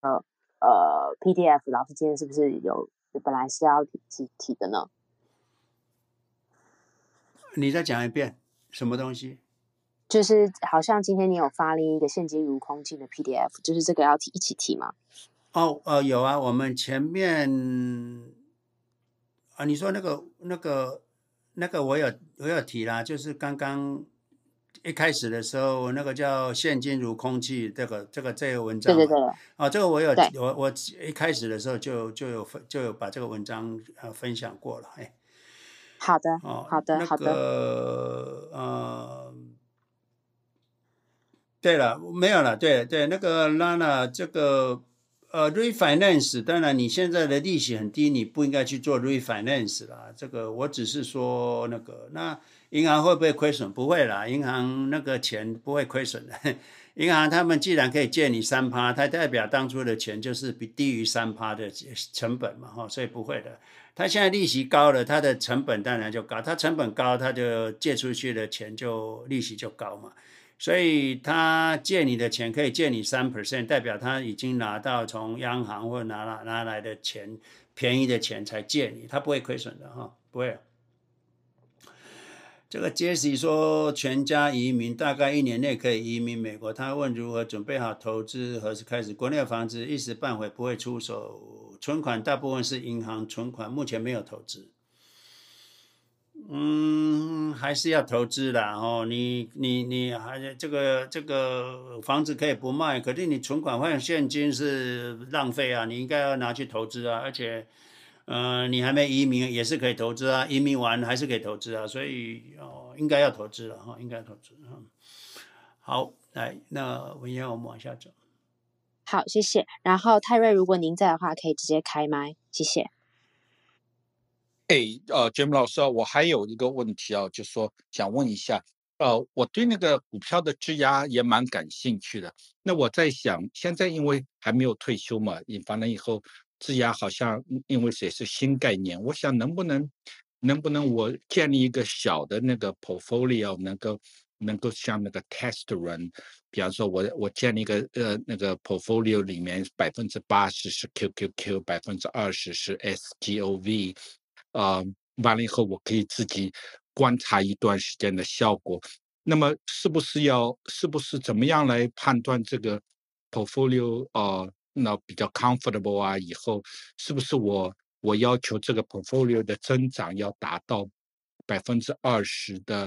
呃呃 PDF 老师今天是不是有本来是要提提提的呢？你再讲一遍什么东西？就是好像今天你有发了一个现金如空气的 PDF，就是这个要提一起提吗？哦呃有啊，我们前面啊你说那个那个。那个我有我有提啦，就是刚刚一开始的时候，那个叫现金如空气，这个这个这个文章，对对对，哦，这个我有我我一开始的时候就就有分就有把这个文章呃分享过了，哎，好的，哦，好的，好的，那个呃，对了，没有了，对对，那个娜娜这个。呃，refinance，当然你现在的利息很低，你不应该去做 refinance 啦。这个我只是说那个，那银行会不会亏损？不会啦，银行那个钱不会亏损的。银行他们既然可以借你三趴，它代表当初的钱就是比低于三趴的成本嘛，哈，所以不会的。它现在利息高了，它的成本当然就高，它成本高，它就借出去的钱就利息就高嘛。所以他借你的钱可以借你三 percent，代表他已经拿到从央行或拿拿拿来的钱便宜的钱才借你，他不会亏损的哈，不会。这个杰西说全家移民大概一年内可以移民美国，他问如何准备好投资，何时开始？国内的房子一时半会不会出手，存款大部分是银行存款，目前没有投资。嗯，还是要投资的哦。你你你还这个这个房子可以不卖，可是你存款换现金是浪费啊！你应该要拿去投资啊。而且，嗯、你还没移民也是可以投资啊。移民完还是可以投资啊。所以哦，应该要投资了哈，应该要投资哈。好，来，那文嫣，我们往下走。好，谢谢。然后泰瑞，如果您在的话，可以直接开麦，谢谢。哎，呃，Jim 老师，我还有一个问题啊，就说想问一下，呃，我对那个股票的质押也蛮感兴趣的。那我在想，现在因为还没有退休嘛，引发了以后质押好像因为也是新概念，我想能不能能不能我建立一个小的那个 portfolio，能够能够像那个 test run，比方说我我建立一个呃那个 portfolio 里面百分之八十是 QQQ，百分之二十是 SGOV。啊、完了以后我可以自己观察一段时间的效果。那么是不是要，是不是怎么样来判断这个 portfolio、呃？那比较 comfortable 啊？以后是不是我我要求这个 portfolio 的增长要达到百分之二十的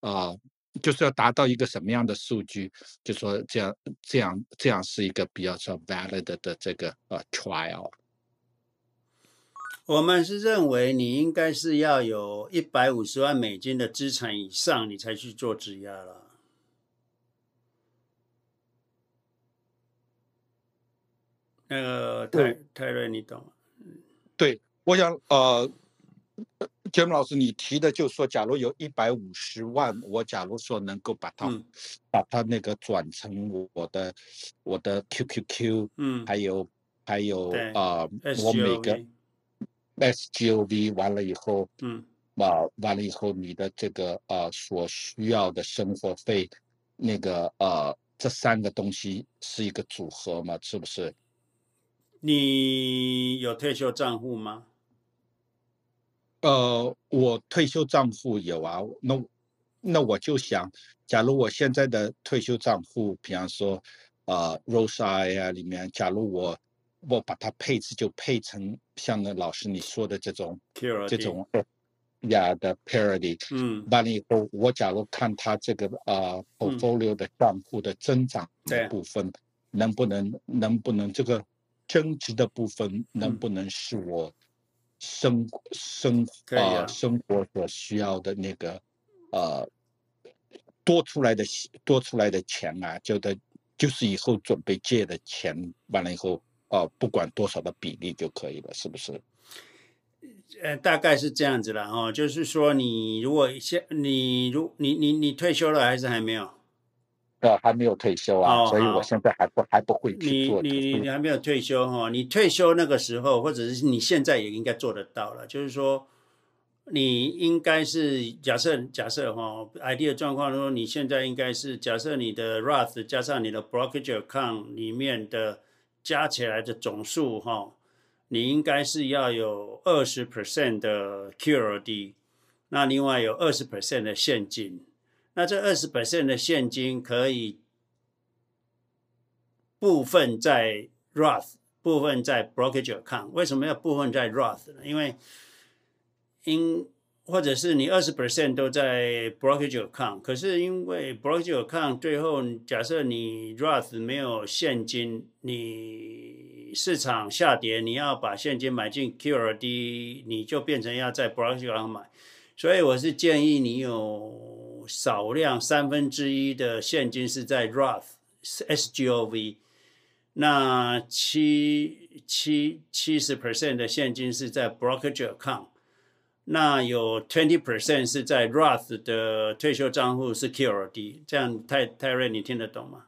啊、呃？就是要达到一个什么样的数据？就说这样这样这样是一个比较说 valid 的这个呃 trial。我们是认为你应该是要有一百五十万美金的资产以上，你才去做质押了。那个泰泰瑞，你懂？对，我想呃，杰姆老师，你提的就是说，假如有一百五十万，我假如说能够把它、嗯、把它那个转成我的我的 QQQ，嗯，还有还有啊、呃，我每个。SGOV 完了以后，嗯，啊，完了以后，你的这个啊、呃、所需要的生活费，那个呃，这三个东西是一个组合嘛？是不是？你有退休账户吗？呃，我退休账户有啊。那那我就想，假如我现在的退休账户，比方说，呃，Rose IRA 里面，假如我。我把它配置就配成像那老师你说的这种.这种呀的 parity，嗯，完了以后，我假如看它这个呃 portfolio 的账户的增长的部分，嗯、能不能能不能这个增值的部分能不能是我生、嗯、生啊、呃、生活所需要的那个呃多出来的多出来的钱啊，就的就是以后准备借的钱，完了以后。哦，不管多少的比例就可以了，是不是？呃，大概是这样子了哦。就是说，你如果现你如你你你退休了还是还没有？呃，还没有退休啊，哦、所以我现在还不还不会去做。你你你还没有退休哈、哦？你退休那个时候，或者是你现在也应该做得到了。就是说，你应该是假设假设哈、哦，idea 状况说，你现在应该是假设你的 Roth 加上你的 brokerage account 里面的。加起来的总数哈，你应该是要有二十 percent 的 QRD，那另外有二十 percent 的现金，那这二十 percent 的现金可以部分在 Roth，部分在 Brokerage Account。为什么要部分在 Roth 呢？因为因或者是你二十 percent 都在 brokerage account，可是因为 brokerage account 最后假设你 Roth 没有现金，你市场下跌，你要把现金买进 QRD，你就变成要在 brokerage account 买。所以我是建议你有少量三分之一的现金是在 Roth SGOV，那七七七十 percent 的现金是在 brokerage account。那有 twenty percent 是在 Roth 的退休账户是 QRD，这样泰泰瑞你听得懂吗？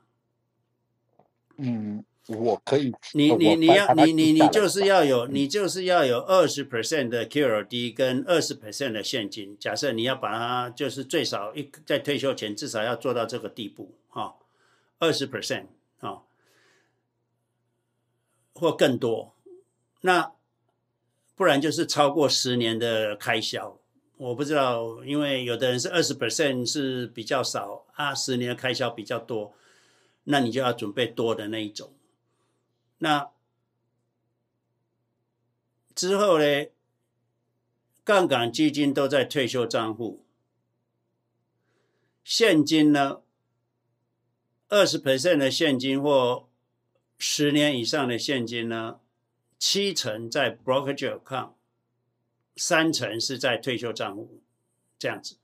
嗯，我可以。你你你要你你你就是要有你就是要有二十 percent 的 QRD 跟二十 percent 的现金。假设你要把它就是最少一在退休前至少要做到这个地步哈，二十 percent 啊，或更多。那不然就是超过十年的开销，我不知道，因为有的人是二十 percent 是比较少啊，十年的开销比较多，那你就要准备多的那一种。那之后呢，杠杆基金都在退休账户，现金呢，二十 percent 的现金或十年以上的现金呢？七成在 brokerage account，三成是在退休账户，这样子。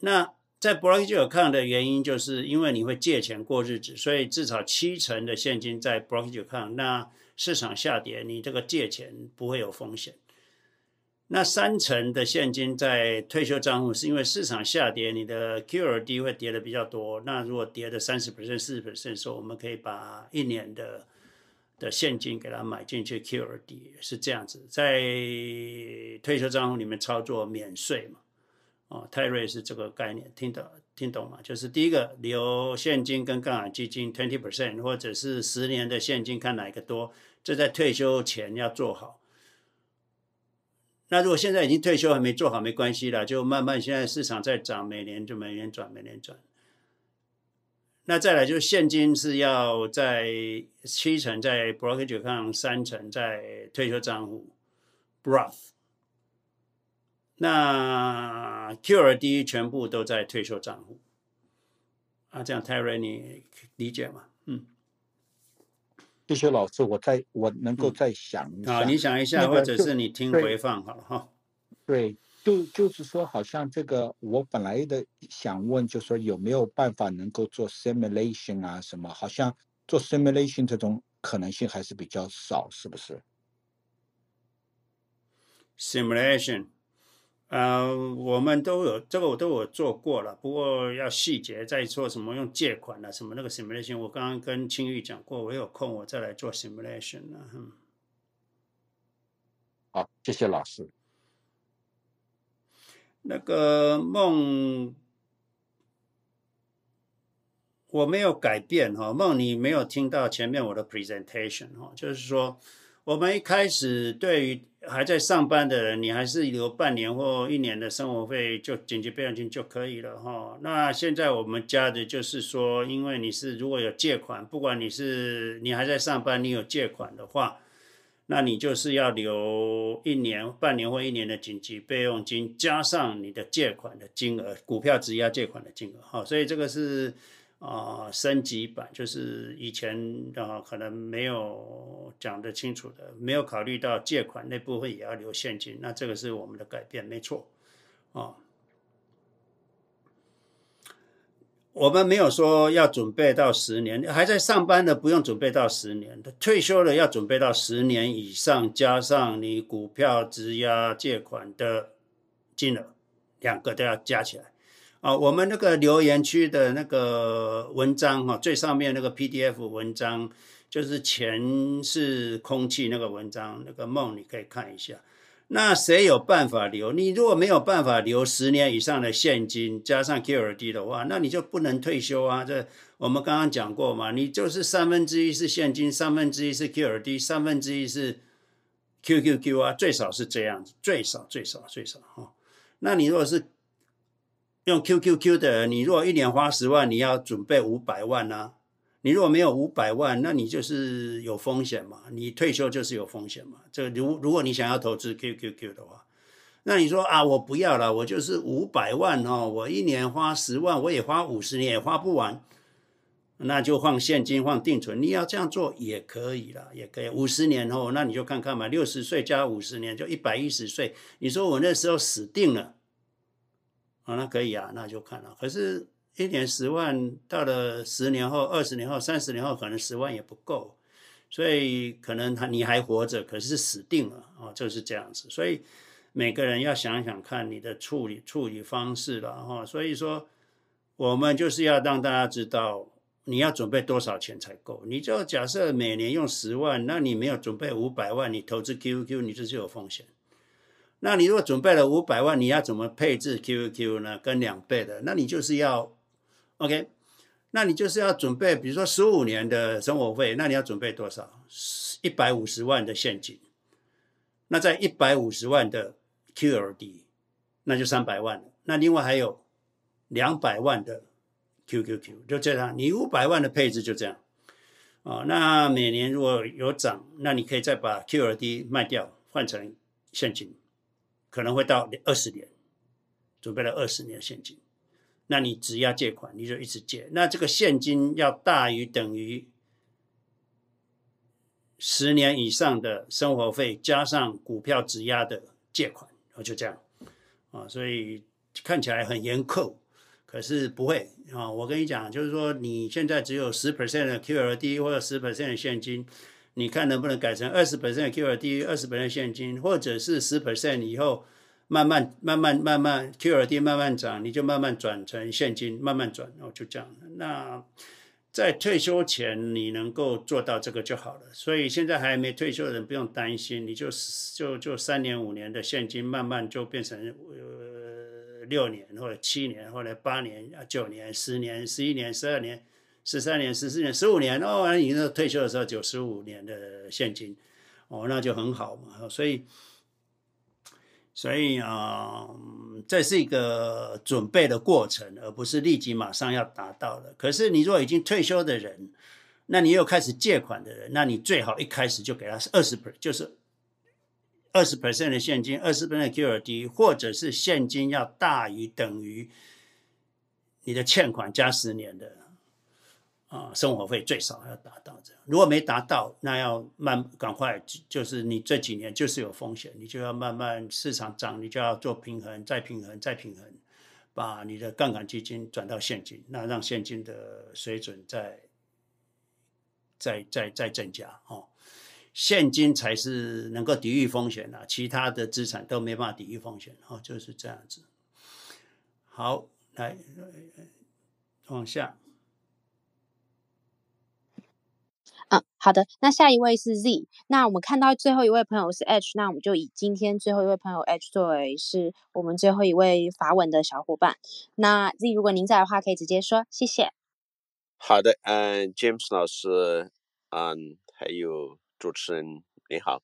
那在 brokerage account 的原因，就是因为你会借钱过日子，所以至少七成的现金在 brokerage account。那市场下跌，你这个借钱不会有风险。那三成的现金在退休账户，是因为市场下跌，你的 QRD 会跌的比较多。那如果跌的三十 percent、四十 percent 时候，我们可以把一年的的现金给他买进去 QRD，是这样子，在退休账户里面操作免税嘛。哦，泰瑞是这个概念，听懂听懂吗？就是第一个留现金跟杠杆基金 twenty percent，或者是十年的现金，看哪一个多，这在退休前要做好。那如果现在已经退休还没做好，没关系了，就慢慢现在市场在涨，每年就每年转，每年转。那再来就是现金是要在七成在 brokerage account，三成在退休账户 broth。那 QRD 全部都在退休账户。啊，这样泰瑞你理解吗？嗯。谢谢老师，我再我能够再想一下，啊、嗯，你想一下，或者是你听回放好了哈。对，就就是说，好像这个我本来的想问，就是说有没有办法能够做 simulation 啊什么？好像做 simulation 这种可能性还是比较少，是不是？simulation。呃，我们都有这个，我都有做过了。不过要细节再做什么用借款啊，什么那个 simulation，我刚刚跟青玉讲过，我有空我再来做 simulation 啊。嗯，好，谢谢老师。那个梦我没有改变哈，梦你没有听到前面我的 presentation 哈，就是说我们一开始对于。还在上班的人，你还是留半年或一年的生活费，就紧急备用金就可以了哈。那现在我们加的就是说，因为你是如果有借款，不管你是你还在上班，你有借款的话，那你就是要留一年、半年或一年的紧急备用金，加上你的借款的金额，股票质押借款的金额哈。所以这个是。啊、升级版就是以前啊、呃、可能没有讲得清楚的，没有考虑到借款那部分也要留现金，那这个是我们的改变，没错，啊、我们没有说要准备到十年，还在上班的不用准备到十年，退休了要准备到十年以上，加上你股票质押借款的金额，两个都要加起来。啊，我们那个留言区的那个文章哈，最上面那个 PDF 文章，就是钱是空气那个文章，那个梦你可以看一下。那谁有办法留？你如果没有办法留十年以上的现金，加上 QRD 的话，那你就不能退休啊。这我们刚刚讲过嘛，你就是三分之一是现金，三分之一是 QRD，三分之一是 QQQ 啊，最少是这样子，最少最少最少哈。那你如果是用 QQQ 的，你如果一年花十万，你要准备五百万啊！你如果没有五百万，那你就是有风险嘛，你退休就是有风险嘛。这如如果你想要投资 QQQ 的话，那你说啊，我不要了，我就是五百万哦，我一年花十万，我也花五十年也花不完，那就放现金放定存，你要这样做也可以了，也可以。五十年后，那你就看看嘛，六十岁加五十年就一百一十岁，你说我那时候死定了。啊，那可以啊，那就看了。可是，一年十万，到了十年后、二十年后、三十年后，可能十万也不够，所以可能他你还活着，可是死定了哦，就是这样子。所以每个人要想想看你的处理处理方式了哈。所以说，我们就是要让大家知道你要准备多少钱才够。你就假设每年用十万，那你没有准备五百万，你投资 Q Q，你就是有风险。那你如果准备了五百万，你要怎么配置 Q Q 呢？跟两倍的，那你就是要，OK，那你就是要准备，比如说十五年的生活费，那你要准备多少？一百五十万的现金，那在一百五十万的 QRD，那就三百万了。那另外还有两百万的 QQQ，就这样，你五百万的配置就这样。啊，那每年如果有涨，那你可以再把 QRD 卖掉，换成现金。可能会到二十年，准备了二十年现金，那你质押借款，你就一直借，那这个现金要大于等于十年以上的生活费加上股票质押的借款，然后就这样啊，所以看起来很严苛可是不会啊！我跟你讲，就是说你现在只有十 percent 的 QLD 或者十 percent 的现金，你看能不能改成二十 percent 的 QLD，二十 percent 现金，或者是十 percent 以后慢慢慢慢慢慢 QRD 慢慢涨，你就慢慢转成现金，慢慢转，然后就这样。那在退休前你能够做到这个就好了。所以现在还没退休的人不用担心，你就就就三年五年的现金，慢慢就变成呃。六年或者七年或者八年啊，九年、十年、十一年、十二年、十三年、十四年、十五年哦，你那退休的时候就十五年的现金哦，那就很好嘛。所以，所以啊、这是一个准备的过程，而不是立即马上要达到的。可是，你如果已经退休的人，那你又开始借款的人，那你最好一开始就给他二十 per，就是。二十 percent 的现金，二十 percent 的 QLD，或者是现金要大于等于你的欠款加十年的啊生活费最少要达到。如果没达到，那要慢赶快，就是你这几年就是有风险，你就要慢慢市场涨，你就要做平衡，再平衡，再平衡，把你的杠杆基金转到现金，那让现金的水准再再再再增加哦。现金才是能够抵御风险的，其他的资产都没办法抵御风险，哦，就是这样子。好，来，往下。嗯，好的，那下一位是 Z，那我们看到最后一位朋友是 H，那我们就以今天最后一位朋友 H 作为是我们最后一位发问的小伙伴。那 Z，如果您在的话，可以直接说，谢谢。好的，嗯，James 老师，嗯，还有。主持人你好，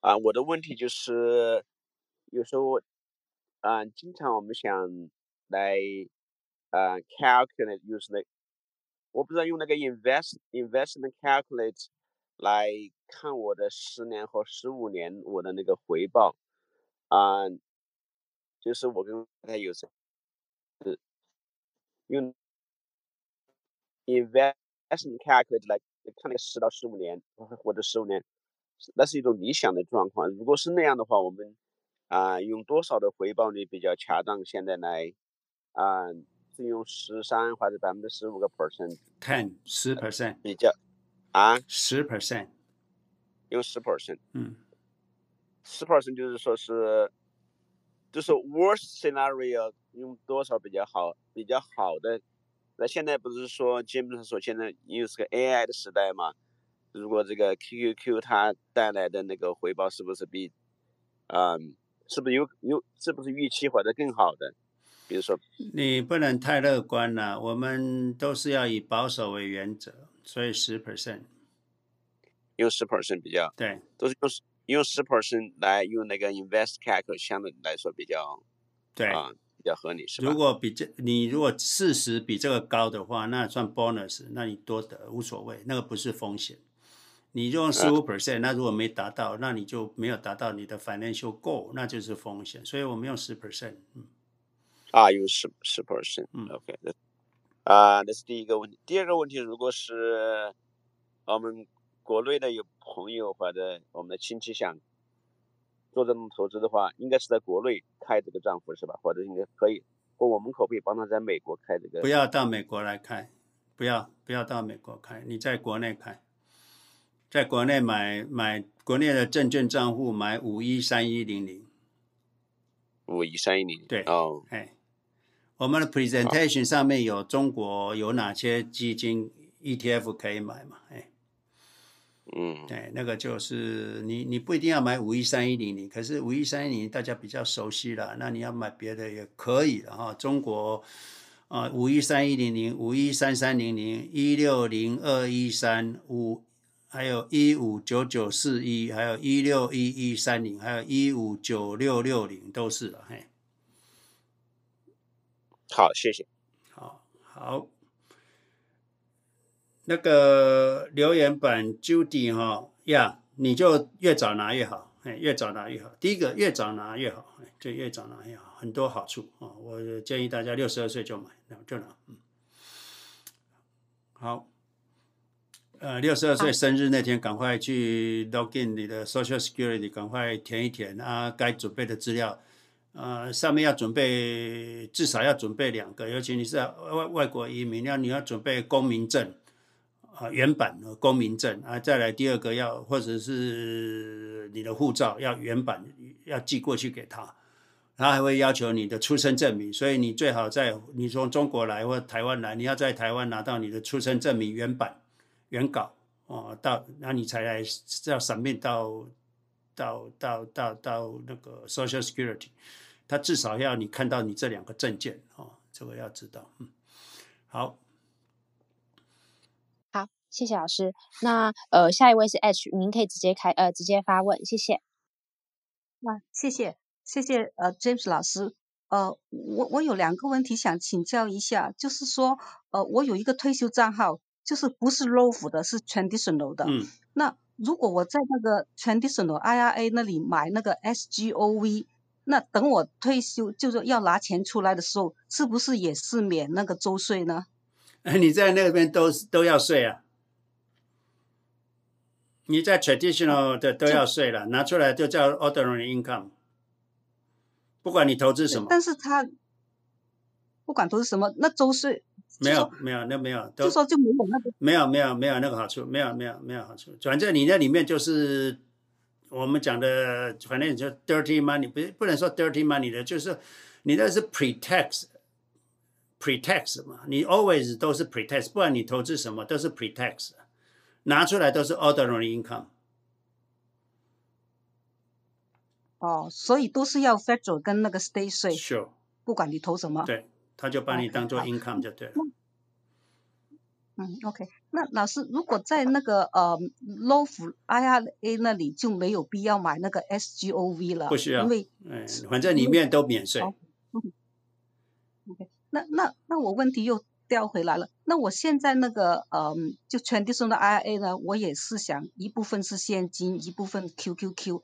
啊，我的问题就是，有时候，啊，经常我们想来，啊，calculate use 那，我不知道用那个 invest investment calculate 来看我的十年和十五年我的那个回报，啊，就是我跟他有，是用 investment calculate 来。看那个十到十五年，或者十五年，那是一种理想的状况。如果是那样的话，我们啊、用多少的回报率比较恰当？现在来啊、是用十三或者百分之十五个 percent，ten 十 percent 比较啊十 percent 用十 percent，嗯，十 percent 就是说是就是 worst scenario 用多少比较好？比较好的。那现在不是说基本上说现在又是个 AI 的时代嘛？如果这个 QQQ 它带来的那个回报是不是比，嗯，是不是有有是不是预期或者更好的？比如说，你不能太乐观了，我们都是要以保守为原则，所以十 percent，用十 percent 比较对，都是用用十 percent 来用那个 invest calc 相对来说比较对啊。比较合理是吧？如果比这你如果事实比这个高的话，那算 bonus，那你多得无所谓，那个不是风险。你用十五 percent，那如果没达到，那你就没有达到你的 financial goal，那就是风险。所以我们用十 percent，嗯，啊，用十十 percent，嗯，OK，啊，那是第一个问题。第二个问题，如果是我们国内的有朋友或者我们的亲戚想。做这种投资的话，应该是在国内开这个账户是吧？或者应该可以，或我们可不可以帮他在美国开这个？不要到美国来开，不要不要到美国开，你在国内开，在国内买买国内的证券账户，买五一三一零零，五一三一零零，对哦，哎，我们的 presentation 上面有中国有哪些基金 ETF 可以买嘛？哎。嗯，对，那个就是你，你不一定要买五一三一零零，可是五一三一零大家比较熟悉了，那你要买别的也可以了哈。中国啊，五一三一零零、五一三三零零、一六零二一三五，还有一五九九四一，还有一六一一三零，还有一五九六六零都是了，嘿。好，谢谢。好，好。那个留言板 Judy 哈呀，你就越早拿越好，哎，越早拿越好。第一个越早拿越好，就越早拿越好，很多好处啊。我建议大家六十二岁就买，就拿。嗯，好，呃，六十二岁生日那天，赶快去 login 你的 Social Security，赶快填一填啊，该准备的资料呃，上面要准备至少要准备两个，尤其你是外外国移民，要你要准备公民证啊，原版的公民证啊，再来第二个要或者是你的护照要原版要寄过去给他，他还会要求你的出生证明，所以你最好在你从中国来或台湾来，你要在台湾拿到你的出生证明原版原稿哦，到那你才来要闪面到到到到到那个 Social Security。他至少要你看到你这两个证件哦，这个要知道。嗯，好，好，谢谢老师。那呃，下一位是 H，您可以直接开呃直接发问，谢谢。那谢谢谢谢呃 James 老师。呃，我我有两个问题想请教一下，就是说呃，我有一个退休账号，就是不是 Roth 的，是 Traditional 的。嗯。那如果我在那个 Traditional IRA 那里买那个 SGOV。那等我退休，就是要拿钱出来的时候，是不是也是免那个周税呢？你在那边都都要税啊？你在 traditional 的都要税了，拿出来就叫 ordinary income。不管你投资什么，但是他不管投资什么，那周税没有没有那没有，就说就没有那个没有没有没有那个好处，没有没有没有好处，反正你那里面就是。我们讲的反正就 dirty money，不不能说 dirty money 的，就是你那是 pre-tax，pre-tax 嘛，你 always 都是 pre-tax，不管你投资什么都是 pre-tax，拿出来都是 ordinary income。哦，所以都是要 federal 跟那个 state 税。Sure。不管你投什么。对，他就把你当做 income 就对了。Okay, 嗯，OK，那老师，如果在那个呃 Roth IRA 那里就没有必要买那个 SGOV 了，不需要，因为嗯，反正里面都免税。哦嗯、OK，那那那我问题又调回来了，那我现在那个呃就 traditional 的 IRA 呢，我也是想一部分是现金，一部分 QQQ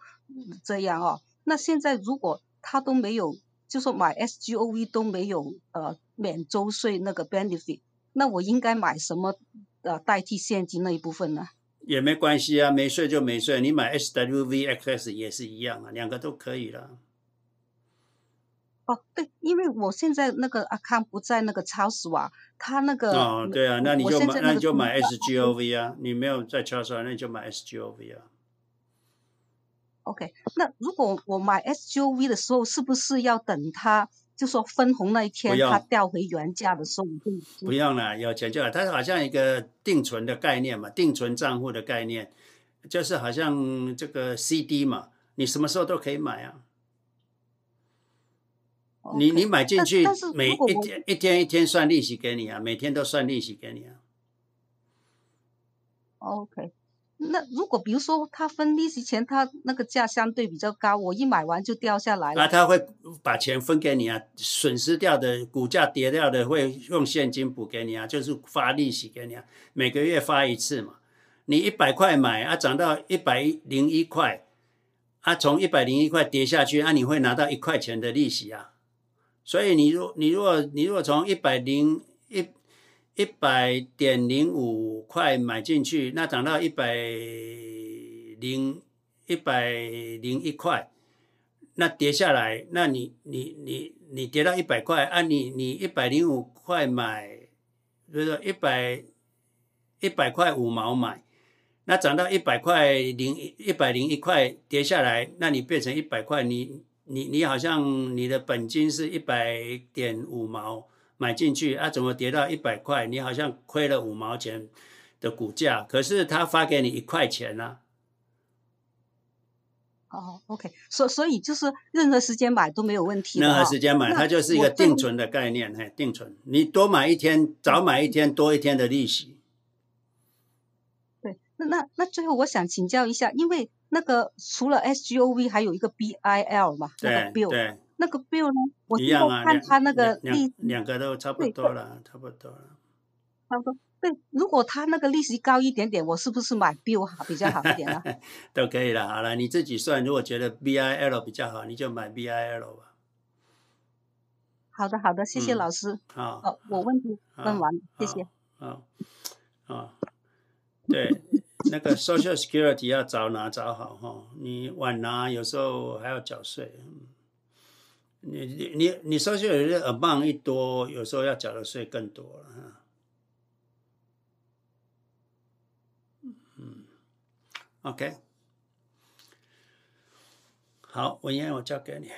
这样哦。那现在如果他都没有，就说买 SGOV 都没有呃免周税那个 benefit。那我应该买什么呃代替现金那一部分呢？也没关系啊，没税就没税。你买 SWVXS 也是一样啊，两个都可以了。哦，对，因为我现在那个 account 不在那个超市啊，他那个哦，对啊，那你就买，那你就买 SGOV 啊。你没有在超市，那你就买 SGOV 啊。OK，那如果我买 SGOV 的时候，是不是要等它？就说分红那一天，它调回原价的时候，不用了，有钱就好。它好像一个定存的概念嘛，定存账户的概念，就是好像这个 CD 嘛，你什么时候都可以买啊。Okay, 你你买进去，每一天一天一天算利息给你啊，每天都算利息给你啊。OK。那如果比如说他分利息钱，他那个价相对比较高，我一买完就掉下来了。那他会把钱分给你啊，损失掉的股价跌掉的会用现金补给你啊，就是发利息给你啊，每个月发一次嘛。你一百块买啊，涨到一百零一块，啊，从一百零一块跌下去，啊，你会拿到一块钱的利息啊。所以你如你如果你如果从一百零一。一百点零五块买进去，那涨到一百零一百零一块，那跌下来，那你你你你跌到一百块，啊你你一百零五块买，就是说一百一百块五毛买，那涨到一百块零一百零一块跌下来，那你变成一百块，你你你好像你的本金是一百点五毛。买进去啊，怎么跌到一百块？你好像亏了五毛钱的股价，可是他发给你一块钱呢、啊。哦，OK，所所以就是任何时间买都没有问题。任何时间买，它就是一个定存的概念，嘿，定存。你多买一天，早买一天，多一天的利息。对，那那那最后我想请教一下，因为那个除了 SGOV 还有一个 BIL 嘛，对那个 bill 对。那个 bill 呢？我一样啊，看他那个利两个都差不多了，差不多了。差不多。对，如果他那个利息高一点点，我是不是买 bill 好比较好一点啊？都可以了，好了，你自己算。如果觉得 BIL 比较好，你就买 BIL 吧。好的，好的，谢谢老师。好、我问题问完，谢谢。对，那个 Social Security 要早拿早好哈，你晚拿有时候还要缴税。你你你你收税有的耳棒一多，有时候要缴的税更多了哈。嗯，OK，好，文燕，我交给你。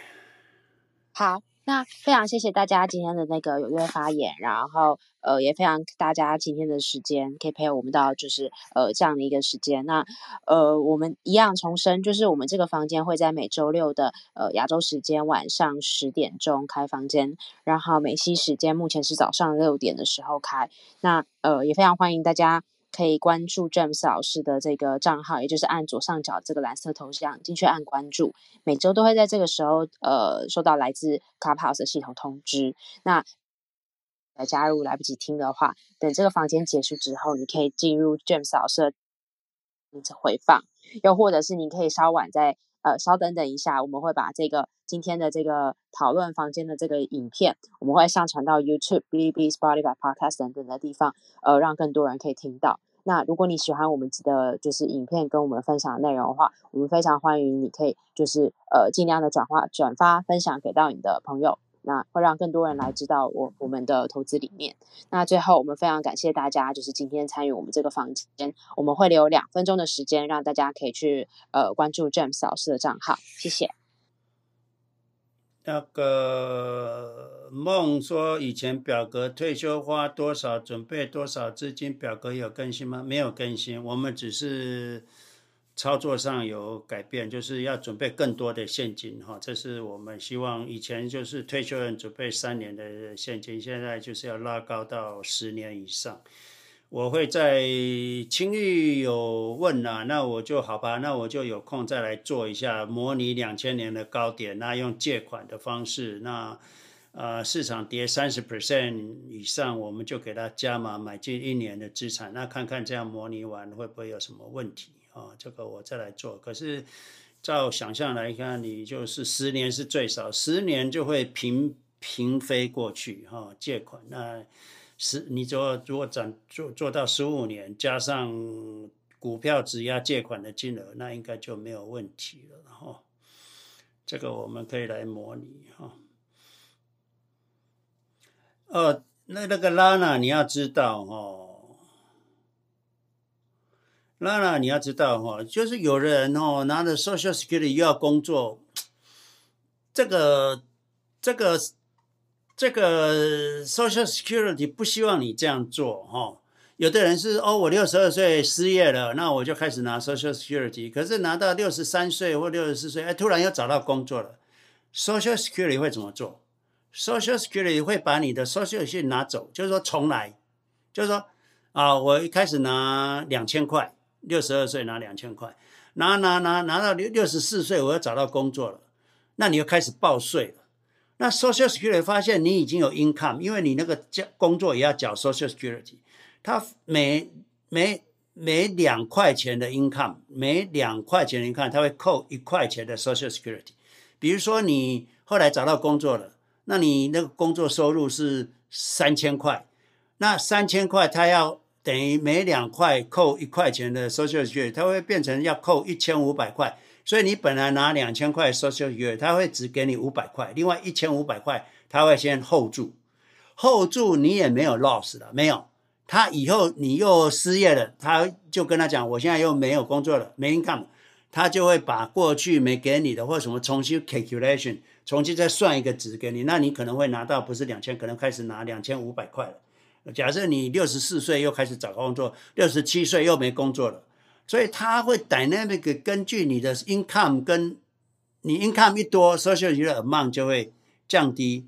好。那非常谢谢大家今天的那个踊跃发言，然后呃也非常大家今天的时间可以陪我们到就是呃这样的一个时间。那呃我们一样重申，就是我们这个房间会在每周六的呃亚洲时间晚上十点钟开房间，然后美西时间目前是早上六点的时候开。那呃也非常欢迎大家。可以关注 James 老师的这个账号，也就是按左上角这个蓝色头像进去按关注，每周都会在这个时候呃收到来自 Clubhouse 的系统通知。那来加入来不及听的话，等这个房间结束之后，你可以进入 James 老师的回放，又或者是你可以稍晚在呃稍等等一下，我们会把这个今天的这个讨论房间的这个影片，我们会上传到 YouTube、Bilibili、Spotify、Podcast 等等的地方，呃，让更多人可以听到。那如果你喜欢我们的就是影片跟我们分享的内容的话，我们非常欢迎你可以就是呃尽量的转化转发分享给到你的朋友，那会让更多人来知道我我们的投资理念。那最后我们非常感谢大家就是今天参与我们这个房间，我们会留两分钟的时间让大家可以去呃关注 James 老师的账号，谢谢。那个梦说以前表格退休花多少，准备多少资金，表格有更新吗？没有更新，我们只是操作上有改变，就是要准备更多的现金哈。这是我们希望以前就是退休人准备三年的现金，现在就是要拉高到十年以上。我会在青玉有问啊，那我就好吧，那我就有空再来做一下模拟两千年的高点，那用借款的方式，那呃市场跌三十 percent 以上，我们就给他加码买进一年的资产，那看看这样模拟完会不会有什么问题啊？这个我再来做。可是照想象来看，你就是十年是最少，十年就会平平飞过去哈，借款那。十，你做如果涨做做到十五年，加上股票质押借款的金额，那应该就没有问题了哈。这个我们可以来模拟哈。哦，那那个拉娜你要知道哦，拉娜你要知道哈，就是有的人哦拿着 Social Security 又要工作，这个这个。这个 Social Security 不希望你这样做哈。有的人是哦，我六十二岁失业了，那我就开始拿 Social Security。可是拿到六十三岁或六十四岁，哎，突然又找到工作了，Social Security 会怎么做？Social Security 会把你的 Social Security 拿走，就是说重来，就是说啊，我一开始拿两千块，六十二岁拿两千块，拿拿拿拿到六六十四岁，我又找到工作了，那你又开始报税了。那 Social Security 发现你已经有 income，因为你那个交工作也要缴 Social Security，他每每每两块钱的 income，每两块钱的 income，他会扣一块钱的 Social Security。比如说你后来找到工作了，那你那个工作收入是三千块，那三千块他要等于每两块扣一块钱的 Social Security，它会变成要扣一千五百块。所以你本来拿两千块 Social Security，他会只给你五百块，另外一千五百块他会先 hold 住，hold 住你也没有 loss 了，没有。他以后你又失业了，他就跟他讲，我现在又没有工作了，没 income，他就会把过去没给你的或什么重新 calculation，重新再算一个值给你，那你可能会拿到不是两千，可能开始拿两千五百块了。假设你六十四岁又开始找工作，六十七岁又没工作了。所以它会 dynamic 根据你的 income 跟你 income 一多，social s e c u r amount 就会降低。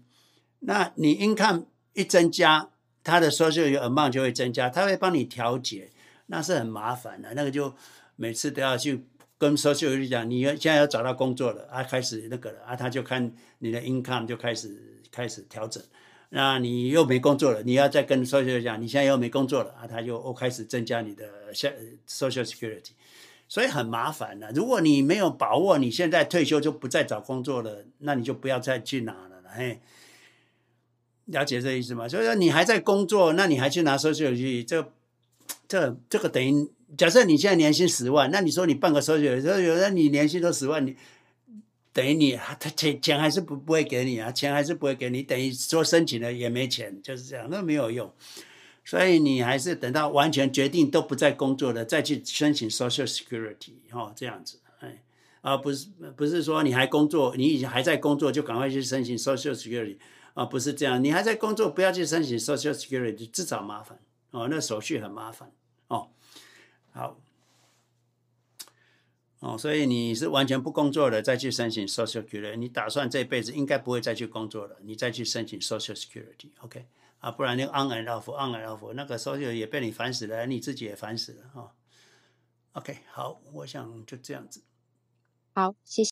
那你 income 一增加，它的 social s e c u r amount 就会增加，它会帮你调节，那是很麻烦的。那个就每次都要去跟 social s e c u r 讲，你要现在要找到工作了啊，开始那个了啊，他就看你的 income 就开始开始调整。那你又没工作了，你要再跟 Social 讲，你现在又没工作了啊，他就开始增加你的 Social Security，所以很麻烦的。如果你没有把握，你现在退休就不再找工作了，那你就不要再去拿了，嘿，了解这意思吗？所以说你还在工作，那你还去拿 Social Security，这这这个等于假设你现在年薪十万，那你说你办个 Social Security，有的你年薪都十万，你等于你他钱钱还是不不会给你啊，钱还是不会给你，等于说申请了也没钱，就是这样，那没有用。所以你还是等到完全决定都不再工作了，再去申请 Social Security 哦，这样子，哎，而不是不是说你还工作，你已经还在工作就赶快去申请 Social Security 啊，不是这样，你还在工作不要去申请 Social Security，自找麻烦哦，那手续很麻烦哦，好。哦，所以你是完全不工作的，再去申请 Social Security，你打算这辈子应该不会再去工作了，你再去申请 Social Security，OK？、啊，不然那个 on and off，on and off，那个 Social 也被你烦死了，你自己也烦死了哈、哦。OK，好，我想就这样子。好，谢谢。